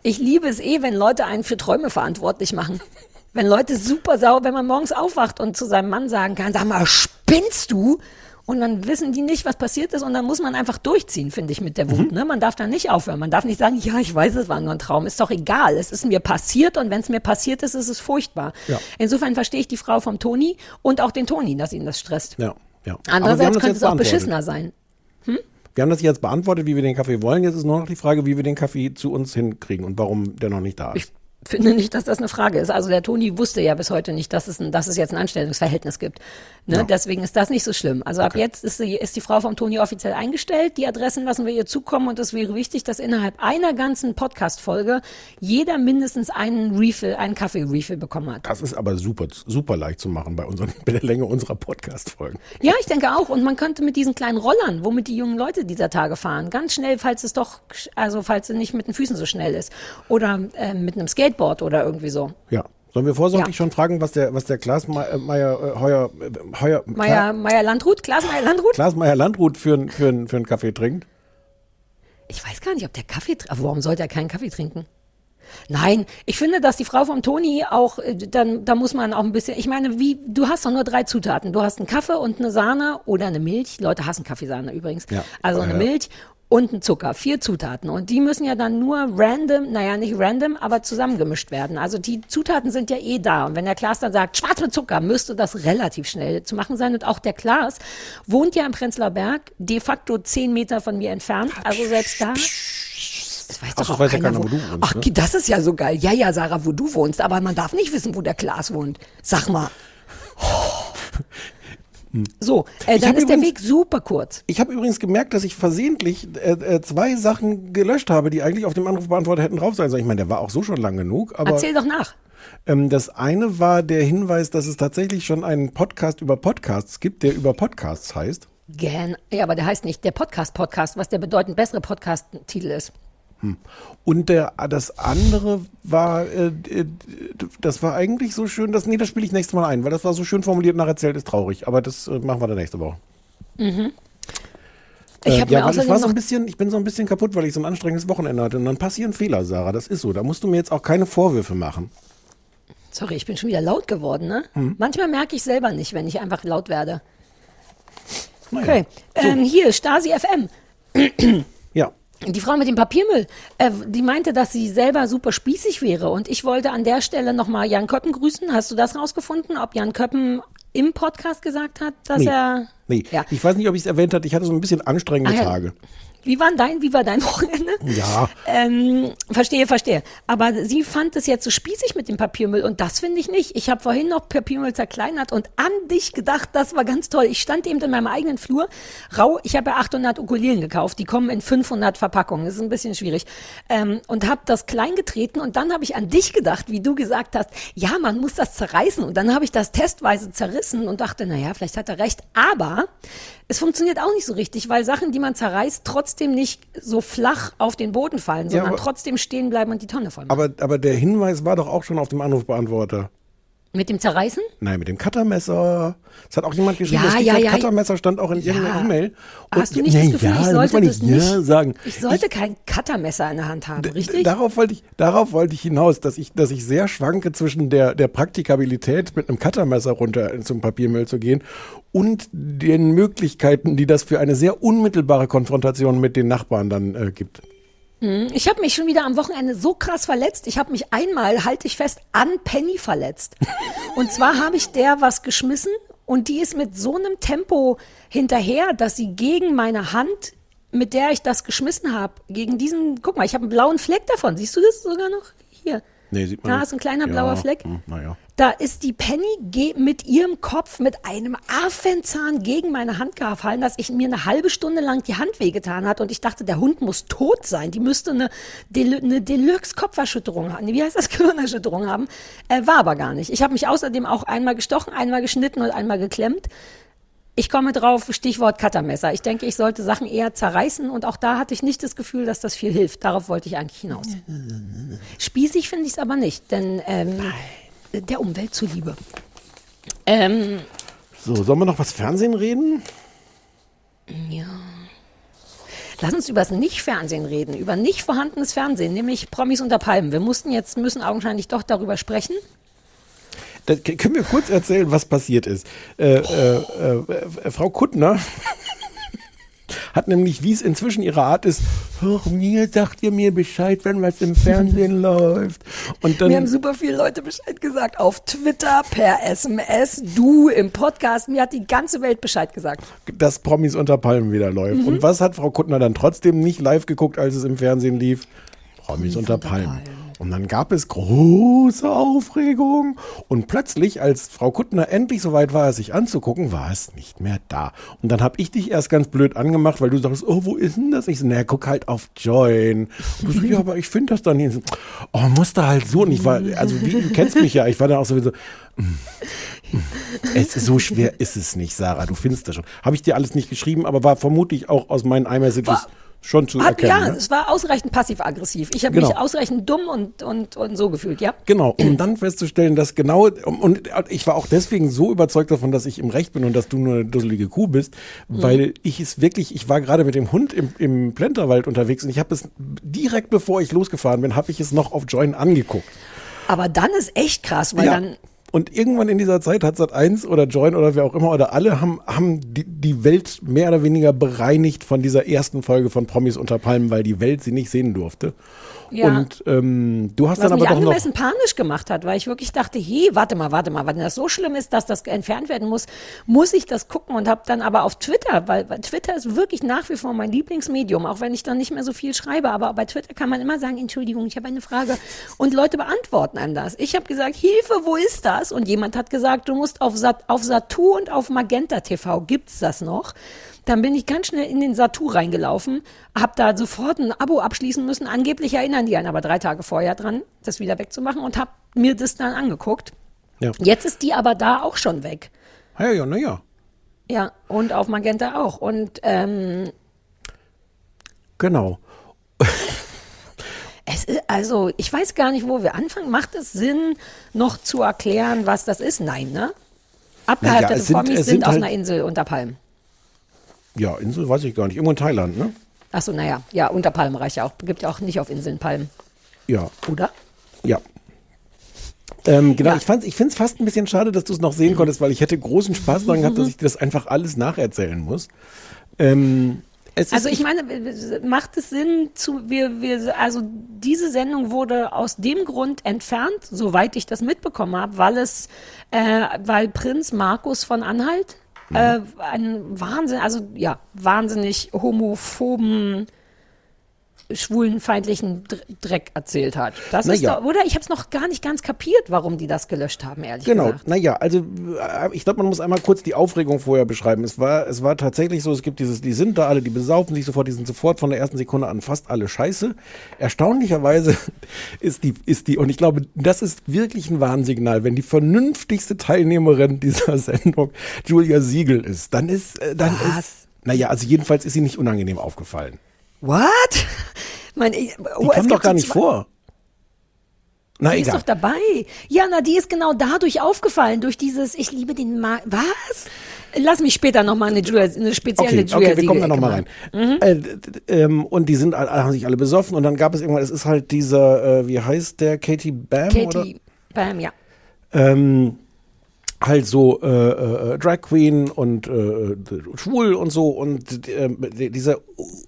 Ich liebe es eh, wenn Leute einen für Träume verantwortlich machen. Wenn Leute super sauer, wenn man morgens aufwacht und zu seinem Mann sagen kann, sag mal, spinnst du? Und dann wissen die nicht, was passiert ist und dann muss man einfach durchziehen, finde ich, mit der Mhm. Wut. Ne? Man darf da nicht aufhören. Man darf nicht sagen, ja, ich weiß, es war nur ein Traum. Ist doch egal. Es ist mir passiert und wenn es mir passiert ist, ist es furchtbar. Ja. Insofern verstehe ich die Frau vom Toni und auch den Toni, dass ihn das stresst. Ja, ja. Andererseits könnte es auch beschissener sein. Wir haben das jetzt beantwortet, wie wir den Kaffee wollen. Jetzt ist nur noch die Frage, wie wir den Kaffee zu uns hinkriegen und warum der noch nicht da ist. Finde nicht, dass das eine Frage ist. Also der Toni wusste ja bis heute nicht, dass es, ein, dass es jetzt ein Anstellungsverhältnis gibt. Ne? Ja. Deswegen ist das nicht so schlimm. Also ab jetzt ist, sie, ist die Frau vom Toni offiziell eingestellt. Die Adressen lassen wir ihr zukommen und es wäre wichtig, dass innerhalb einer ganzen Podcast-Folge jeder mindestens einen Refill, einen Kaffee-Refill bekommen hat. Das ist aber super, super leicht zu machen bei, unseren, <laughs> bei der Länge unserer Podcast-Folgen. Ja, ich denke auch. Und man könnte mit diesen kleinen Rollern, womit die jungen Leute dieser Tage fahren, ganz schnell, falls es doch, also falls es nicht mit den Füßen so schnell ist. Oder äh, mit einem Skateboard oder irgendwie so. Ja. Sollen wir vorsorglich Ja. schon fragen, was der, was der Klaas Meier, äh, Meier äh, Heuer, äh, Heuer, Meier, Meier Landrut, Klaas Meier Landrut? Klaas Meier Landrut für, für, für einen Kaffee trinkt? Ich weiß gar nicht, ob der Kaffee trinkt. Warum sollte er keinen Kaffee trinken? Nein, ich finde, dass die Frau vom Toni auch, dann, da muss man auch ein bisschen, ich meine, wie, du hast doch nur drei Zutaten. Du hast einen Kaffee und eine Sahne oder eine Milch. Leute hassen Kaffeesahne übrigens. Ja. Also eine Ja. Milch und ein Zucker. Vier Zutaten. Und die müssen ja dann nur random, naja, nicht random, aber zusammengemischt werden. Also die Zutaten sind ja eh da. Und wenn der Klaas dann sagt, schwarz mit Zucker, müsste das relativ schnell zu machen sein. Und auch der Klaas wohnt ja im Prenzlauer Berg, de facto zehn Meter von mir entfernt. Also selbst da. Das weiß Ach, doch auch weiß ja keiner, keiner, wo, wo du wohnst, Ach, ne? das ist ja so geil. Ja, ja, Sarah, wo du wohnst. Aber man darf nicht wissen, wo der Klaas wohnt. Sag mal. So, äh, dann ist der übrigens- Weg super kurz. Ich habe übrigens gemerkt, dass ich versehentlich äh, äh, zwei Sachen gelöscht habe, die eigentlich auf dem Anrufbeantworter hätten drauf sein sollen. Ich meine, der war auch so schon lang genug, aber Erzähl doch nach. ähm, das eine war der Hinweis, dass es tatsächlich schon einen Podcast über Podcasts gibt, der über Podcasts heißt. Gern. Ja, aber der heißt nicht der Podcast-Podcast, was der bedeutend bessere Podcast-Titel ist. Und der, das andere war, äh, äh, das war eigentlich so schön, dass, nee, das spiele ich nächstes Mal ein, weil das war so schön formuliert nacherzählt, ist traurig. Aber das äh, machen wir dann nächste Woche. Mhm. Ich Äh, ja, ich war so ein bisschen, ich bin so ein bisschen kaputt, weil ich so ein anstrengendes Wochenende hatte. Und dann passieren Fehler, Sarah. Das ist so. Da musst du mir jetzt auch keine Vorwürfe machen. Sorry, ich bin schon wieder laut geworden, ne? Hm. Manchmal merke ich selber nicht, wenn ich einfach laut werde. Naja. Okay, ähm, hier, Stasi FM. Ja. Die Frau mit dem Papiermüll, äh, die meinte, dass sie selber super spießig wäre. Und ich wollte an der Stelle nochmal Jan Köppen grüßen. Hast du das rausgefunden, ob Jan Köppen im Podcast gesagt hat, dass Nee. er... Nee, Ja. ich weiß nicht, ob ich es erwähnt hatte. Ich hatte so ein bisschen anstrengende Ah, ja. Wie war dein, wie war dein <laughs> Wochenende? Ja. Ähm, verstehe, verstehe. Aber sie fand es jetzt so spießig mit dem Papiermüll und das finde ich nicht. Ich habe vorhin noch Papiermüll zerkleinert und an dich gedacht, das war ganz toll. Ich stand eben in meinem eigenen Flur, rau, ich habe ja 800 Ukulelen gekauft, die kommen in 500 Verpackungen, das ist ein bisschen schwierig. Ähm, und habe das klein getreten und dann habe ich an dich gedacht, wie du gesagt hast, ja, man muss das zerreißen und dann habe ich das testweise zerrissen und dachte, naja, vielleicht hat er recht, aber es funktioniert auch nicht so richtig, weil Sachen, die man zerreißt, trotzdem nicht so flach auf den Boden fallen, Ja, sondern aber- trotzdem stehen bleiben und die Tonne voll machen. Aber, aber der Hinweis war doch auch schon auf dem Anrufbeantworter. Mit dem Zerreißen? Nein, mit dem Cuttermesser. Es hat auch jemand geschrieben, Ja, das ja, ja. Cuttermesser stand auch in irgendeiner E-Mail. Und- Hast du nicht Nee, das Gefühl, ja, ich sollte das nicht? Ja sagen. Ich sollte kein Cuttermesser in der Hand haben, richtig? Darauf wollte ich, darauf wollte ich hinaus, dass ich, dass ich sehr schwanke zwischen der, der Praktikabilität, mit einem Cuttermesser runter zum Papiermüll zu gehen und den Möglichkeiten, die das für eine sehr unmittelbare Konfrontation mit den Nachbarn dann äh, gibt. Hm, Ich habe mich schon wieder am Wochenende so krass verletzt. Ich habe mich einmal, halte ich fest, an Penny verletzt. Und zwar habe ich der was geschmissen und die ist mit so einem Tempo hinterher, dass sie gegen meine Hand, mit der ich das geschmissen habe, gegen diesen, guck mal, ich habe einen blauen Fleck davon. Siehst du das sogar noch? Hier. Nee, sieht man Da nicht. ist ein kleiner blauer Fleck. hm, Naja. Da ist die Penny mit ihrem Kopf mit einem Affenzahn gegen meine Hand gefallen, dass ich mir eine halbe Stunde lang die Hand wehgetan hat und ich dachte, der Hund muss tot sein. Die müsste eine, Del eine Deluxe-Kopferschütterung haben. Wie heißt das? <laughs> Gehirnerschütterung haben. Äh, war aber gar nicht. Ich habe mich außerdem auch einmal gestochen, einmal geschnitten und einmal geklemmt. Ich komme drauf, Stichwort Cuttermesser. Ich denke, ich sollte Sachen eher zerreißen und auch da hatte ich nicht das Gefühl, dass das viel hilft. Darauf wollte ich eigentlich hinaus. Spießig finde ich es aber nicht, denn ähm, der Umwelt zuliebe. Ähm, So, sollen wir noch was Fernsehen reden? ja. Lass uns über das Nicht-Fernsehen reden, über nicht vorhandenes Fernsehen, nämlich Promis unter Palmen. Wir mussten jetzt, müssen augenscheinlich doch darüber sprechen. Da, k- können wir kurz erzählen, was passiert ist. Äh, äh, äh, Frau Kuttner <laughs> hat nämlich, wie es inzwischen ihre Art ist, "Ach, mir sagt ihr mir Bescheid, wenn was im Fernsehen <laughs> läuft. Und dann Mir haben super viele Leute Bescheid gesagt. Auf Twitter, per SMS, du im Podcast. Mir hat die ganze Welt Bescheid gesagt. dass Promis unter Palmen wieder läuft. Mhm. Und was hat Frau Kuttner dann trotzdem nicht live geguckt, als es im Fernsehen lief? Promis unter Palmen. Und dann gab es große Aufregung. Und plötzlich, als Frau Kuttner endlich soweit war, es sich anzugucken, war es nicht mehr da. Und dann habe ich dich erst ganz blöd angemacht, weil du sagst, oh, wo ist denn das? Ich so, naja, guck halt auf Join. Und du so, ja, aber ich finde das dann nicht. So, oh, musste halt so. Und ich war, also wie, du kennst mich ja, ich war da auch sowieso, mm, mm, es ist so schwer ist es nicht, Sarah. Du findest das schon. Habe ich dir alles nicht geschrieben, aber war vermutlich auch aus meinen iMessages schon zu Hat, erkennen. ja, ne? es war ausreichend passiv-aggressiv. Ich habe Genau. mich ausreichend dumm und, und, und so gefühlt, ja. Genau, um dann festzustellen, dass genau, und ich war auch deswegen so überzeugt davon, dass ich im Recht bin und dass du nur eine dusselige Kuh bist, Mhm. weil ich es wirklich, ich war gerade mit dem Hund im, im Plenterwald unterwegs und ich habe es direkt bevor ich losgefahren bin, habe ich es noch auf Join angeguckt. Aber dann ist echt krass, weil Ja. dann, Und irgendwann in dieser Zeit hat Sat1 oder Join oder wer auch immer oder alle haben, haben die, die Welt mehr oder weniger bereinigt von dieser ersten Folge von Promis unter Palmen, weil die Welt sie nicht sehen durfte. Ja. Und ähm, du hast was dann mich aber doch noch. angemessen panisch gemacht hat, weil ich wirklich dachte, hey, warte mal, warte mal, wenn das so schlimm ist, dass das entfernt werden muss, muss ich das gucken und habe dann aber auf Twitter, weil, weil Twitter ist wirklich nach wie vor mein Lieblingsmedium, auch wenn ich dann nicht mehr so viel schreibe, aber bei Twitter kann man immer sagen, Entschuldigung, ich habe eine Frage und Leute beantworten einem das. Ich habe gesagt, Hilfe, wo ist das? Und jemand hat gesagt, du musst auf, Sat auf Satu und auf Magenta TV, gibt's das noch? Dann bin ich ganz schnell in den Satu reingelaufen, habe da sofort ein Abo abschließen müssen. Angeblich erinnern die einen aber drei Tage vorher dran, das wieder wegzumachen und habe mir das dann angeguckt. Ja. Jetzt ist die aber da auch schon weg. Ja, ja, naja. Ja, und auf Magenta auch. Und ähm, Genau. <laughs> es ist, also, ich weiß gar nicht, wo wir anfangen. Macht es Sinn, noch zu erklären, was das ist? Nein, ne? Abgehaltene sind- Promis es sind, sind auf halt- einer Insel unter Palmen. Ja, Insel weiß ich gar nicht. Irgendwo in Thailand, ne? Achso, naja, ja, unter Palmen reicht ja auch. Gibt ja auch nicht auf Inseln Palmen, Ja. oder? Ja. Ähm, genau, ich, fand's- ich finde es fast ein bisschen schade, dass du es noch sehen konntest, weil ich hätte großen Spaß daran gehabt, dass ich dir das einfach alles nacherzählen muss. Ähm, es Also ich meine, macht es Sinn zu, wir, wir, also diese Sendung wurde aus dem Grund entfernt, soweit ich das mitbekommen habe, weil es, äh, weil Prinz Markus von Anhalt äh, einen Wahnsinn, also ja, wahnsinnig homophoben, schwulenfeindlichen Dr- Dreck erzählt hat. Das Na ist doch, oder? Ich habe es noch gar nicht ganz kapiert, warum die das gelöscht haben, ehrlich Genau, gesagt. naja, also äh, ich glaube, man muss einmal kurz die Aufregung vorher beschreiben. Es war, es war tatsächlich so, es gibt dieses, die sind da alle, die besaufen sich sofort, die sind sofort von der ersten Sekunde an fast alle scheiße. Erstaunlicherweise <laughs> ist die, ist die, und ich glaube, das ist wirklich ein Warnsignal, wenn die vernünftigste Teilnehmerin dieser <laughs> Sendung Julia Siegel ist, dann ist, äh, dann ist, naja, also jedenfalls ist sie nicht unangenehm aufgefallen. What? <laughs> Mein, ich, Die oh, kam gibt doch gar nicht vor. Na die ist egal. doch dabei. Ja, na, die ist genau dadurch aufgefallen, durch dieses, ich liebe den Ma Was? Lass mich später nochmal eine, Julia, eine spezielle Okay, Julia okay, wir kommen da nochmal rein. machen. Äh, ähm, und die sind haben sich alle besoffen und dann gab es irgendwann, es ist halt dieser, äh, wie heißt der, Katie Bam oder? Katie, Bam, ja. Ähm, halt so äh, äh, Drag Queen und äh, schwul und so und äh, dieser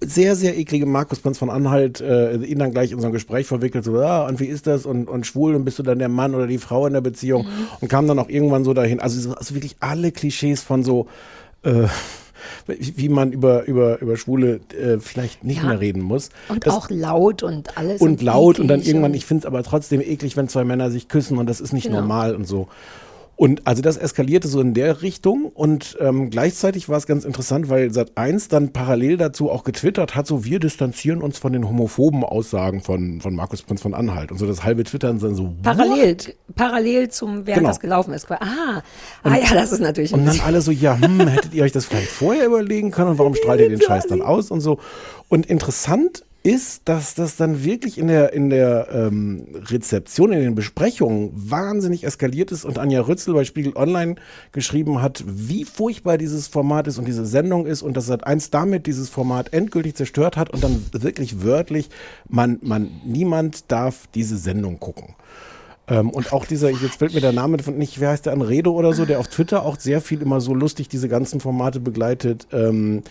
sehr, sehr eklige Markus Prinz von Anhalt äh, ihn dann gleich in so ein Gespräch verwickelt, so, ah, und wie ist das und, und schwul und bist du dann der Mann oder die Frau in der Beziehung und kam dann auch irgendwann so dahin, also, so- also wirklich alle Klischees von so äh, wie man über, über, über Schwule äh, vielleicht nicht Ja. mehr reden muss. Und Das- auch laut und alles. und laut und dann irgendwann, und- ich finde es aber trotzdem eklig, wenn zwei Männer sich küssen und das ist nicht Genau. normal und so. Und also das eskalierte so in der Richtung und ähm, gleichzeitig war es ganz interessant, weil Sat1 dann parallel dazu auch getwittert hat, so wir distanzieren uns von den homophoben Aussagen von, von Markus Prinz von Anhalt und so das halbe Twittern dann so Parallel, parallel zum, während Genau. das gelaufen ist. Ah, ah ja, das ist natürlich. Und dann alle so, ja, hm, hättet ihr euch das vielleicht vorher überlegen können und warum strahlt ihr den <laughs> Scheiß dann aus und so. Und interessant ist, dass das dann wirklich in der, in der ähm, Rezeption, in den Besprechungen wahnsinnig eskaliert ist und Anja Rützel bei Spiegel Online geschrieben hat, wie furchtbar dieses Format ist und diese Sendung ist und dass seit eins damit dieses Format endgültig zerstört hat und dann wirklich wörtlich, man, man, niemand darf diese Sendung gucken. Ähm, und auch dieser, jetzt fällt mir der Name von nicht, wer heißt der, Anredo oder so, der auf Twitter auch sehr viel immer so lustig diese ganzen Formate begleitet. Ähm,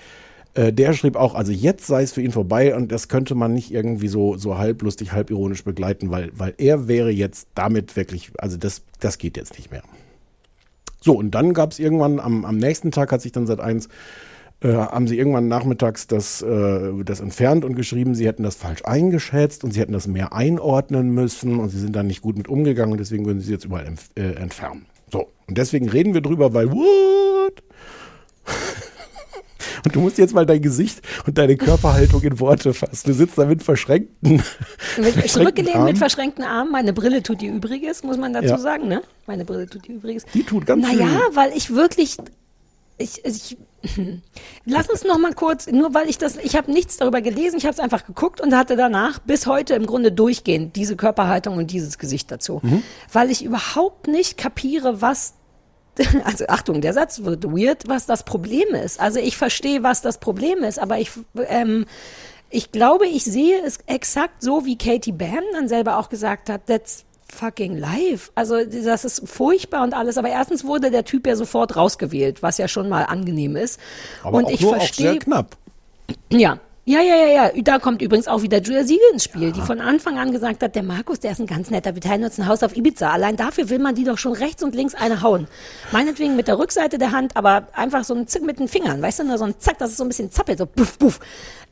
äh, der schrieb auch, also jetzt sei es für ihn vorbei und das könnte man nicht irgendwie so, so halblustig, halbironisch begleiten, weil, weil er wäre jetzt damit wirklich, also das, das geht jetzt nicht mehr. So, und dann gab es irgendwann am, am nächsten Tag hat sich dann seit eins äh, haben sie irgendwann nachmittags das, äh, das entfernt und geschrieben, sie hätten das falsch eingeschätzt und sie hätten das mehr einordnen müssen und sie sind dann nicht gut mit umgegangen und deswegen würden sie es jetzt überall äh, entfernen. So, und deswegen reden wir drüber, weil what? Und du musst jetzt mal dein Gesicht und deine Körperhaltung in Worte fassen. Du sitzt da mit verschränkten, Mit, <laughs> verschränkten zurückgelehnt mit Armen. verschränkten Armen. Meine Brille tut ihr Übriges, muss man dazu Ja. sagen, ne? Meine Brille tut ihr Übriges. Die tut ganz Naja, viel. weil ich wirklich. Ich, ich, <laughs> lass uns noch mal kurz, nur weil ich das, ich habe nichts darüber gelesen, ich habe es einfach geguckt und hatte danach bis heute im Grunde durchgehend diese Körperhaltung und dieses Gesicht dazu, Mhm. weil ich überhaupt nicht kapiere, was <laughs> also Achtung, der Satz wird weird, was das Problem ist. Also ich verstehe, was das Problem ist, aber ich, ähm, ich glaube, ich sehe es exakt so, wie Katie Bam dann selber auch gesagt hat, that's fucking life. Also das ist furchtbar und alles, aber erstens wurde der Typ ja sofort rausgewählt, was ja schon mal angenehm ist. Aber und auch ich nur auch verstehe, sehr knapp. ja. Ja, ja, ja, ja. Da kommt übrigens auch wieder Julia Siegel ins Spiel, die von Anfang an gesagt hat, der Markus, der ist ein ganz netter, wir teilen uns ein Haus auf Ibiza. Allein dafür will man die doch schon rechts und links eine hauen. Meinetwegen mit der Rückseite der Hand, aber einfach so ein Zick mit den Fingern, weißt du, nur so ein Zack, dass es so ein bisschen zappelt, so puff, puff.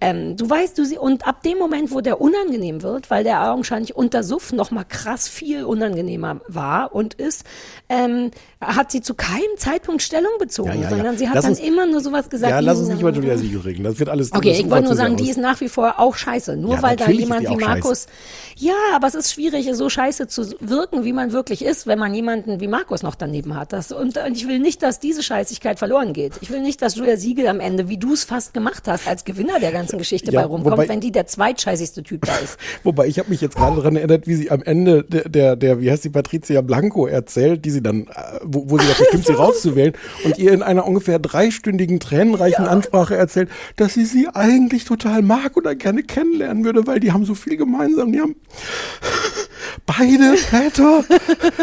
Ähm, du weißt, du sie, und ab dem Moment, wo der unangenehm wird, weil der augenscheinlich unter Suff noch mal krass viel unangenehmer war und ist, ähm, hat sie zu keinem Zeitpunkt Stellung bezogen, Ja, ja, ja. sondern sie hat Lass dann uns- immer nur sowas gesagt. Ja, lass uns nicht über Julia Siegel reden. Das wird alles Okay, ich wollte nur zu sagen, die ist nach wie vor auch scheiße. Nur Ja, weil da jemand wie Markus. Ja, aber es ist schwierig, so scheiße zu wirken, wie man wirklich ist, wenn man jemanden wie Markus noch daneben hat. Das, und, und ich will nicht, dass diese Scheißigkeit verloren geht. Ich will nicht, dass Julia Siegel am Ende, wie du es fast gemacht hast, als Gewinner der ganzen Geschichte Ja, bei rumkommt, wobei- wenn die der zweitscheißigste Typ da ist. <laughs> Wobei ich habe mich jetzt gerade daran erinnert, wie sie am Ende der, der, der wie heißt die Patricia Blanco erzählt, die sie dann, äh, wo, wo sie <laughs> das bestimmt, sie rauszuwählen und ihr in einer ungefähr dreistündigen tränenreichen Ansprache erzählt, dass sie sie eigentlich total mag oder gerne kennenlernen würde, weil die haben so viel gemeinsam. Die haben <laughs> beide Väter,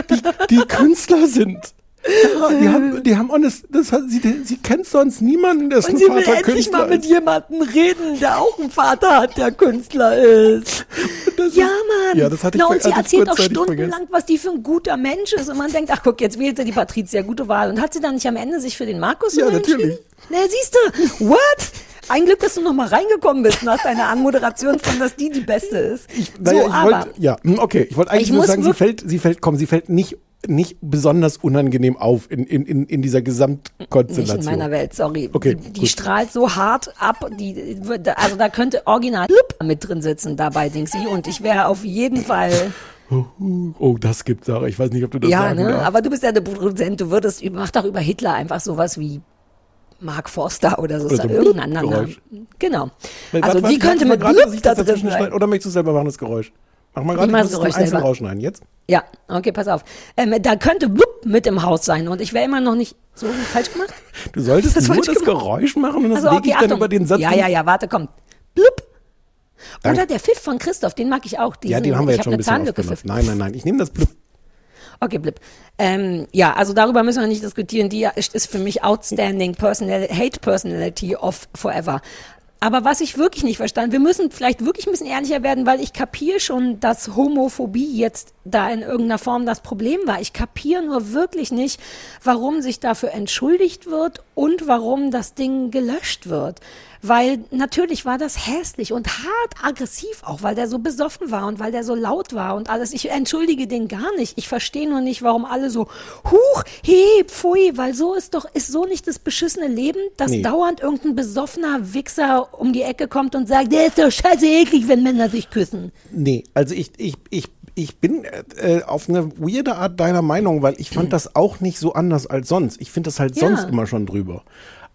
die, die Künstler sind. Ja, die haben, die haben honest, das hat, sie, sie kennt sonst niemanden, dessen Und sie will Vater endlich Künstler mal mit ist. jemandem reden, der auch einen Vater hat, der Künstler ist. <laughs> ja, Mann. Ja, das hatte ich Na, ver- und sie ich erzählt auch stundenlang, was die für ein guter Mensch ist. Und man denkt, ach guck, jetzt wählt sie die Patricia, gute Wahl. Und hat sie dann nicht am Ende sich für den Markus Ja, natürlich. entschieden? Na, siehst du, what? Ein Glück, dass du noch mal reingekommen bist nach deiner Anmoderation von, dass die die Beste ist. Naja, so, ich wollte, ja, hm, okay, ich wollte eigentlich Ich nur sagen, sie fällt, sie fällt, komm, sie fällt nicht, nicht besonders unangenehm auf in, in, in, in dieser nicht Gesamtkonstellation. in meiner Welt, sorry. Okay, die die strahlt so hart ab, die, also da könnte original mit drin sitzen dabei, Dingsy. Und ich wäre auf jeden Fall, Oh, das gibt Sarah. Ich weiß nicht, ob du das ja, sagen ne, darfst. aber du bist ja der Produzent, du würdest, mach doch über Hitler einfach sowas wie Mark Forster oder so, Oder ist so irgendein anderer Name. Genau. Warte, Also warte, die könnte mit Blub da drin sein. Oder möchtest du selber machen, das Geräusch? Mach mal gerade, das Geräusch einzeln rausschneiden. Jetzt? Ja, okay, pass auf. Ähm, da könnte Blub mit im Haus sein und ich wäre immer noch nicht so falsch gemacht. <laughs> Du solltest Das nur das gemacht. Geräusch machen und das Also, lege okay, ich dann Achtung. über den Satz. Ja, ja, ja, warte, komm. Blub. Oder der Pfiff von Christoph, den mag ich auch. Diesen, Ja, den haben wir jetzt schon ein bisschen Zahnlücke. Nein, nein, nein. Ich nehme das Blub. Okay, blip. Ähm, ja, also darüber müssen wir nicht diskutieren. Die ist für mich outstanding personal, hate personality of forever. Aber was ich wirklich nicht verstanden, wir müssen vielleicht wirklich ein bisschen ehrlicher werden, weil ich kapiere schon, dass Homophobie jetzt da in irgendeiner Form das Problem war. Ich kapiere nur wirklich nicht, warum sich dafür entschuldigt wird und warum das Ding gelöscht wird. Weil natürlich war das hässlich und hart aggressiv auch, weil der so besoffen war und weil der so laut war und alles. Ich entschuldige den gar nicht. Ich verstehe nur nicht, warum alle so, huch, he, pfui, weil so ist doch, ist so nicht das beschissene Leben, dass Nee. dauernd irgendein besoffener Wichser um die Ecke kommt und sagt, der ist doch scheiße eklig, wenn Männer sich küssen. Nee, also ich, ich, ich, ich bin äh, auf eine weirde Art deiner Meinung, weil ich fand <clears throat> das auch nicht so anders als sonst. Ich finde das halt Ja. sonst immer schon drüber.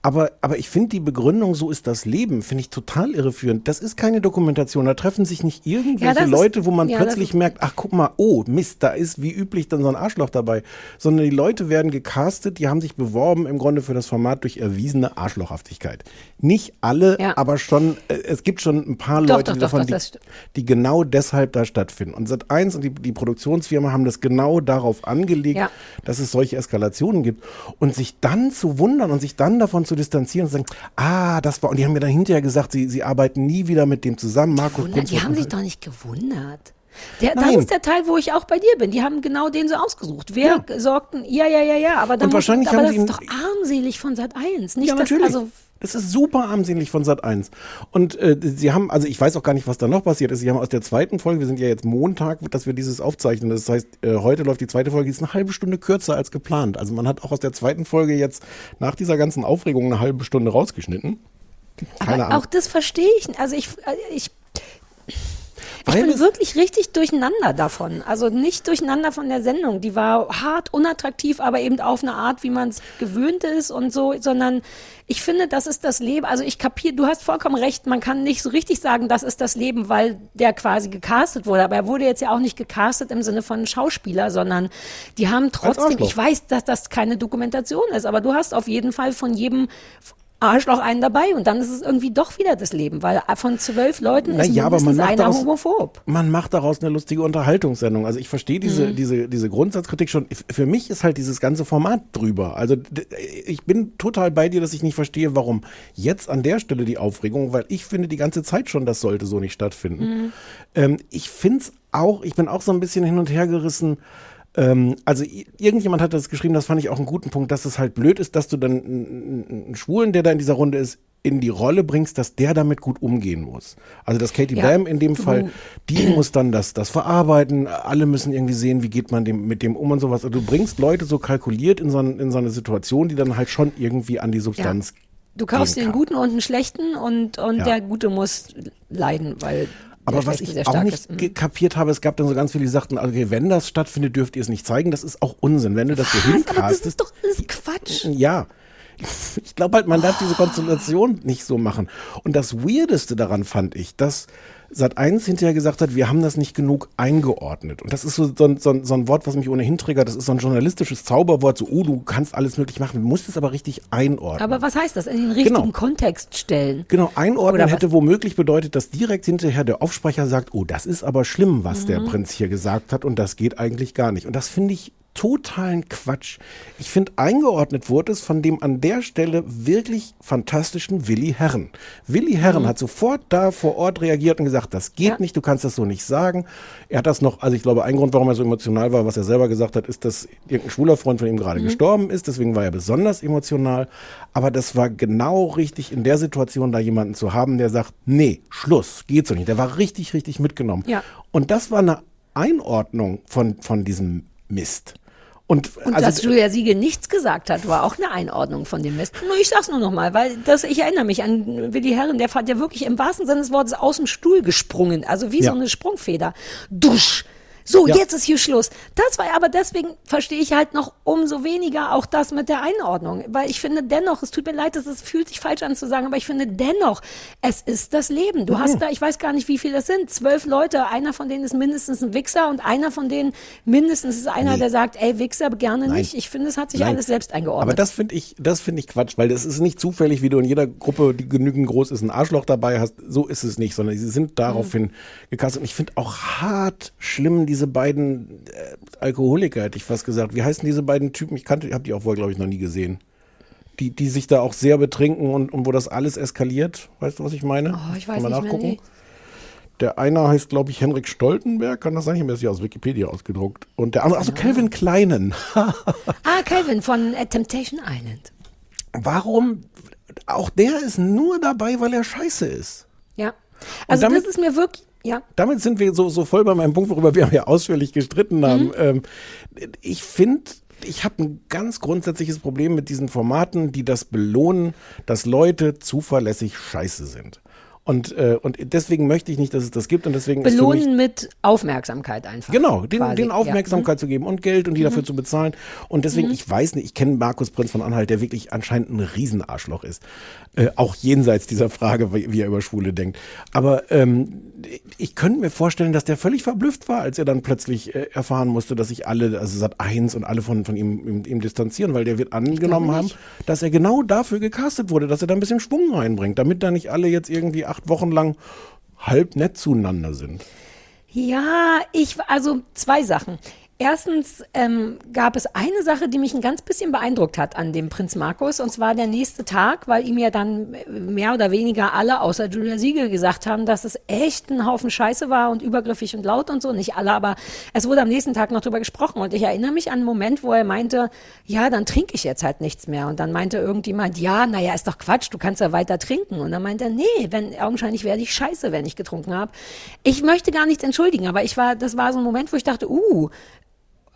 Aber, aber ich finde die Begründung, so ist das Leben, finde ich total irreführend. Das ist keine Dokumentation. Da treffen sich nicht irgendwelche ist- Leute, wo man ja, plötzlich ist- merkt, ach guck mal, oh Mist, da ist wie üblich dann so ein Arschloch dabei. Sondern die Leute werden gecastet, die haben sich beworben im Grunde für das Format durch erwiesene Arschlochhaftigkeit. Nicht alle, Ja. aber schon, äh, es gibt schon ein paar Doch, Leute, doch, davon, doch, die, die genau deshalb da stattfinden. Und Sat1 und die, die Produktionsfirma haben das genau darauf angelegt, Ja. dass es solche Eskalationen gibt. Und sich dann zu wundern und sich dann davon zu distanzieren und zu sagen, ah, das war, und die haben mir dann hinterher gesagt, sie, sie arbeiten nie wieder mit dem zusammen. Marco Wundert, Kunz die haben sich doch nicht gewundert. Der, das ist der Teil, wo ich auch bei dir bin. Die haben genau den so ausgesucht. Wer sorgten, ja, ja, ja, ja, aber, dann Und wahrscheinlich muss, aber haben das ist doch armselig von Sat 1. Nicht, Ja, dass, natürlich. also, Es ist super armselig von Sat 1. Und äh, sie haben, also ich weiß auch gar nicht, was da noch passiert ist. Sie haben aus der zweiten Folge, wir sind ja jetzt Montag, dass wir dieses aufzeichnen. Das heißt, äh, heute läuft die zweite Folge, die ist eine halbe Stunde kürzer als geplant. Also man hat auch aus der zweiten Folge jetzt nach dieser ganzen Aufregung eine halbe Stunde rausgeschnitten. Keine Aber Ahnung. auch das verstehe ich. nicht. Also ich, äh, ich, ich Weil bin wirklich richtig durcheinander davon. Also nicht durcheinander von der Sendung. Die war hart, unattraktiv, aber eben auf eine Art, wie man es gewöhnt ist und so, sondern ich finde, das ist das Leben. Also ich kapiere, du hast vollkommen recht, man kann nicht so richtig sagen, das ist das Leben, weil der quasi gecastet wurde. Aber er wurde jetzt ja auch nicht gecastet im Sinne von Schauspieler, sondern die haben trotzdem, ich weiß, dass das keine Dokumentation ist, aber du hast auf jeden Fall von jedem Arschloch einen dabei und dann ist es irgendwie doch wieder das Leben, weil von zwölf Leuten Na ist ja, aber man macht einer daraus- homophob. man macht daraus eine lustige Unterhaltungssendung. Also ich verstehe diese, Mhm. diese, diese Grundsatzkritik schon. Für mich ist halt dieses ganze Format drüber. Also ich bin total bei dir, dass ich nicht verstehe, warum jetzt an der Stelle die Aufregung, weil ich finde die ganze Zeit schon, das sollte so nicht stattfinden. Mhm. Ähm, ich finde es auch, ich bin auch so ein bisschen hin und her gerissen. Ähm, also irgendjemand hat das geschrieben, das fand ich auch einen guten Punkt, dass es halt blöd ist, dass du dann einen, Schwulen, der da in dieser Runde ist, in die Rolle bringst, dass der damit gut umgehen muss. Also dass Katie Ja. Bam in dem Fall, die <clears throat> muss dann das, das verarbeiten, alle müssen irgendwie sehen, wie geht man dem, mit dem um und sowas. Also du bringst Leute so kalkuliert in so, in so eine Situation, die dann halt schon irgendwie an die Substanz Du kaufst den. Guten und den Schlechten und, und Ja. der Gute muss leiden, weil Aber was ich auch nicht ist. Mhm. kapiert habe, es gab dann so ganz viele, die sagten, okay, wenn das stattfindet, dürft ihr es nicht zeigen. Das ist auch Unsinn. Wenn du das so Was? Aber das ist doch alles Quatsch. Ja. <laughs> Ich glaube halt, man darf diese Konstellation nicht so machen. Und das Weirdeste daran fand ich, dass Sat1 hinterher gesagt hat, wir haben das nicht genug eingeordnet. Und das ist so, so, ein- so, so ein Wort, was mich ohnehin triggert. Das ist so ein journalistisches Zauberwort. So, oh, du kannst alles möglich machen. Du musst es aber richtig einordnen. Aber was heißt das? In den richtigen Genau. Kontext stellen. Genau, einordnen hätte womöglich bedeutet, dass direkt hinterher der Aufsprecher sagt, oh, das ist aber schlimm, was der Mhm. Prinz hier gesagt hat und das geht eigentlich gar nicht. Und das finde ich totalen Quatsch. Ich finde, eingeordnet wurde es von dem an der Stelle wirklich fantastischen Willi Herren. Willi Herren Mhm. hat sofort da vor Ort reagiert und gesagt, das geht nicht, du kannst das so nicht sagen. Er hat das noch, also ich glaube, ein Grund, warum er so emotional war, was er selber gesagt hat, ist, dass irgendein schwuler Freund von ihm gerade Mhm. gestorben ist, deswegen war er besonders emotional. Aber das war genau richtig in der Situation, da jemanden zu haben, der sagt, nee, Schluss, geht so nicht. Der war richtig, richtig mitgenommen. Ja. Und das war eine Einordnung von, von diesem Mist. Und, Und also, dass Julia Siegel nichts gesagt hat, war auch eine Einordnung von dem Mist. Nur ich sag's nur noch mal, weil das, ich erinnere mich an Willi Herren, der hat ja wirklich im wahrsten Sinne des Wortes aus dem Stuhl gesprungen, also wie Ja. so eine Sprungfeder. Dusch! So, Ja. jetzt ist hier Schluss. Das war aber deswegen verstehe ich halt noch umso weniger auch das mit der Einordnung, weil ich finde dennoch, es tut mir leid, dass es fühlt sich falsch an zu sagen, aber ich finde dennoch, es ist das Leben. Du Mhm. hast da, ich weiß gar nicht, wie viele das sind, zwölf Leute, einer von denen ist mindestens ein Wichser und einer von denen mindestens ist einer, Nee. der sagt, ey Wichser, gerne Nein. nicht. Ich finde, es hat sich Nein. alles selbst eingeordnet. Aber das finde ich, das finde ich Quatsch, weil das ist nicht zufällig, wie du in jeder Gruppe, die genügend groß ist, ein Arschloch dabei hast. So ist es nicht, sondern sie sind daraufhin Mhm. gecastet. Und ich finde auch hart schlimm diese beiden äh, Alkoholiker, hätte ich fast gesagt. Wie heißen diese beiden Typen? Ich kannte, habe die auch wohl, glaube ich, noch nie gesehen. Die, die sich da auch sehr betrinken und, und wo das alles eskaliert. Weißt du, was ich meine? Oh, ich weiß Kann man nachgucken? Der eine heißt, glaube ich, Henrik Stoltenberg, kann das sein? Ich habe mir das hier aus Wikipedia ausgedruckt. Und der andere, also Calvin Kleinen. <laughs> ah, Calvin von äh, Temptation Island. Warum? Auch der ist nur dabei, weil er scheiße ist. Ja. Also damit- das ist mir wirklich, ja. Damit sind wir so, so voll bei meinem Punkt, worüber wir ja ausführlich gestritten haben. Mhm. Ähm, ich finde, ich habe ein ganz grundsätzliches Problem mit diesen Formaten, die das belohnen, dass Leute zuverlässig scheiße sind. Und, äh, und deswegen möchte ich nicht, dass es das gibt. Und deswegen ist für mich Belohnen mit Aufmerksamkeit einfach. Genau, den, quasi. den Aufmerksamkeit zu geben und Geld und die Mhm. dafür zu bezahlen. Und deswegen, Mhm. ich weiß nicht, ich kenne Markus Prinz von Anhalt, der wirklich anscheinend ein Riesenarschloch ist. Äh, auch jenseits dieser Frage, wie, wie er über Schwule denkt. Aber ähm, ich könnte mir vorstellen, dass der völlig verblüfft war, als er dann plötzlich äh, erfahren musste, dass sich alle, also Sat 1 und alle von, von ihm, ihm, ihm distanzieren, weil der wird angenommen haben, dass er genau dafür gecastet wurde, dass er da ein bisschen Schwung reinbringt, damit da nicht alle jetzt irgendwie acht Wochen lang halb nett zueinander sind. Ja, ich, also zwei Sachen. Erstens ähm, gab es eine Sache, die mich ein ganz bisschen beeindruckt hat an dem Prinz Markus, und zwar der nächste Tag, weil ihm ja dann mehr oder weniger alle außer Julia Siegel gesagt haben, dass es echt ein Haufen Scheiße war und übergriffig und laut und so. Nicht alle, aber es wurde am nächsten Tag noch drüber gesprochen. Und ich erinnere mich an einen Moment, wo er meinte, ja, dann trinke ich jetzt halt nichts mehr. Und dann meinte irgendjemand, ja, naja, ist doch Quatsch, du kannst ja weiter trinken. Und dann meinte er, nee, wenn, augenscheinlich werde ich scheiße, wenn ich getrunken habe. Ich möchte gar nichts entschuldigen, aber ich war, das war so ein Moment, wo ich dachte, uh,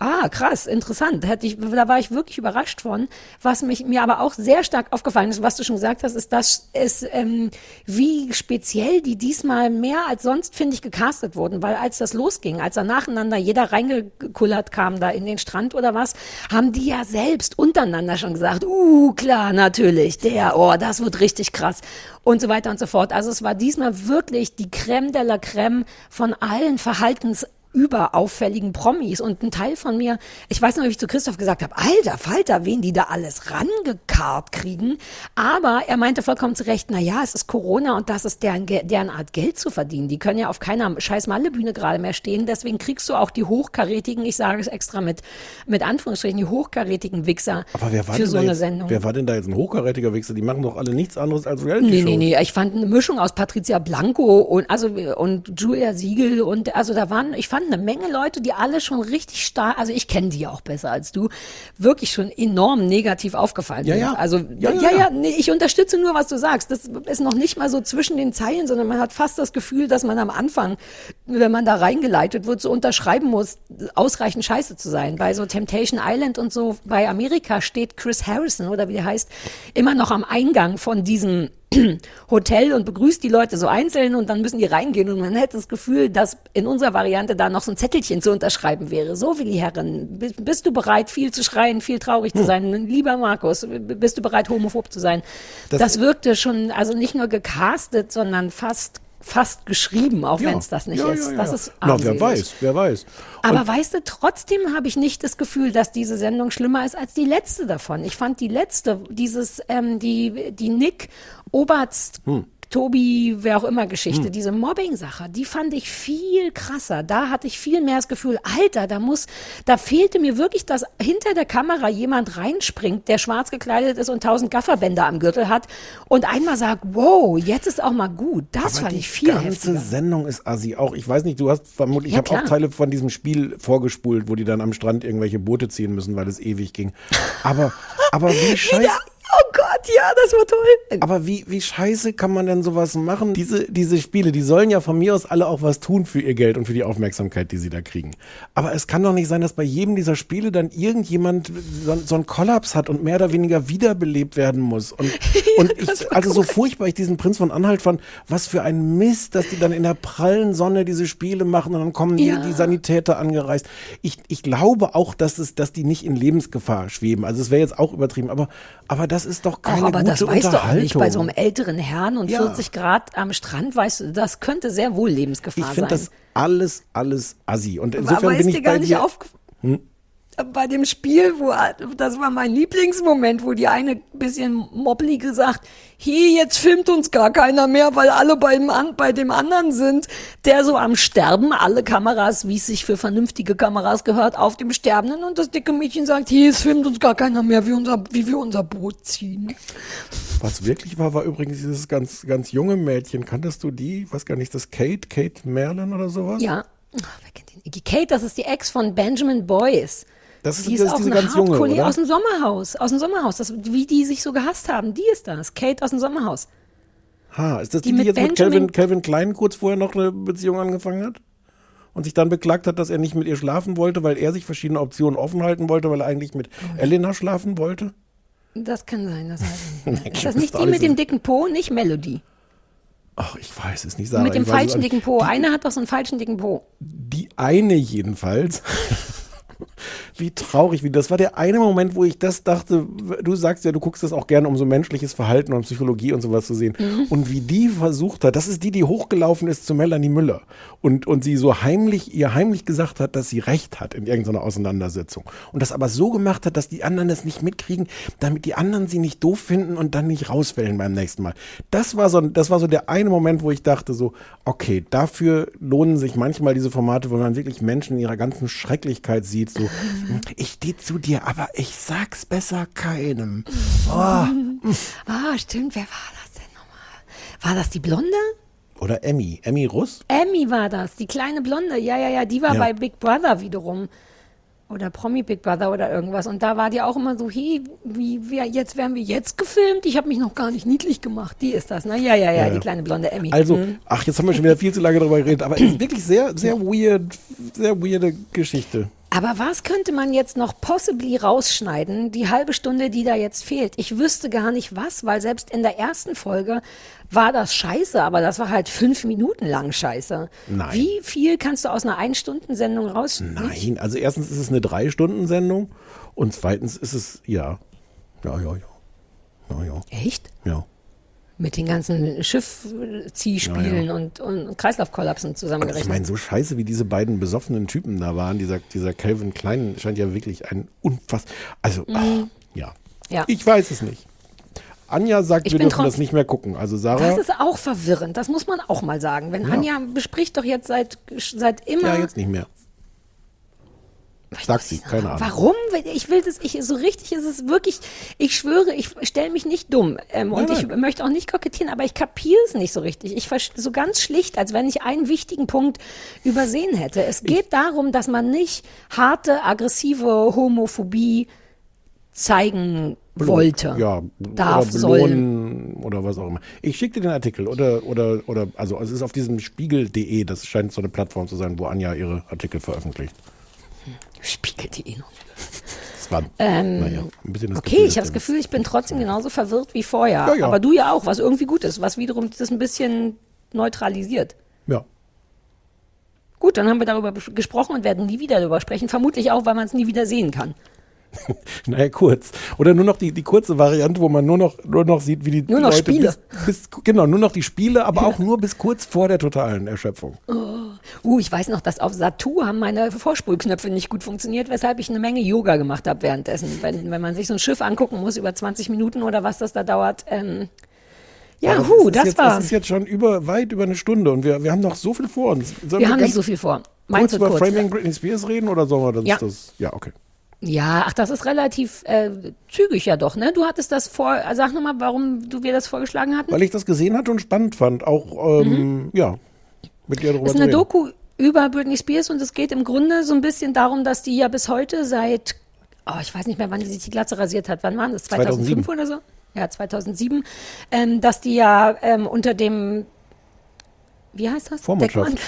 Ah, krass, interessant. Hätte ich, da war ich wirklich überrascht von. Was mich mir aber auch sehr stark aufgefallen ist, was du schon gesagt hast, ist, dass es ähm, wie speziell die diesmal mehr als sonst finde ich gecastet wurden, weil als das losging, als da nacheinander jeder reingekullert kam da in den Strand oder was, haben die ja selbst untereinander schon gesagt, uh klar, natürlich, der, oh, das wird richtig krass und so weiter und so fort. Also es war diesmal wirklich die Creme de la Creme von allen Verhaltens überauffälligen Promis und ein Teil von mir, ich weiß noch, wie ich zu Christoph gesagt habe, alter Falter, wen die da alles rangekarrt kriegen, aber er meinte vollkommen zu Recht, na ja, es ist Corona und das ist deren, deren Art Geld zu verdienen. Die können ja auf keiner scheiß Mallebühne gerade mehr stehen, deswegen kriegst du auch die hochkarätigen, ich sage es extra mit, mit Anführungsstrichen, die hochkarätigen Wichser für so eine jetzt, Sendung. Wer war denn da jetzt ein hochkarätiger Wichser? Die machen doch alle nichts anderes als reality Nee, nee, nee. Ich fand eine Mischung aus Patricia Blanco und also und Julia Siegel und also da waren, ich fand eine Menge Leute, die alle schon richtig stark, also ich kenne die ja auch besser als du, wirklich schon enorm negativ aufgefallen Ja, sind. ja. Also Ja, ja, ja, ja, ja. nee, ich unterstütze nur, was du sagst. Das ist noch nicht mal so zwischen den Zeilen, sondern man hat fast das Gefühl, dass man am Anfang, wenn man da reingeleitet wird, so unterschreiben muss, ausreichend scheiße zu sein. Bei so Temptation Island und so bei Amerika steht Chris Harrison oder wie der heißt, immer noch am Eingang von diesem <clears throat> Hotel und begrüßt die Leute so einzeln und dann müssen die reingehen und man hätte das Gefühl, dass in unserer Variante da noch so ein Zettelchen zu unterschreiben wäre. So, Willi Herren, bi- bist du bereit, viel zu schreien, viel traurig zu sein? Lieber Markus, bist du bereit, homophob zu sein? Das- Das, wirkte schon, also nicht nur gecastet, sondern fast fast geschrieben, auch Ja. wenn es das nicht Ja, ist. ja, Das ist Na, wer weiß, wer weiß. Aber Und- weißt du, trotzdem habe ich nicht das Gefühl, dass diese Sendung schlimmer ist als die letzte davon. Ich fand die letzte, dieses, ähm, die, die Nick Oberst, Hm. Tobi, wer auch immer Geschichte, Hm. diese Mobbing-Sache, die fand ich viel krasser. Da hatte ich viel mehr das Gefühl, Alter, da muss, da fehlte mir wirklich, dass hinter der Kamera jemand reinspringt, der schwarz gekleidet ist und tausend Gafferbänder am Gürtel hat und einmal sagt, wow, jetzt ist auch mal gut. Das Aber fand die ich viel ganze heftiger. Sendung ist assi. Auch ich weiß nicht, du hast vermutlich, Ja, ich habe auch. Teile von diesem Spiel vorgespult, wo die dann am Strand irgendwelche Boote ziehen müssen, weil es ewig ging. Aber, aber wie <laughs> scheiße. Oh Gott, ja, das war toll. Aber wie, wie scheiße kann man denn sowas machen? Diese, diese Spiele, die sollen ja von mir aus alle auch was tun für ihr Geld und für die Aufmerksamkeit, die sie da kriegen. Aber es kann doch nicht sein, dass bei jedem dieser Spiele dann irgendjemand so, so einen Kollaps hat und mehr oder weniger wiederbelebt werden muss. Und, <laughs> und ich, also so furchtbar ich diesen Prinz von Anhalt fand, was für ein Mist, dass die dann in der prallen Sonne diese Spiele machen und dann kommen die, Ja. die Sanitäter angereist. Ich, ich glaube auch, dass es, dass die nicht in Lebensgefahr schweben. Also es wäre jetzt auch übertrieben, aber, aber das ist doch keine Ach, aber gute das weißt du auch nicht. Bei so einem älteren Herrn und Ja. 40 Grad am Strand, weißt du, das könnte sehr wohl Lebensgefahr Ich sein. finde das alles, alles assi. Und aber insofern ist bin dir ich gar bei nicht dir. aufgefallen? Hm? Bei dem Spiel, wo, das war mein Lieblingsmoment, wo die eine bisschen moppelig gesagt, hier, jetzt filmt uns gar keiner mehr, weil alle beim, bei dem anderen sind, der so am Sterben, alle Kameras, wie es sich für vernünftige Kameras gehört, auf dem Sterbenden und das dicke Mädchen sagt, hier, es filmt uns gar keiner mehr, wie, unser, wie wir unser Boot ziehen. Was wirklich war, war übrigens dieses ganz, ganz junge Mädchen. Kanntest du die? Ich weiß gar nicht, das Kate, Kate Merlin oder sowas? Ja. Wer kennt den? Kate, das ist die Ex von Benjamin Boyce. Das ist, Die das ist ist auch diese eine ganz junge, oder? aus dem Sommerhaus. Aus dem Sommerhaus. Das, wie die sich so gehasst haben, die ist das. Kate aus dem Sommerhaus. Ha, ist das die, Die die, mit jetzt mit Benjamin- Calvin, Calvin Klein kurz vorher noch eine Beziehung angefangen hat? Und sich dann beklagt hat, dass er nicht mit ihr schlafen wollte, weil er sich verschiedene Optionen offen halten wollte, weil er eigentlich mit Oh, Elena schlafen wollte? Das kann sein, das weiß ich <laughs> nicht. Nee, Ist das das nicht die mit dem dicken Po, nicht Melody? Ach, ich weiß es nicht, Sarah. mit dem falschen dicken Po. Einer hat doch so einen falschen dicken Po. Die eine jedenfalls. <laughs> wie traurig, wie das war der eine Moment, wo ich das dachte, du sagst ja, du guckst das auch gerne, um so menschliches Verhalten und Psychologie und sowas zu sehen. Mhm. Und wie die versucht hat, das ist die, die hochgelaufen ist zu Melanie Müller und, und sie so heimlich, ihr heimlich gesagt hat, dass sie recht hat in irgendeiner Auseinandersetzung. Und das aber so gemacht hat, dass die anderen das nicht mitkriegen, damit die anderen sie nicht doof finden und dann nicht rauswählen beim nächsten Mal. Das war so, das war so der eine Moment, wo ich dachte so, okay, dafür lohnen sich manchmal diese Formate, wo man wirklich Menschen in ihrer ganzen Schrecklichkeit sieht, so, <laughs> ich stehe zu dir, aber ich sag's besser keinem. Oh. <laughs> Ah, stimmt. Wer war das denn nochmal? War das die Blonde? Oder Emmy, Emmy Russ? Emmy war das, die kleine Blonde. Ja, ja, ja, die war Ja. bei Big Brother wiederum. Oder Promi Big Brother oder irgendwas. Und da war die auch immer so, hey, wie, wir, jetzt werden wir jetzt gefilmt. Ich habe mich noch gar nicht niedlich gemacht. Die ist das, ne? Ja, ja, ja, Ja, ja. die kleine blonde Emmy. Also, Mhm. ach, jetzt haben wir schon wieder viel zu lange darüber geredet, aber es ist <clears throat> wirklich sehr, sehr weird, sehr weirde Geschichte. Aber was könnte man jetzt noch possibly rausschneiden, die halbe Stunde, die da jetzt fehlt? Ich wüsste gar nicht was, weil selbst in der ersten Folge war das scheiße, aber das war halt fünf Minuten lang scheiße. Nein. Wie viel kannst du aus einer Ein-Stunden-Sendung rausschneiden? Nein, also erstens ist es eine Drei-Stunden-Sendung und zweitens ist es, ja, ja, ja, ja. Ja, ja. Echt? Ja. Mit den ganzen Schiffziehspielen Ja, ja. Und, und Kreislaufkollapsen Und ich zusammengerechnet. meine, so scheiße wie diese beiden besoffenen Typen da waren, dieser, dieser Calvin Klein scheint ja wirklich ein unfass. Also, ach, ja. Mhm. Ja. Ich weiß es nicht. Anja sagt, Ich wir dürfen das nicht mehr gucken. Also Sarah. Das ist auch verwirrend, das muss man auch mal sagen. Wenn Ja. Anja bespricht doch jetzt seit, seit immer. ja, jetzt nicht mehr. Sagt sie, keine Ahnung. Warum? Ich will das, ich, so richtig ist es wirklich, ich schwöre, ich stelle mich nicht dumm. Ähm, und Nein, ich möchte auch nicht kokettieren, aber ich kapiere es nicht so richtig. Ich so ganz schlicht, als wenn ich einen wichtigen Punkt übersehen hätte. Es geht darum, dass man nicht harte, aggressive Homophobie zeigen wollte. Ja, darf, oder soll. belohnen oder was auch immer. Ich schicke dir den Artikel oder, oder, oder, also es ist auf diesem spiegel.de, das scheint so eine Plattform zu sein, wo Anja ihre Artikel veröffentlicht. Spiegel.de noch. Das war, Ähm, naja, ein bisschen das Okay, ich habe das Gefühl, ich bin trotzdem genauso verwirrt wie vorher. Ja, ja. Aber du ja auch, was irgendwie gut ist, was wiederum das ein bisschen neutralisiert. Ja. Gut, dann haben wir darüber gesprochen und werden nie wieder darüber sprechen. Vermutlich auch, weil man es nie wieder sehen kann. <laughs> Naja, kurz. Oder nur noch die, die kurze Variante, wo man nur noch, nur noch sieht, wie die Nur noch Leute Spiele. Bis, bis, genau, nur noch die Spiele, aber auch nur bis kurz vor der totalen Erschöpfung. Uh, ich weiß noch, dass auf Satu haben meine Vorspulknöpfe nicht gut funktioniert, weshalb ich eine Menge Yoga gemacht habe währenddessen. Wenn, wenn man sich so ein Schiff angucken muss über 20 Minuten oder was das da dauert. Ähm, ja, Aber hu, das jetzt, war. Es ist jetzt schon über, weit über eine Stunde und wir, wir haben noch so viel vor uns. Sollen Wir haben ganz nicht so viel vor. Kurz Meins wird über kurz. Framing Britney Spears reden oder sollen wir das? Ja. das ja, okay. Ja, ach, das ist relativ äh, zügig ja doch, ne? Du hattest das vor, sag nochmal, warum du wir das vorgeschlagen hatten. Weil ich das gesehen hatte und spannend fand. Auch, ähm, ja, mit dir darüber ist eine reden. Doku über Britney Spears und es geht im Grunde so ein bisschen darum, dass die ja bis heute seit, oh, ich weiß nicht mehr, wann sie sich die Glatze rasiert hat. Wann war das? 2005 2007. oder so? Ja, 2007. Ähm, dass die ja ähm, unter dem, wie heißt das? Vormundschaft. Deckmantel?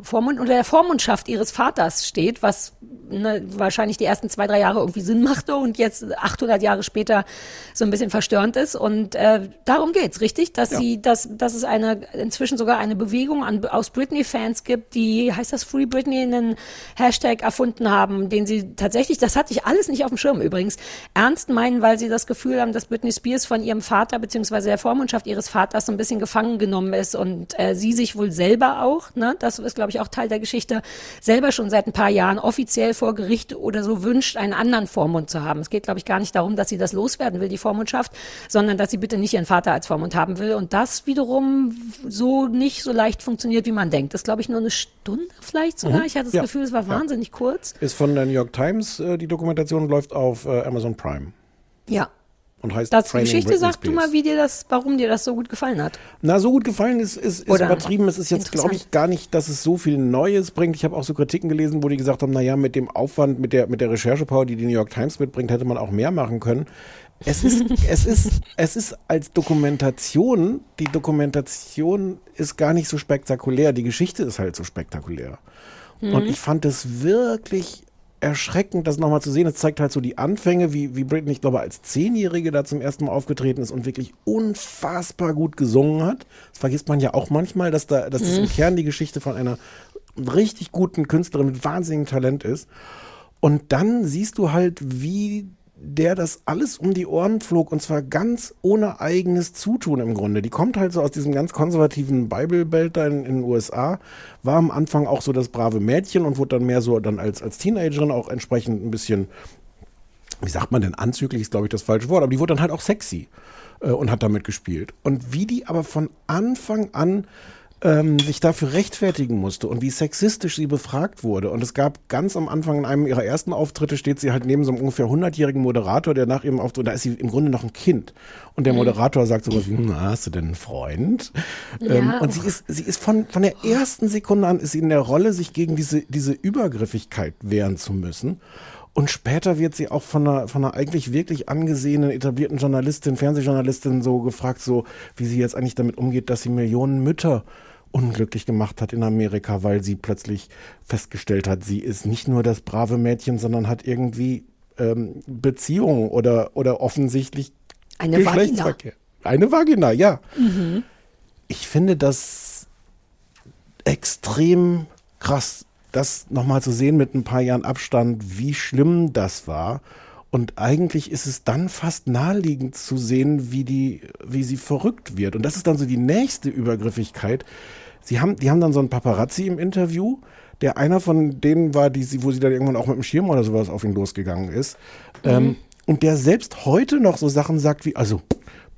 Vormund, unter der Vormundschaft ihres Vaters steht, was ne, wahrscheinlich die ersten zwei, drei Jahre irgendwie Sinn machte und jetzt 800 Jahre später so ein bisschen verstörend ist. Und äh, darum geht's, richtig? Dass sie, dass, dass es eine inzwischen sogar eine Bewegung an, aus Britney-Fans gibt, die, heißt das Free Britney, einen Hashtag erfunden haben, den sie tatsächlich, das hatte ich alles nicht auf dem Schirm übrigens, ernst meinen, weil sie das Gefühl haben, dass Britney Spears von ihrem Vater beziehungsweise der Vormundschaft ihres Vaters so ein bisschen gefangen genommen ist und äh, sie sich wohl selber auch, ne, das ist glaube ich auch Teil der Geschichte, selber schon seit ein paar Jahren offiziell vor Gericht oder so wünscht, einen anderen Vormund zu haben. Es geht glaube ich gar nicht darum, dass sie das loswerden will, die Vormundschaft, sondern dass sie bitte nicht ihren Vater als Vormund haben will und das wiederum so nicht so leicht funktioniert, wie man denkt. Das ist glaube ich nur eine Stunde vielleicht sogar. Mhm. Ich hatte das Ja. Gefühl, es war Ja. wahnsinnig kurz. Ist von der New York Times, äh, die Dokumentation läuft auf äh, Amazon Prime Ja. Und heißt Das Framing Geschichte Britney sag du Spears. mal, wie dir das, warum dir das so gut gefallen hat. Na, so gut gefallen ist, ist, ist Oder übertrieben. Es ist jetzt, glaube ich, gar nicht, dass es so viel Neues bringt. Ich habe auch so Kritiken gelesen, wo die gesagt haben, naja, mit dem Aufwand, mit der, mit der Recherchepower, die die New York Times mitbringt, hätte man auch mehr machen können. Es ist, <laughs> es ist, es ist als Dokumentation, die Dokumentation ist gar nicht so spektakulär. Die Geschichte ist halt so spektakulär. Mhm. Und ich fand es wirklich erschreckend, das nochmal zu sehen. Es zeigt halt so die Anfänge, wie, wie Britney, ich glaube, als Zehnjährige da zum ersten Mal aufgetreten ist und wirklich unfassbar gut gesungen hat. Das vergisst man ja auch manchmal, dass da, dass das Mhm. im Kern die Geschichte von einer richtig guten Künstlerin mit wahnsinnigem Talent ist. Und dann siehst du halt, wie der das alles um die Ohren flog und zwar ganz ohne eigenes Zutun im Grunde. Die kommt halt so aus diesem ganz konservativen Bible-Belt da in, in, den USA, war am Anfang auch so das brave Mädchen und wurde dann mehr so dann als, als Teenagerin auch entsprechend ein bisschen, wie sagt man denn, anzüglich ist glaube ich das falsche Wort, aber die wurde dann halt auch sexy äh, und hat damit gespielt. Und wie die aber von Anfang an ähm, sich dafür rechtfertigen musste und wie sexistisch sie befragt wurde. Und es gab ganz am Anfang in einem ihrer ersten Auftritte steht sie halt neben so einem ungefähr 100-jährigen Moderator, der nach ihrem Auftritt, da ist sie im Grunde noch ein Kind. Und der Moderator sagt sowas wie, na, hast du denn einen Freund? Ja, ähm, und sie ist, sie ist von, von der ersten Sekunde an ist sie in der Rolle, sich gegen diese, diese Übergriffigkeit wehren zu müssen. Und später wird sie auch von einer, von einer eigentlich wirklich angesehenen, etablierten Journalistin, Fernsehjournalistin so gefragt, so wie sie jetzt eigentlich damit umgeht, dass sie Millionen Mütter unglücklich gemacht hat in Amerika, weil sie plötzlich festgestellt hat, sie ist nicht nur das brave Mädchen, sondern hat irgendwie ähm, Beziehungen oder, oder offensichtlich Eine Geschlechtsverkehr. Eine Vagina, ja. Mhm. Ich finde das extrem krass, das nochmal zu sehen mit ein paar Jahren Abstand, wie schlimm das war. Und eigentlich ist es dann fast naheliegend zu sehen, wie die, wie sie verrückt wird. Und das ist dann so die nächste Übergriffigkeit. Sie haben, die haben dann so einen Paparazzi im Interview, der einer von denen war, die sie, wo sie dann irgendwann auch mit dem Schirm oder sowas auf ihn losgegangen ist. Ähm, und der selbst heute noch so Sachen sagt wie, also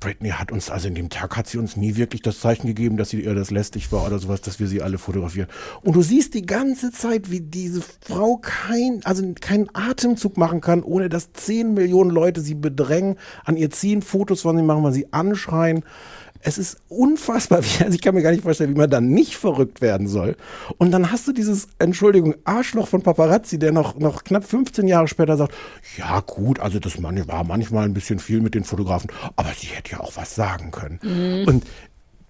Britney hat uns, also in dem Tag hat sie uns nie wirklich das Zeichen gegeben, dass sie ihr das lästig war oder sowas, dass wir sie alle fotografieren. Und du siehst die ganze Zeit, wie diese Frau kein, also keinen Atemzug machen kann, ohne dass zehn Millionen Leute sie bedrängen, an ihr ziehen, Fotos von sie machen, weil sie anschreien. Es ist unfassbar. <laughs> Also ich kann mir gar nicht vorstellen, wie man dann nicht verrückt werden soll. Und dann hast du dieses, Entschuldigung, Arschloch von Paparazzi, der noch, noch knapp 15 Jahre später sagt, ja gut, also das war manchmal ein bisschen viel mit den Fotografen, aber sie hätte ja auch was sagen können. Mhm. Und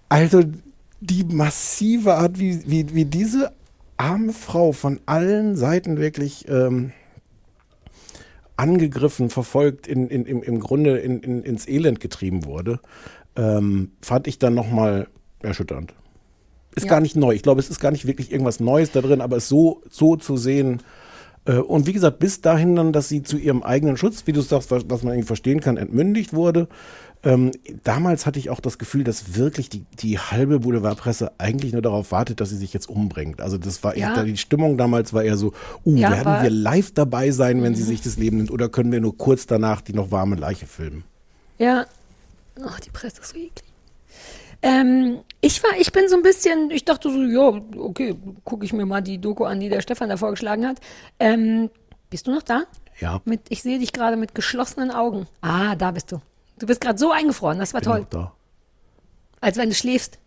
also die massive Art, wie, wie, wie diese arme Frau von allen Seiten wirklich ähm, angegriffen, verfolgt, in, in, im, im Grunde in, in, ins Elend getrieben wurde, ähm, fand ich dann nochmal erschütternd. Ist Ja. gar nicht neu. Ich glaube, es ist gar nicht wirklich irgendwas Neues da drin, aber es so, so zu sehen. Äh, und wie gesagt, bis dahin dann, dass sie zu ihrem eigenen Schutz, wie du sagst, was, was man irgendwie verstehen kann, entmündigt wurde. Ähm, damals hatte ich auch das Gefühl, dass wirklich die, die halbe Boulevardpresse eigentlich nur darauf wartet, dass sie sich jetzt umbringt. Also das war Ja. eher, die Stimmung damals war eher so, uh, Ja, werden wir live dabei sein, wenn sie Mhm. sich das Leben nimmt, oder können wir nur kurz danach die noch warme Leiche filmen? Ja. Ach, die Presse ist so eklig. Ähm, ich war, ich bin so ein bisschen, ich dachte so, ja, okay, gucke ich mir mal die Doku an, die der Stefan da vorgeschlagen hat. Ähm, bist du noch da? Ja. Mit, ich sehe dich gerade mit geschlossenen Augen. Ah, da bist du. Du bist gerade so eingefroren, das war Bin toll. noch da. Als wenn du schläfst.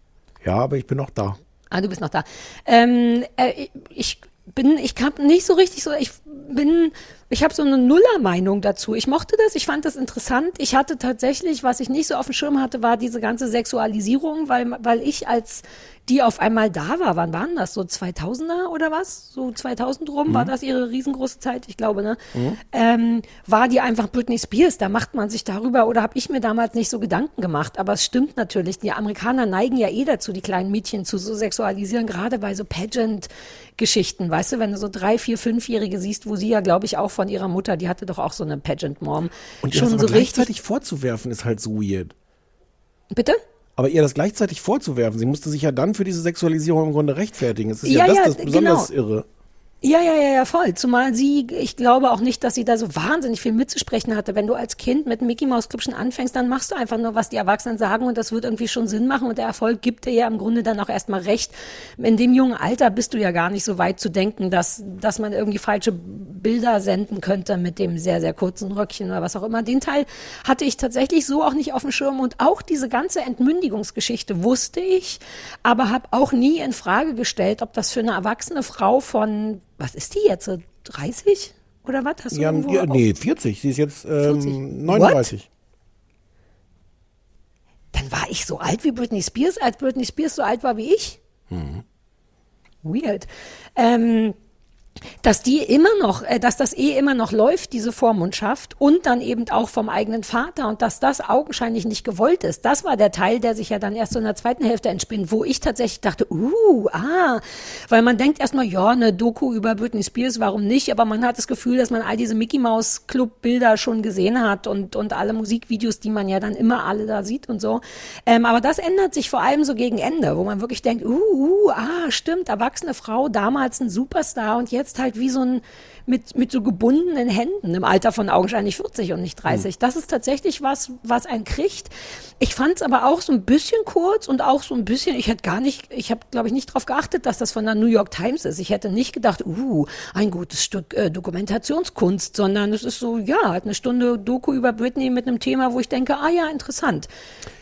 Ja, aber ich bin noch da. Ah, du bist noch da. Ähm, äh, ich bin, ich habe nicht so richtig so, ich bin, ich habe so eine Nuller-Meinung dazu. Ich mochte das, ich fand das interessant. Ich hatte tatsächlich, was ich nicht so auf dem Schirm hatte, war diese ganze Sexualisierung, weil, weil ich als die auf einmal da war, wann waren das? So 2000er oder was? So 2000 rum war das ihre riesengroße Zeit, ich glaube, ne? ähm, war die einfach Britney Spears. Da macht man sich darüber oder habe ich mir damals nicht so Gedanken gemacht. Aber es stimmt natürlich. Die Amerikaner neigen ja eh dazu, die kleinen Mädchen zu so sexualisieren, gerade bei so Pageant-Geschichten. Weißt du, wenn du so drei, vier, fünfjährige siehst, wo sie ja, glaube ich, auch von ihrer Mutter, die hatte doch auch so eine Pageant-Mom, Und ihr schon das so gleichzeitig vorzuwerfen, ist halt so weird. Bitte? Aber ihr das gleichzeitig vorzuwerfen, sie musste sich ja dann für diese Sexualisierung im Grunde rechtfertigen. Es ist ja, Ja, das, ja, das besonders genau. irre. Ja, ja, ja, ja, voll. Zumal sie, ich glaube auch nicht, dass sie da so wahnsinnig viel mitzusprechen hatte. Wenn du als Kind mit Mickey Mouse Club schon anfängst, dann machst du einfach nur, was die Erwachsenen sagen und das wird irgendwie schon Sinn machen und der Erfolg gibt dir ja im Grunde dann auch erstmal recht. In dem jungen Alter bist du ja gar nicht so weit zu denken, dass, dass man irgendwie falsche Bilder senden könnte mit dem sehr, sehr kurzen Röckchen oder was auch immer. Den Teil hatte ich tatsächlich so auch nicht auf dem Schirm und auch diese ganze Entmündigungsgeschichte wusste ich, aber habe auch nie in Frage gestellt, ob das für eine erwachsene Frau von, was ist die jetzt, so 30 oder was? Hast du Ja, ja, nee, 40. Sie ist jetzt 40. ähm, 39. Dann war ich so alt wie Britney Spears, als Britney Spears so alt war wie ich. Mhm. Weird. Ähm, dass die immer noch, äh, dass das eh immer noch läuft, diese Vormundschaft und dann eben auch vom eigenen Vater und dass das augenscheinlich nicht gewollt ist. Das war der Teil, der sich ja dann erst so in der zweiten Hälfte entspinnt, wo ich tatsächlich dachte, uh, ah, weil man denkt erstmal, ja, eine Doku über Britney Spears, warum nicht? Aber man hat das Gefühl, dass man all diese Mickey Mouse Club Bilder schon gesehen hat und, und alle Musikvideos, die man ja dann immer alle da sieht und so. Ähm, aber das ändert sich vor allem so gegen Ende, wo man wirklich denkt, uh, uh ah, stimmt, erwachsene Frau, damals ein Superstar und jetzt halt wie so ein mit, mit so gebundenen Händen im Alter von augenscheinlich 40 und nicht 30. Mhm. Das ist tatsächlich was, was ein kriegt. Ich fand es aber auch so ein bisschen kurz und auch so ein bisschen, ich hätte gar nicht, ich habe, glaube ich, nicht darauf geachtet, dass das von der New York Times ist. Ich hätte nicht gedacht, uh, ein gutes Stück äh, Dokumentationskunst, sondern es ist so, ja, halt eine Stunde Doku über Britney mit einem Thema, wo ich denke, ah ja, interessant.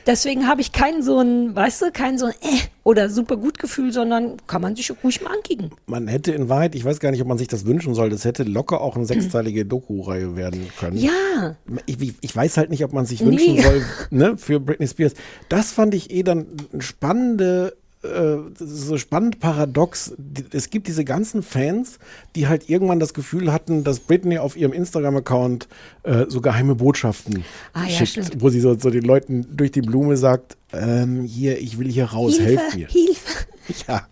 Deswegen habe ich keinen so ein, weißt du, kein so ein äh oder super gut Gefühl, sondern kann man sich ruhig mal ankicken. Man hätte in Wahrheit, ich weiß gar nicht, ob man sich das wünschen soll, das hätte locker auch eine <clears throat> sechsteilige Doku-Reihe werden können. Ja. Ich, ich, weiß halt nicht, ob man sich wünschen nee. soll, ne, für Britney Spears. Das fand ich eh dann eine spannende äh, so spannend paradox. Es gibt diese ganzen Fans, die halt irgendwann das Gefühl hatten, dass Britney auf ihrem Instagram-Account äh, so geheime Botschaften ah, schickt, ja, wo sie so, so, den Leuten durch die Blume sagt, ähm, hier, ich will hier raus, Hilfe, helft mir. Hilfe. <laughs> Ja.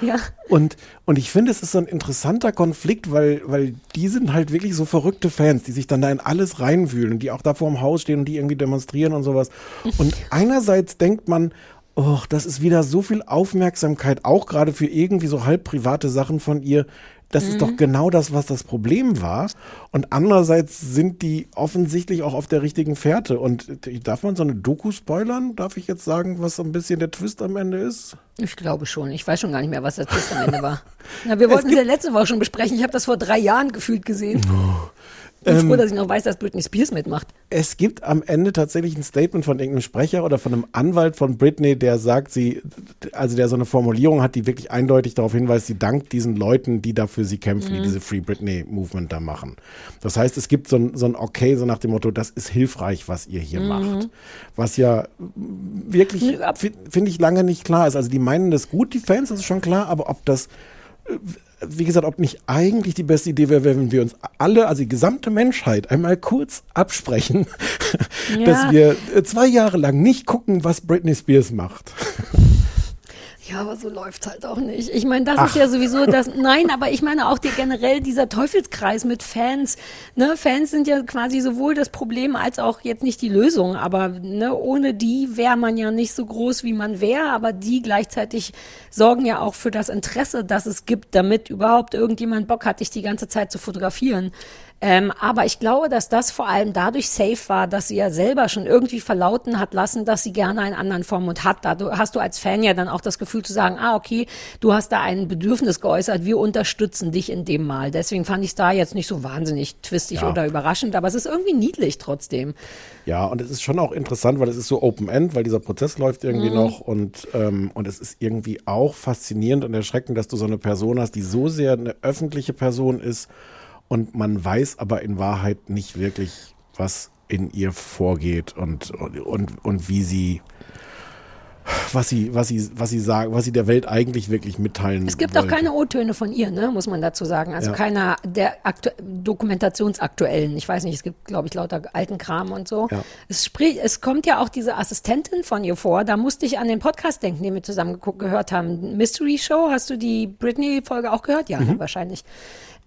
Ja. Und, und ich finde, es ist so ein interessanter Konflikt, weil, weil die sind halt wirklich so verrückte Fans, die sich dann da in alles reinwühlen, die auch da vor dem Haus stehen und die irgendwie demonstrieren und sowas. Und <laughs> einerseits denkt man, oh, das ist wieder so viel Aufmerksamkeit, auch gerade für irgendwie so halb private Sachen von ihr. Das mhm. ist doch mhm. genau das, was das Problem war. Und andererseits sind die offensichtlich auch auf der richtigen Fährte. Und darf man so eine Doku spoilern? Darf ich jetzt sagen, was so ein bisschen der Twist am Ende ist? Ich glaube schon. Ich weiß schon gar nicht mehr, was der Twist am Ende war. <laughs> Na, wir wollten es ja letzte Woche schon besprechen. Ich habe das vor drei Jahren gefühlt gesehen. Oh. Ich bin ähm, froh, dass ich noch weiß, dass Britney Spears mitmacht. Es gibt am Ende tatsächlich ein Statement von irgendeinem Sprecher oder von einem Anwalt von Britney, der sagt, sie, also der so eine Formulierung hat, die wirklich eindeutig darauf hinweist, sie dankt diesen Leuten, die dafür sie kämpfen, mhm. die diese Free Britney Movement da machen. Das heißt, es gibt so ein, so ein Okay, so nach dem Motto, das ist hilfreich, was ihr hier mhm. macht. Was ja wirklich, finde ich, lange nicht klar ist. Also die meinen das gut, die Fans, das ist schon klar, aber ob das wie gesagt, ob nicht eigentlich die beste Idee wäre, wenn wir uns alle, also die gesamte Menschheit, einmal kurz absprechen, <laughs> ja. dass wir zwei Jahre lang nicht gucken, was Britney Spears macht. <laughs> Ja, aber so läuft halt auch nicht. Ich meine, das Ach. ist ja sowieso das. <laughs> Nein, aber ich meine auch die, generell dieser Teufelskreis mit Fans. Ne, Fans sind ja quasi sowohl das Problem als auch jetzt nicht die Lösung. Aber ne, ohne die wäre man ja nicht so groß, wie man wäre. Aber die gleichzeitig sorgen ja auch für das Interesse, das es gibt, damit überhaupt irgendjemand Bock hat, dich die ganze Zeit zu fotografieren. Ähm, aber ich glaube, dass das vor allem dadurch safe war, dass sie ja selber schon irgendwie verlauten hat lassen, dass sie gerne einen anderen Vormund hat. Da hast du als Fan ja dann auch das Gefühl zu sagen, ah, okay, du hast da ein Bedürfnis geäußert, wir unterstützen dich in dem Mal. Deswegen fand ich es da jetzt nicht so wahnsinnig twistig ja. oder überraschend, aber es ist irgendwie niedlich trotzdem. Ja, und es ist schon auch interessant, weil es ist so Open-End, weil dieser Prozess läuft irgendwie mhm. noch und, ähm, und es ist irgendwie auch faszinierend und erschreckend, dass du so eine Person hast, die so sehr eine öffentliche Person ist und man weiß aber in Wahrheit nicht wirklich, was in ihr vorgeht und, und, und wie sie was sie, was sie, was sie sagen, was sie der Welt eigentlich wirklich mitteilen. Es gibt wollte. auch keine O-Töne von ihr, ne, muss man dazu sagen. Also ja. keiner der Aktu Dokumentationsaktuellen. Ich weiß nicht, es gibt, glaube ich, lauter alten Kram und so. Ja. Es spricht, es kommt ja auch diese Assistentin von ihr vor. Da musste ich an den Podcast denken, den wir zusammen gehört haben. Mystery Show. Hast du die Britney-Folge auch gehört? Ja, mhm. wahrscheinlich.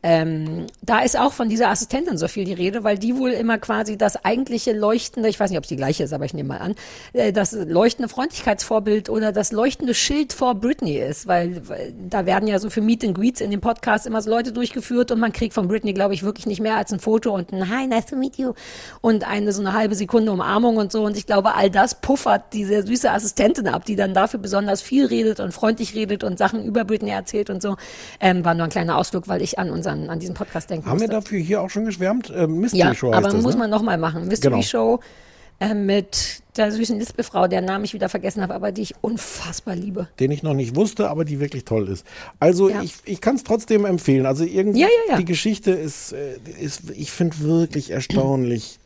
Ähm, da ist auch von dieser Assistentin so viel die Rede, weil die wohl immer quasi das eigentliche leuchtende, ich weiß nicht, ob es die gleiche ist, aber ich nehme mal an, äh, das leuchtende Freundlichkeitsvorbild oder das leuchtende Schild vor Britney ist, weil, weil, da werden ja so für Meet and Greets in dem Podcast immer so Leute durchgeführt und man kriegt von Britney, glaube ich, wirklich nicht mehr als ein Foto und ein Hi, nice to meet you und eine so eine halbe Sekunde Umarmung und so und ich glaube, all das puffert diese süße Assistentin ab, die dann dafür besonders viel redet und freundlich redet und Sachen über Britney erzählt und so. Ähm, war nur ein kleiner Ausflug, weil ich an unseren an, an diesen Podcast denken Haben musste. wir dafür hier auch schon geschwärmt? Äh, Mystery ja, Show aber das, muss ne? man nochmal machen. Mystery genau. Show äh, mit der süßen Lispelfrau, deren Namen ich wieder vergessen habe, aber die ich unfassbar liebe. Den ich noch nicht wusste, aber die wirklich toll ist. Also ja. ich, ich kann es trotzdem empfehlen. Also irgendwie ja, ja, die Geschichte ist, äh, ist ich finde wirklich erstaunlich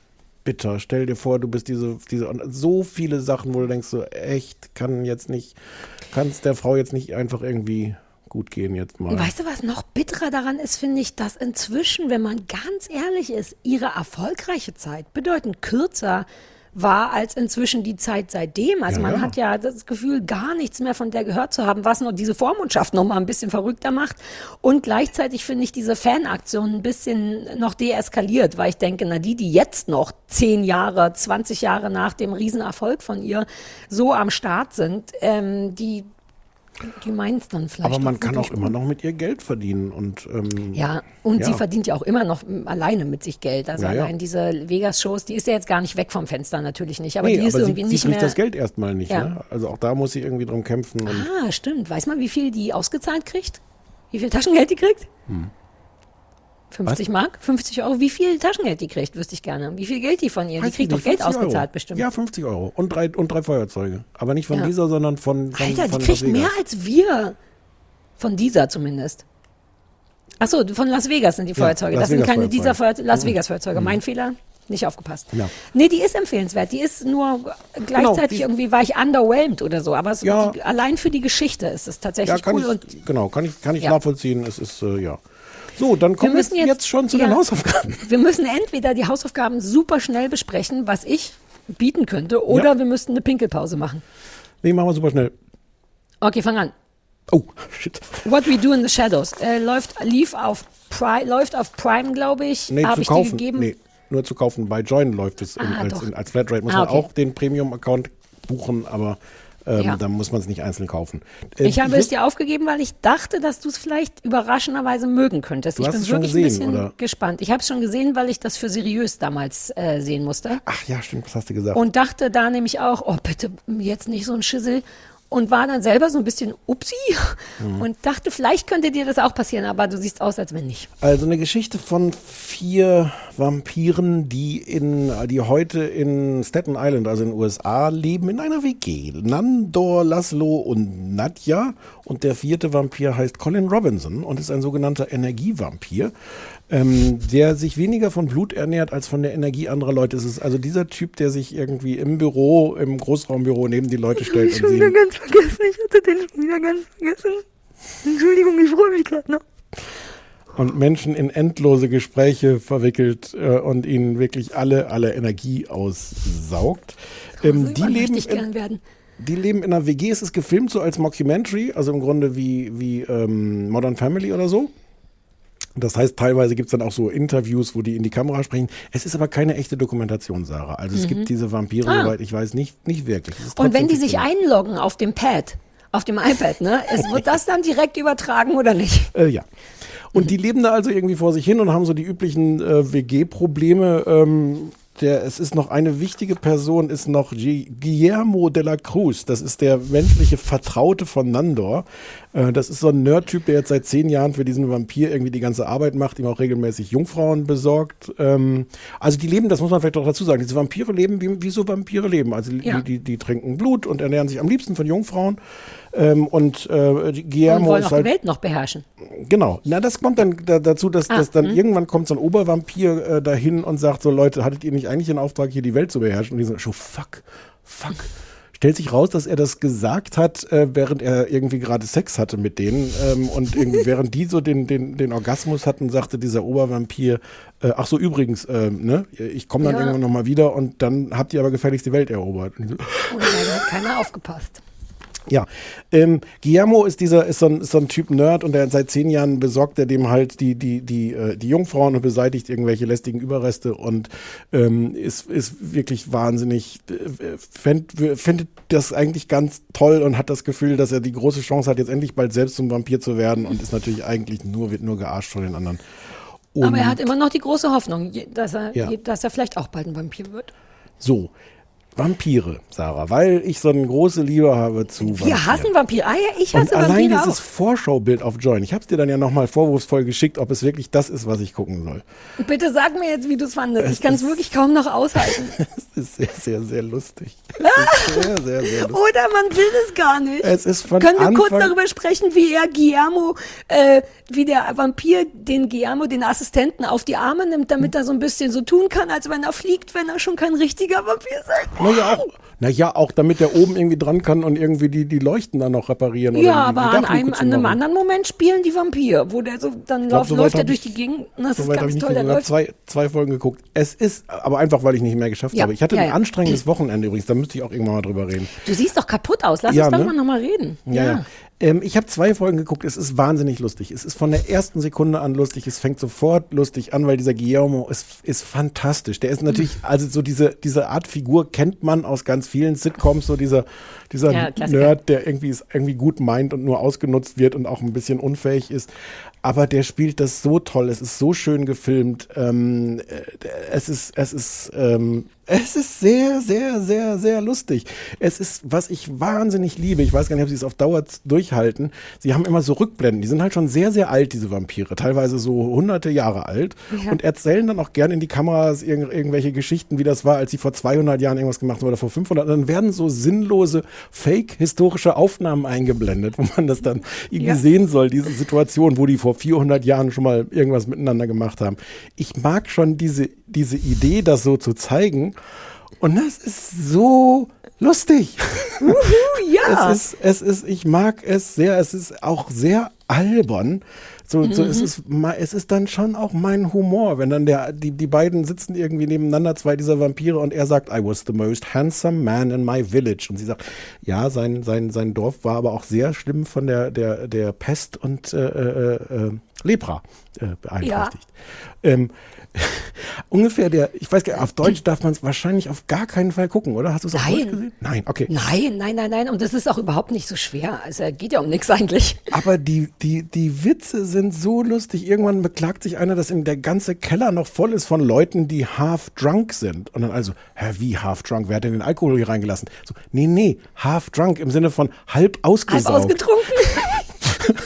bitter. Stell dir vor, du bist diese, diese so viele Sachen, wo du denkst, so echt, kann jetzt nicht, kann es der Frau jetzt nicht einfach irgendwie gut gehen jetzt mal. Weißt du, was noch bitterer daran ist, finde ich, dass inzwischen, wenn man ganz ehrlich ist, ihre erfolgreiche Zeit bedeutend kürzer war als inzwischen die Zeit seitdem. Also Ja, man ja. hat ja das Gefühl, gar nichts mehr von der gehört zu haben, was nur diese Vormundschaft noch mal ein bisschen verrückter macht. Und gleichzeitig finde ich diese Fanaktion ein bisschen noch deeskaliert, weil ich denke, na die, die jetzt noch zehn Jahre, 20 Jahre nach dem Riesenerfolg von ihr so am Start sind, ähm, die, die meinen es dann vielleicht. Aber man kann auch immer noch mit ihr Geld verdienen und ähm, ja, und ja. sie verdient ja auch immer noch alleine mit sich Geld. Also Ja, ja. allein diese Vegas-Shows, die ist ja jetzt gar nicht weg vom Fenster, natürlich nicht. Aber nee, die ist aber irgendwie sie, nicht sie kriegt mehr. das Geld erstmal nicht. Ja. Ne? Also auch da muss sie irgendwie drum kämpfen. Ah, stimmt. Weiß man, wie viel die ausgezahlt kriegt? Wie viel Taschengeld die kriegt? Hm. 50 Mark? 50 Euro? Wie viel Taschengeld die kriegt, wüsste ich gerne. Wie viel Geld die von ihr? Weiß die kriegt doch Geld 50 ausgezahlt Euro. bestimmt. Ja, 50 Euro. Und drei, und drei Feuerzeuge. Aber nicht von Ja. dieser, sondern von, von Alter, von die kriegt mehr als wir. Von dieser zumindest. Achso, von Las Vegas sind die Ja, Feuerzeuge. Las das sind Vegas keine dieser Feuerzeuge. Feuer Las Mhm. Vegas Feuerzeuge. Mein Fehler. Nicht aufgepasst. Ja. Nee, die ist empfehlenswert. Die ist nur gleichzeitig die- irgendwie war ich underwhelmed oder so. Aber es, Ja. die, allein für die Geschichte ist es Ja, tatsächlich kann cool. ich, Und genau, kann ich, kann ich Ja. nachvollziehen. Es ist, äh, ja. So, dann kommen wir müssen jetzt, jetzt- schon zu ja. den Hausaufgaben. <laughs> wir müssen entweder die Hausaufgaben super schnell besprechen, was ich bieten könnte, oder Ja. wir müssten eine Pinkelpause machen. Nee, machen wir super schnell. Okay, fang an. Oh, shit. What We Do in the Shadows äh, läuft, lief auf Pri läuft auf Prime, glaube ich. Nee, Hab zu ich dir kaufen. gegeben. Nee, nur zu kaufen. Bei Join läuft es in, Ah, als, in, als Flatrate. Muss Ah, man okay. auch den Premium-Account buchen, aber ähm, Ja. da muss man es nicht einzeln kaufen. Äh, Ich habe es wus- dir aufgegeben, weil ich dachte, dass du es vielleicht überraschenderweise mögen könntest. Ich bin es schon wirklich gesehen, ein bisschen oder? gespannt. Ich habe es schon gesehen, weil ich das für seriös damals äh, sehen musste. Ach ja, stimmt, was hast du gesagt? Und dachte da nämlich auch, oh bitte, jetzt nicht so ein Schissel. Und war dann selber so ein bisschen upsi Mhm. und dachte, vielleicht könnte dir das auch passieren, aber du siehst aus, als wenn nicht. Also eine Geschichte von vier Vampiren, die in, die heute in Staten Island, also in den USA, leben in einer WG. Nandor, Laszlo und Nadja. Und der vierte Vampir heißt Colin Robinson und ist ein sogenannter Energievampir, ähm, der sich weniger von Blut ernährt als von der Energie anderer Leute. Es ist also dieser Typ, der sich irgendwie im Büro, im Großraumbüro neben die Leute stellt und sie ganz vergessen, ich hatte den schon wieder ganz vergessen. Entschuldigung, ich freue mich gerade noch. und Menschen in endlose Gespräche verwickelt äh, und ihnen wirklich alle, alle Energie aussaugt. Ähm, die, leben ich in, gern werden. die leben in einer WG, es ist gefilmt so als Mockumentary, also im Grunde wie, wie ähm, Modern Family oder so. Das heißt, teilweise gibt es dann auch so Interviews, wo die in die Kamera sprechen. Es ist aber keine echte Dokumentation, Sarah. Also es Mhm. gibt diese Vampire, Ah. soweit ich weiß, nicht, nicht wirklich. Es Und wenn die sich fiktional. einloggen auf dem Pad, auf dem iPad, ne, <laughs> es wird das dann direkt übertragen oder nicht? Äh, ja. Und die leben da also irgendwie vor sich hin und haben so die üblichen äh, WG-Probleme. Ähm, der, es ist noch eine wichtige Person, ist noch Guillermo de la Cruz. Das ist der menschliche Vertraute von Nandor. Äh, das ist so ein Nerd-Typ, der jetzt seit zehn Jahren für diesen Vampir irgendwie die ganze Arbeit macht, ihm auch regelmäßig Jungfrauen besorgt. Ähm, also die leben, das muss man vielleicht auch dazu sagen, diese Vampire leben, wie, wie so Vampire leben. Also die, Ja. die, die trinken Blut und ernähren sich am liebsten von Jungfrauen. Ähm, und äh, die- Guillermo Und wollen ist auch halt die Welt noch beherrschen. Genau. Na, das kommt dann da, dazu, dass, Ah, dass dann mhm. irgendwann kommt so ein Obervampir äh, dahin und sagt so, Leute, hattet ihr nicht eigentlich den Auftrag, hier die Welt zu beherrschen? Und die so, fuck, fuck. Stellt sich raus, dass er das gesagt hat, äh, während er irgendwie gerade Sex hatte mit denen. Ähm, und irgendwie, <laughs> während die so den, den, den Orgasmus hatten, sagte dieser Obervampir, äh, ach so, übrigens, ähm, ne, ich komme dann Ja. irgendwann nochmal wieder und dann habt ihr aber gefälligst die Welt erobert. Und so, Und leider hat keiner aufgepasst. Ja, ähm, Guillermo ist dieser ist so, ein, ist so ein Typ Nerd und der seit zehn Jahren besorgt er dem halt die die die äh, die Jungfrauen und beseitigt irgendwelche lästigen Überreste und ähm, ist ist wirklich wahnsinnig äh, fänd, findet das eigentlich ganz toll und hat das Gefühl, dass er die große Chance hat jetzt endlich bald selbst zum Vampir zu werden und ist natürlich eigentlich nur wird nur gearscht von den anderen. Und Aber er hat immer noch die große Hoffnung, dass er, Ja. dass er vielleicht auch bald ein Vampir wird. so Vampire, Sarah, weil ich so eine große Liebe habe zu Wir Vampiren. hassen Vampire. Ah ja, ich Und hasse allein Vampire dieses auch. Vorschaubild auf Join, ich habe es dir dann ja nochmal vorwurfsvoll geschickt, ob es wirklich das ist, was ich gucken soll. Bitte sag mir jetzt, wie du es fandest. Ich <laughs> kann es wirklich kaum noch aushalten. <laughs> Es ist sehr, sehr, sehr lustig. <laughs> Ist sehr, sehr, sehr lustig. Oder man will es gar nicht. Es ist von Können wir kurz Anfang- darüber sprechen, wie er Guillermo, äh, wie der Vampir den Guillermo, den Assistenten, auf die Arme nimmt, damit er so ein bisschen so tun kann, als wenn er fliegt, wenn er schon kein richtiger Vampir sein Naja, auch, naja, auch damit der oben irgendwie dran kann und irgendwie die, die Leuchten dann noch reparieren. Ja, aber an einem, an einem anderen Moment spielen die Vampir, wo der so, dann glaub, läuft, so läuft er durch die Gegend. Das ist Soweit habe ganz toll. Ich habe zwei, zwei Folgen geguckt. Es ist, aber einfach, weil ich nicht mehr geschafft Ja, habe. Ich hatte ja, ein ja. anstrengendes Wochenende übrigens, da müsste ich auch irgendwann mal drüber reden. Du siehst doch kaputt aus. Lass Ja, uns ne? darüber nochmal reden. Ja, ja. Ähm, ich habe zwei Folgen geguckt. Es ist wahnsinnig lustig. Es ist von der ersten Sekunde an lustig. Es fängt sofort lustig an, weil dieser Guillermo ist, ist fantastisch. Der ist natürlich, <laughs> also so diese, diese Art Figur kennt man aus ganz vielen Sitcoms, so dieser, dieser Ja. Nerd, der irgendwie es irgendwie gut meint und nur ausgenutzt wird und auch ein bisschen unfähig ist. Aber der spielt das so toll. Es ist so schön gefilmt. Ähm, äh, es ist, es ist, ähm, es ist sehr, sehr, sehr, sehr lustig. Es ist, was ich wahnsinnig liebe. Ich weiß gar nicht, ob sie es auf Dauer durchhalten. Sie haben immer so Rückblenden. Die sind halt schon sehr, sehr alt, diese Vampire. Teilweise so hunderte Jahre alt. Ja. Und erzählen dann auch gerne in die Kameras irg irgendwelche Geschichten, wie das war, als sie vor 200 Jahren irgendwas gemacht haben oder vor 500. Und dann werden so sinnlose, fake-historische Aufnahmen eingeblendet, wo man das dann irgendwie Ja. sehen soll, diese Situation, wo die vor 400 Jahren schon mal irgendwas miteinander gemacht haben. Ich mag schon diese, diese Idee, das so zu zeigen. Und das ist so lustig. ja. <laughs> Es ist, es ist, ich mag es sehr. Es ist auch sehr albern. So, so es Mhm. ist, es ist dann schon auch mein Humor, wenn dann der, die, die beiden sitzen irgendwie nebeneinander, zwei dieser Vampire, und er sagt, I was the most handsome man in my village. Und sie sagt, ja, sein, sein, sein Dorf war aber auch sehr schlimm von der, der, der Pest und äh, äh, äh, Lepra äh, beeinträchtigt. Ähm, <laughs> ungefähr der, ich weiß gar nicht, auf Deutsch darf man es wahrscheinlich auf gar keinen Fall gucken, oder? Hast du es auf Deutsch Nein. gesehen? Nein, okay. Nein, nein, nein, nein. Und das ist auch überhaupt nicht so schwer. Also geht ja um nichts eigentlich. <laughs> Aber die, die, die Witze sind so lustig. Irgendwann beklagt sich einer, dass in der ganze Keller noch voll ist von Leuten, die half drunk sind. Und dann also, hä, wie half drunk? Wer hat denn den Alkohol hier reingelassen? So, nee, nee, half drunk im Sinne von halb Halb ausgesaugt. ausgetrunken. <laughs>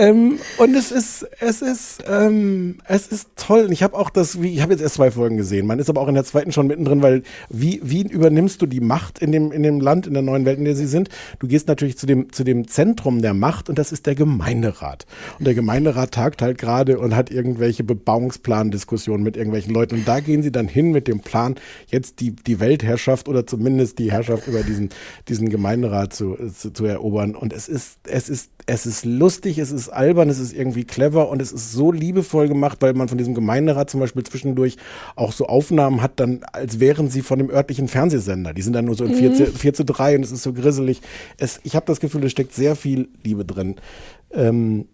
Ähm, und es ist, es ist, ähm, es ist toll. Und ich habe auch das, wie, ich habe jetzt erst zwei Folgen gesehen. Man ist aber auch in der zweiten schon mittendrin, weil wie, wie übernimmst du die Macht in dem, in dem Land, in der neuen Welt, in der sie sind? Du gehst natürlich zu dem, zu dem Zentrum der Macht und das ist der Gemeinderat. Und der Gemeinderat tagt halt gerade und hat irgendwelche Bebauungsplandiskussionen mit irgendwelchen Leuten. Und da gehen sie dann hin mit dem Plan, jetzt die, die Weltherrschaft oder zumindest die Herrschaft über diesen, diesen Gemeinderat zu, zu, zu erobern. Und es ist, es ist, es ist lustig, es ist albern, es ist irgendwie clever und es ist so liebevoll gemacht, weil man von diesem Gemeinderat zum Beispiel zwischendurch auch so Aufnahmen hat, dann als wären sie von dem örtlichen Fernsehsender. Die sind dann nur so in 4 zu, Mhm. 4 zu 3 und es ist so grisselig. Es, ich habe das Gefühl, es steckt sehr viel Liebe drin. Ähm,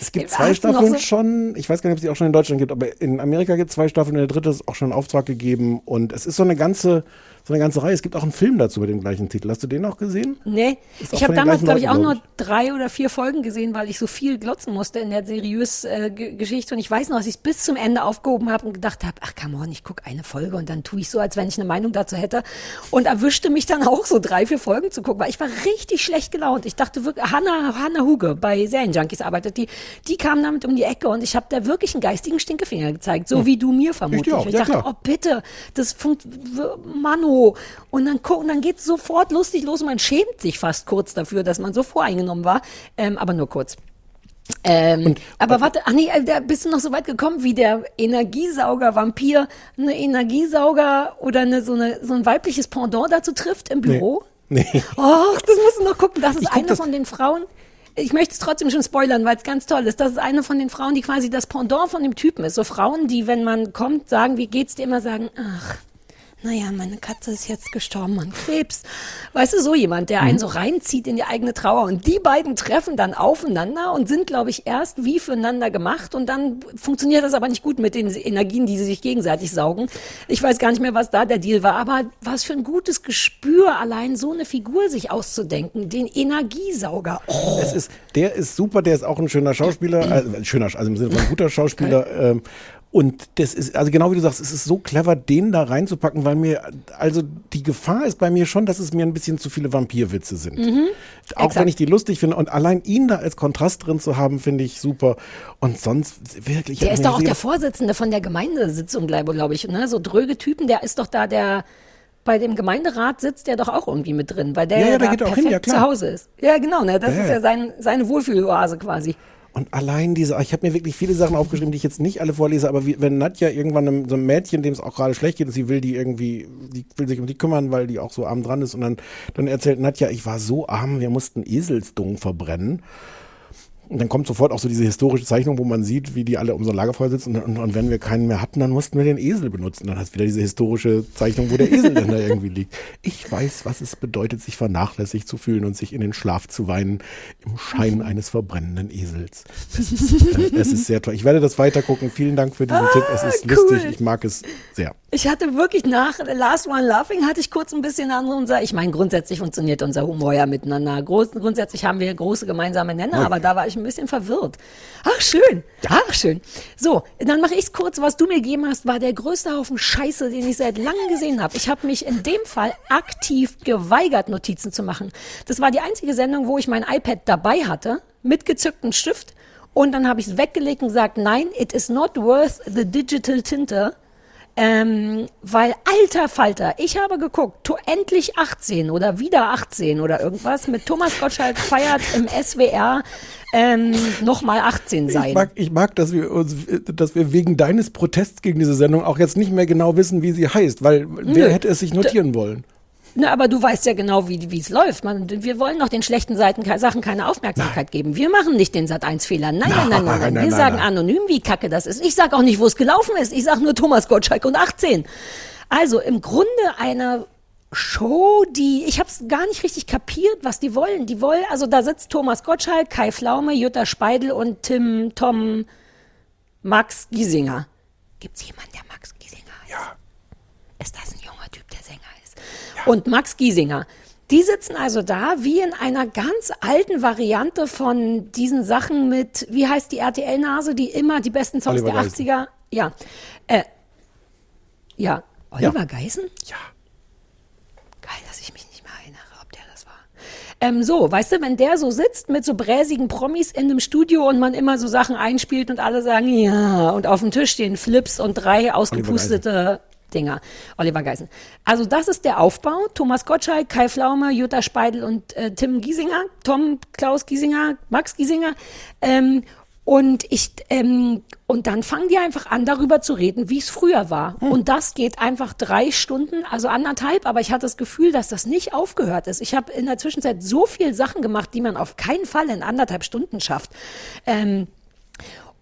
es gibt Hast zwei noch Staffeln so- schon. Ich weiß gar nicht, ob es die auch schon in Deutschland gibt, aber in Amerika gibt es zwei Staffeln, in der dritte ist auch schon in Auftrag gegeben. Und es ist so eine ganze, so eine ganze Reihe. Es gibt auch einen Film dazu mit dem gleichen Titel. Hast du den auch gesehen? Nee, Ist ich habe damals, glaube ich, auch nur drei oder vier Folgen gesehen, weil ich so viel glotzen musste in der seriös äh, Ge- Geschichte. Und ich weiß noch, dass ich es bis zum Ende aufgehoben habe und gedacht habe, ach come on, ich gucke eine Folge und dann tue ich so, als wenn ich eine Meinung dazu hätte. Und erwischte mich dann auch so drei, vier Folgen zu gucken, weil ich war richtig schlecht gelaunt. Ich dachte wirklich, Hannah, Hannah Huge bei Serienjunkies arbeitet, die, die kam damit um die Ecke und ich habe da wirklich einen geistigen Stinkefinger gezeigt, so Hm. wie du mir vermutlich. auch, ich ja, dachte, klar. oh bitte, das funkt, Mano. Und dann gucken, dann geht's sofort lustig los und man schämt sich fast kurz dafür, dass man so voreingenommen war, ähm, aber nur kurz. Ähm, aber warte, ach nee, äh, da bist du noch so weit gekommen, wie der Energiesauger-Vampir eine Energiesauger oder eine, so, eine, so ein weibliches Pendant dazu trifft im Büro? Nee. <laughs> Ach, das musst du noch gucken. Das ist Ich eine von den Frauen. Ich möchte es trotzdem schon spoilern, weil es ganz toll ist. Das ist eine von den Frauen, die quasi das Pendant von dem Typen ist. So Frauen, die, wenn man kommt, sagen, wie geht's dir, immer sagen, ach, naja, meine Katze ist jetzt gestorben an Krebs. Weißt du, so jemand, der Mhm. einen so reinzieht in die eigene Trauer. Und die beiden treffen dann aufeinander und sind, glaube ich, erst wie füreinander gemacht. Und dann funktioniert das aber nicht gut mit den Energien, die sie sich gegenseitig saugen. Ich weiß gar nicht mehr, was da der Deal war. Aber was für ein gutes Gespür, allein so eine Figur sich auszudenken. Den Energiesauger. Oh. Es ist, der ist super, der ist auch ein schöner Schauspieler, also, <clears throat> ein schöner, also im Sinne von ein guter Schauspieler. Ähm, und das ist, also genau wie du sagst, es ist so clever, den da reinzupacken, weil mir, also die Gefahr ist bei mir schon, dass es mir ein bisschen zu viele Vampirwitze sind. Mhm. Auch Exakt. wenn ich die lustig finde und allein ihn da als Kontrast drin zu haben, finde ich super. Und sonst wirklich. Der ist doch auch der Vorsitzende von der Gemeindesitzung, glaube ich. Ne? So dröge Typen, der ist doch da der. Bei dem Gemeinderat sitzt der doch auch irgendwie mit drin, weil der, Ja, ja, da da er perfekt hin, ja, zu Hause ist. Ja, genau, ne? Das Ja, ist ja. ja sein, seine Wohlfühloase quasi. Und allein diese, ich habe mir wirklich viele Sachen aufgeschrieben, die ich jetzt nicht alle vorlese, aber wie, wenn Nadja irgendwann einem, so einem Mädchen, dem es auch gerade schlecht geht, und sie will die irgendwie, die will sich um die kümmern, weil die auch so arm dran ist, und dann, dann erzählt Nadja, ich war so arm, wir mussten Eselsdung verbrennen. Und dann kommt sofort auch so diese historische Zeichnung, wo man sieht, wie die alle um so ein Lagerfeuer sitzen. Und, und, und wenn wir keinen mehr hatten, dann mussten wir den Esel benutzen. Dann hast du wieder diese historische Zeichnung, wo der Esel dann da irgendwie liegt. Ich weiß, was es bedeutet, sich vernachlässigt zu fühlen und sich in den Schlaf zu weinen im Schein eines verbrennenden Esels. Es ist, äh, es ist sehr toll. Ich werde das weitergucken. Vielen Dank für diesen Ah, Tipp. Es ist cool. lustig. Ich mag es sehr. Ich hatte wirklich nach Last One Laughing hatte ich kurz ein bisschen andere unser, ich meine, grundsätzlich funktioniert unser Humor ja miteinander. Groß, grundsätzlich haben wir große gemeinsame Nenner, aber da war ich ein bisschen verwirrt. Ach, schön. Ach, schön. So, dann mache ich's kurz. Was du mir gegeben hast, war der größte Haufen Scheiße, den ich seit langem gesehen habe. Ich habe mich in dem Fall aktiv geweigert, Notizen zu machen. Das war die einzige Sendung, wo ich mein iPad dabei hatte, mit gezücktem Stift. Und dann habe ich es weggelegt und gesagt, nein, it is not worth the digital Tinte. Ähm, weil alter Falter, ich habe geguckt, endlich 18 oder wieder 18 oder irgendwas mit Thomas Gottschalk feiert im SWR ähm, nochmal 18 sein. Ich mag, ich mag, dass wir uns, dass wir wegen deines Protests gegen diese Sendung auch jetzt nicht mehr genau wissen, wie sie heißt, weil wer Nö. hätte es sich notieren wollen? Na, aber du weißt ja genau, wie wie es läuft. Man, wir wollen doch den schlechten Seiten, Sachen keine Aufmerksamkeit geben. Wir machen nicht den Sat 1 Fehler. Nein, nein, <laughs> nein, nein, nein. nein, Wir nein, sagen nein. anonym, wie kacke das ist. Ich sag auch nicht, wo es gelaufen ist. Ich sag nur Thomas Gottschalk und 18. Also im Grunde eine Show, die ich habe es gar nicht richtig kapiert, was die wollen. Die wollen, also da sitzt Thomas Gottschalk, Kai Pflaume, Jutta Speidel und Tim, Tom, Max Giesinger. Gibt's jemanden, der Max Giesinger heißt? Ja. Ist das ein junger Typ, der Sänger ist? Und Max Giesinger. Die sitzen also da wie in einer ganz alten Variante von diesen Sachen mit, wie heißt die RTL-Nase, die immer die besten Songs Oliver der Geißen. 80er. Ja. Äh, ja. Oliver Ja. Geißen? Ja. Geil, dass ich mich nicht mehr erinnere, ob der das war. Ähm, so, weißt du, wenn der so sitzt mit so bräsigen Promis in einem Studio und man immer so Sachen einspielt und alle sagen, ja, und auf dem Tisch stehen Flips und drei ausgepustete Dinger. Oliver Geißen. Also das ist der Aufbau. Thomas Gottschalk, Kai Pflaume, Jutta Speidel und äh, Tim Giesinger, Tom Klaus Giesinger, Max Giesinger. Ähm, und ich ähm, und dann fangen die einfach an, darüber zu reden, wie es früher war. Und das geht einfach drei Stunden, also anderthalb. Aber ich hatte das Gefühl, dass das nicht aufgehört ist. Ich habe in der Zwischenzeit so viel Sachen gemacht, die man auf keinen Fall in anderthalb Stunden schafft. Ähm,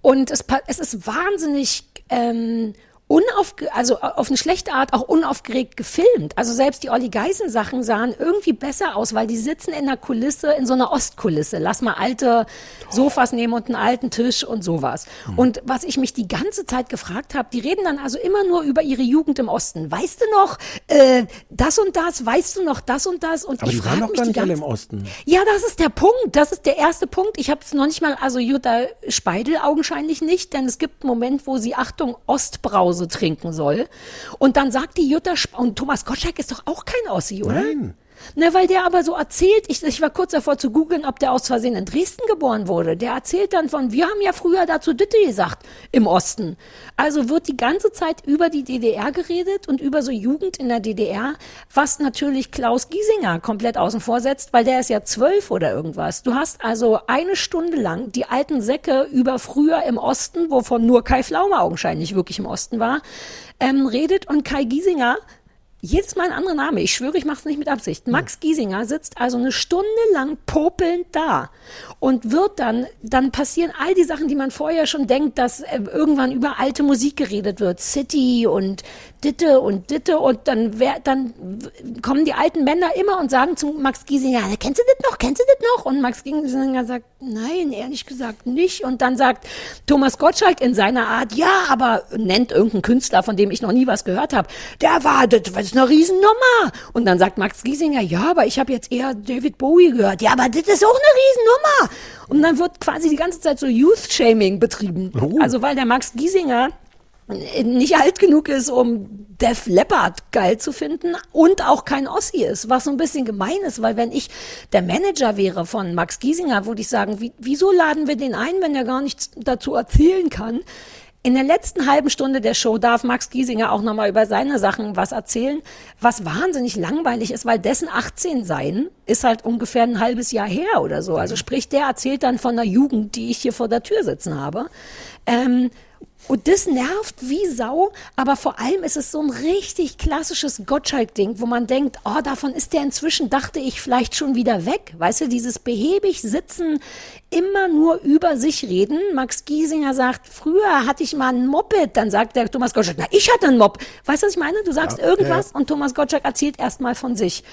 und es, es ist wahnsinnig ähm, unaufge also auf eine schlechte Art auch unaufgeregt gefilmt. Also selbst die Olli Geißen Sachen sahen irgendwie besser aus, weil die sitzen in einer Kulisse, in so einer Ostkulisse. Lass mal alte Sofas nehmen und einen alten Tisch und sowas. Und was ich mich die ganze Zeit gefragt habe, die reden dann also immer nur über ihre Jugend im Osten. Weißt du noch äh, das und das? Weißt du noch das und das? Und Aber ich die waren doch mich gar nicht alle im Osten. ja, das ist der Punkt. Das ist der erste Punkt. Ich habe es noch nicht mal, also Jutta Speidel augenscheinlich nicht, denn es gibt einen Moment, wo sie, Achtung, Ostbrause trinken soll. Und dann sagt die Jutta Sp und Thomas Gottschalk ist doch auch kein Ossi, oder? Nein. Ne, weil der aber so erzählt, ich, ich war kurz davor zu googeln, ob der aus Versehen in Dresden geboren wurde. Der erzählt dann von, wir haben ja früher dazu Ditte gesagt im Osten. Also wird die ganze Zeit über die DDR geredet und über so Jugend in der DDR, was natürlich Klaus Giesinger komplett außen vor setzt, weil der ist ja zwölf oder irgendwas. Du hast also eine Stunde lang die alten Säcke über früher im Osten, wovon nur Kai Pflaume augenscheinlich wirklich im Osten war, ähm, redet und Kai Giesinger jedes Mal ein anderer Name. Ich schwöre, ich mache es nicht mit Absicht. Max Giesinger sitzt also eine Stunde lang popelnd da und wird dann, dann passieren all die Sachen, die man vorher schon denkt, dass äh, irgendwann über alte Musik geredet wird. City und Ditte und Ditte und dann, wer, dann kommen die alten Männer immer und sagen zu Max Giesinger, "Na, kennst du das noch, kennst du das noch? Und Max Giesinger sagt, nein, ehrlich gesagt nicht. Und dann sagt Thomas Gottschalk in seiner Art, ja, aber nennt irgendeinen Künstler, von dem ich noch nie was gehört habe. Der war, das ist eine Riesennummer. Und dann sagt Max Giesinger, ja, aber ich habe jetzt eher David Bowie gehört. Ja, aber das ist auch eine Riesennummer. Und dann wird quasi die ganze Zeit so Youth-Shaming betrieben. Also weil der Max Giesinger nicht alt genug ist, um Def Leppard geil zu finden und auch kein Ossi ist, was so ein bisschen gemein ist, weil wenn ich der Manager wäre von Max Giesinger, würde ich sagen, wie, wieso laden wir den ein, wenn er gar nichts dazu erzählen kann? In der letzten halben Stunde der Show darf Max Giesinger auch nochmal über seine Sachen was erzählen, was wahnsinnig langweilig ist, weil dessen 18 sein ist halt ungefähr ein halbes Jahr her oder so. Also sprich, der erzählt dann von der Jugend, die ich hier vor der Tür sitzen habe. Ähm, und das nervt wie Sau, aber vor allem ist es so ein richtig klassisches Gottschalk-Ding, wo man denkt, oh, davon ist der inzwischen, dachte ich, vielleicht schon wieder weg. Weißt du, dieses behäbig sitzen, immer nur über sich reden. Max Giesinger sagt, früher hatte ich mal ein Moped, dann sagt der Thomas Gottschalk, na, ich hatte ein Moped. Weißt du, was ich meine? Du sagst Ja, irgendwas ja. und Thomas Gottschalk erzählt erstmal von sich.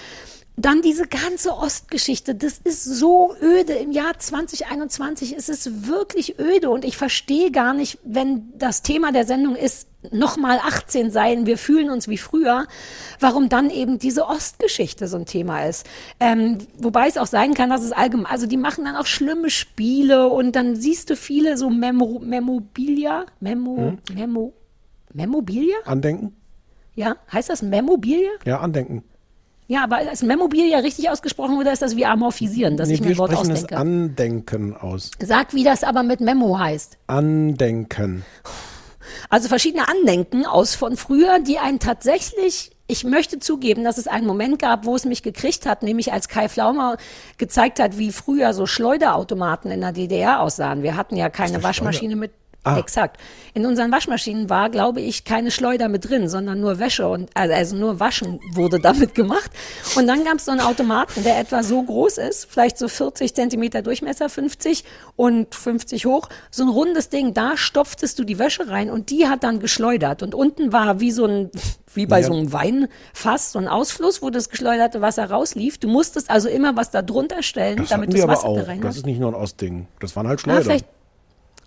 Dann diese ganze Ostgeschichte, das ist so öde. Im Jahr 2021 ist es wirklich öde und ich verstehe gar nicht, wenn das Thema der Sendung ist, nochmal 18 sein, wir fühlen uns wie früher, warum dann eben diese Ostgeschichte so ein Thema ist. Ähm, wobei es auch sein kann, dass es allgemein, also die machen dann auch schlimme Spiele und dann siehst du viele so Memo, Memobilia, Memo, Hm? Memo, Memobilia? Andenken? Ja, heißt das Memobilia? Ja, andenken. Ja, aber ist Memobilia richtig ausgesprochen oder ist das wie amorphisieren, dass nee, ich mir ein Wort ausdenke? Andenken aus. Sag, wie das aber mit Memo heißt. Andenken. Also verschiedene Andenken aus von früher, die einen tatsächlich, ich möchte zugeben, dass es einen Moment gab, wo es mich gekriegt hat, nämlich als Kai Flaumer gezeigt hat, wie früher so Schleuderautomaten in der DDR aussahen. Wir hatten ja keine Waschmaschine mit Ah. Exakt. In unseren Waschmaschinen war, glaube ich, keine Schleuder mit drin, sondern nur Wäsche und also also nur Waschen wurde damit <laughs> gemacht. Und dann gab es so einen Automaten, der etwa so groß ist, vielleicht so 40 Zentimeter Durchmesser, 50 und 50 hoch, so ein rundes Ding. Da stopftest du die Wäsche rein und die hat dann geschleudert. Und unten war wie so ein wie bei Ja. so einem Weinfass, so ein Ausfluss, wo das geschleuderte Wasser rauslief. Du musstest also immer was da drunter stellen, Das damit das Wasser da auch. rein Das ist nicht nur ein Ostding. Das waren halt Ah, Schleuder. vielleicht.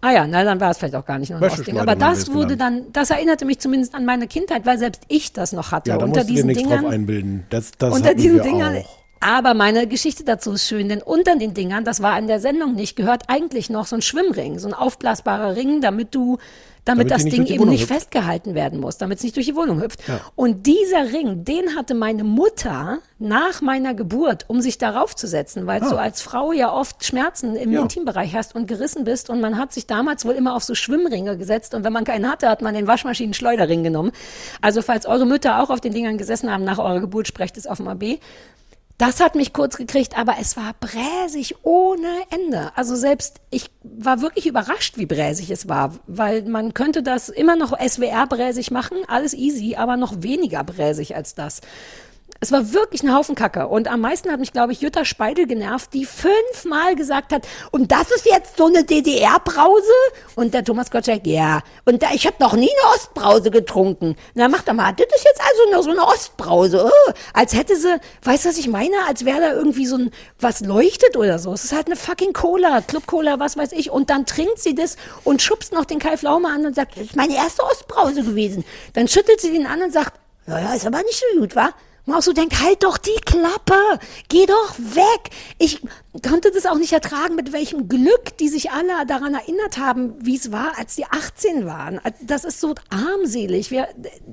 Ah ja, na, dann war es vielleicht auch gar nicht nur ein Ostding. Aber das wurde dann, das erinnerte mich zumindest an meine Kindheit, weil selbst ich das noch hatte. ja, da unter du dir diesen nichts Dingern. drauf einbilden. Das, das unter diesen Dingern. auch. Aber meine Geschichte dazu ist schön, denn unter den Dingern, das war in der Sendung nicht, gehört eigentlich noch so ein Schwimmring, so ein aufblasbarer Ring, damit du, damit, Damit das Ding eben nicht hüpft. festgehalten werden muss, damit es nicht durch die Wohnung hüpft. Ja. Und dieser Ring, den hatte meine Mutter nach meiner Geburt, um sich darauf zu setzen, weil Ah. du als Frau ja oft Schmerzen im Ja. Intimbereich hast und gerissen bist und man hat sich damals wohl immer auf so Schwimmringe gesetzt und wenn man keinen hatte, hat man den Waschmaschinen-Schleuderring genommen. Also falls eure Mütter auch auf den Dingern gesessen haben nach eurer Geburt, sprecht es auf dem AB. Das hat mich kurz gekriegt, aber es war bräsig ohne Ende. Also selbst ich war wirklich überrascht, wie bräsig es war, weil man könnte das immer noch SWR-bräsig machen, alles easy, aber noch weniger bräsig als das. Es war wirklich ein Haufen Kacke. Und am meisten hat mich, glaube ich, Jutta Speidel genervt, die fünfmal gesagt hat, und das ist jetzt so eine DDR-Brause? Und der Thomas Gottschalk, ja. Und da, ich habe noch nie eine Ostbrause getrunken. Na, mach doch mal, das ist jetzt also nur so eine Ostbrause. Oh, als hätte sie, weißt du, was ich meine? Als wäre da irgendwie so ein, was leuchtet oder so. Es ist halt eine fucking Cola, Club Cola, was weiß ich. Und dann trinkt sie das und schubst noch den Kai Pflaume an und sagt, das ist meine erste Ostbrause gewesen. Dann schüttelt sie den an und sagt, naja, ist aber nicht so gut, wa? Man auch so denkt, halt doch die Klappe, geh doch weg. Ich konnte das auch nicht ertragen, mit welchem Glück die sich alle daran erinnert haben, wie es war, als die 18 waren. Das ist so armselig, wir,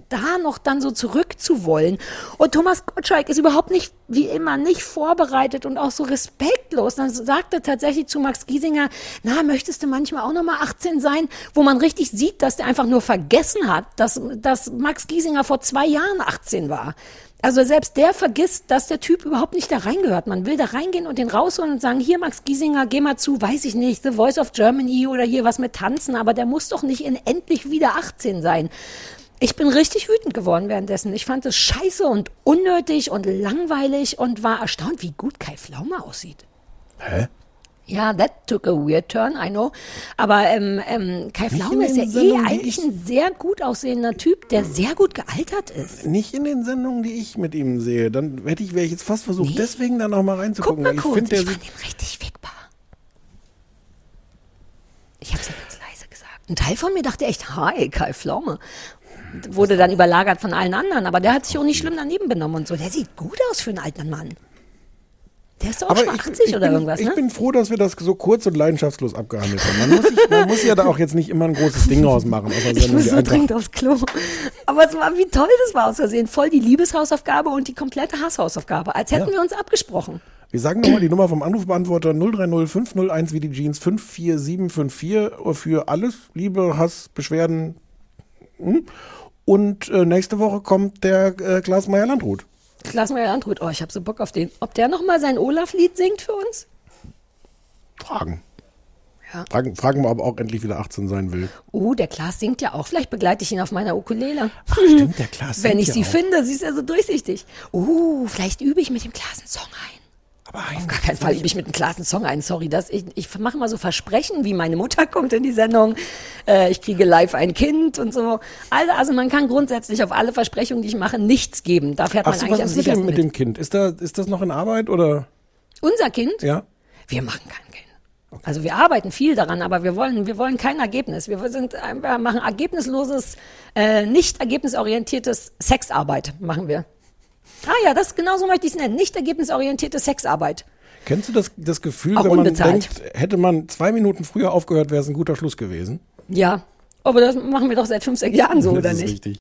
da noch dann so zurückzuwollen. Und Thomas Gottschalk ist überhaupt nicht, wie immer, nicht vorbereitet und auch so respektlos. Dann sagte tatsächlich zu Max Giesinger, na, möchtest du manchmal auch nochmal 18 sein, wo man richtig sieht, dass der einfach nur vergessen hat, dass, dass Max Giesinger vor zwei Jahren 18 war. Also selbst der vergisst, dass der Typ überhaupt nicht da reingehört. Man will da reingehen und den rausholen und sagen, hier Max Giesinger, geh mal zu, weiß ich nicht, The Voice of Germany oder hier was mit Tanzen, aber der muss doch nicht in endlich wieder 18 sein. Ich bin richtig wütend geworden währenddessen. Ich fand es scheiße und unnötig und langweilig und war erstaunt, wie gut Kai Pflaume aussieht. Hä? Ja, that took a weird turn, I know. Aber ähm, ähm, Kai Pflaume in ist ja eh eigentlich ein sehr gut aussehender Typ, der sehr gut gealtert ist. Nicht in den Sendungen, die ich mit ihm sehe. Dann hätte ich, wäre ich jetzt fast versucht, deswegen da noch mal reinzugucken. Guck mal ich kurz, finde, der ich fand ihn richtig fickbar. Ich hab's ja ganz leise gesagt. Ein Teil von mir dachte echt, hi, Kai Pflaume. Wurde dann überlagert von allen anderen, aber der hat sich auch nicht schlimm daneben benommen und so. Der sieht gut aus für einen alten Mann. Der ist doch auch Aber schon ich, 80 ich oder bin, irgendwas, ich ne? bin froh, dass wir das so kurz und leidenschaftslos abgehandelt haben. Man muss, sich, man muss ja da auch jetzt nicht immer ein großes Ding rausmachen. <laughs> Ich muss so dringend aufs Klo. Aber es war, wie toll das war aus Versehen. Voll die Liebeshausaufgabe und die komplette Hasshausaufgabe. Als hätten Ja. wir uns abgesprochen. Wir sagen nochmal die Nummer vom Anrufbeantworter 030 501 wie die Jeans 54754 für alles, Liebe, Hass, Beschwerden. Hm? Und äh, nächste Woche kommt der äh, Klaas Meyer Landrut. Klaas Meyer Landrut, oh, ich habe so Bock auf den. Ob der nochmal sein Olaf-Lied singt für uns? Fragen. Ja. Fragen, fragen wir, ob er auch endlich wieder 18 sein will. Oh, der Klaas singt ja auch. Vielleicht begleite ich ihn auf meiner Ukulele. Ach, stimmt, der Klaas Wenn singt ich ja sie auch. finde, sie ist ja so durchsichtig. Oh, vielleicht übe ich mit dem Klaas einen Song ein. Aber Auf gar keinen Fall übe ich mit Klaas einen Song ein. Sorry, das, ich, ich mache mal so Versprechen, wie meine Mutter kommt in die Sendung. Äh, ich kriege live ein Kind und so. Also, also man kann grundsätzlich auf alle Versprechungen, die ich mache, nichts geben. Da fährt Ach man so, eigentlich was am ist sichersten mit mit. dem Kind? Ist, da, ist das noch in Arbeit oder? Unser Kind? Ja. Wir machen kein Kind. Also wir arbeiten viel daran, aber wir wollen, wir wollen kein Ergebnis. Wir sind, wir machen ergebnisloses, äh, nicht ergebnisorientiertes Sexarbeit machen wir. Ah ja, das genauso möchte ich es nennen. Nicht ergebnisorientierte Sexarbeit. Kennst du das, das Gefühl, Auch wenn man unbezahlt. denkt, hätte man zwei Minuten früher aufgehört, wäre es ein guter Schluss gewesen? Ja, aber das machen wir doch seit fünf, sechs Jahren so, Das oder ist nicht? richtig.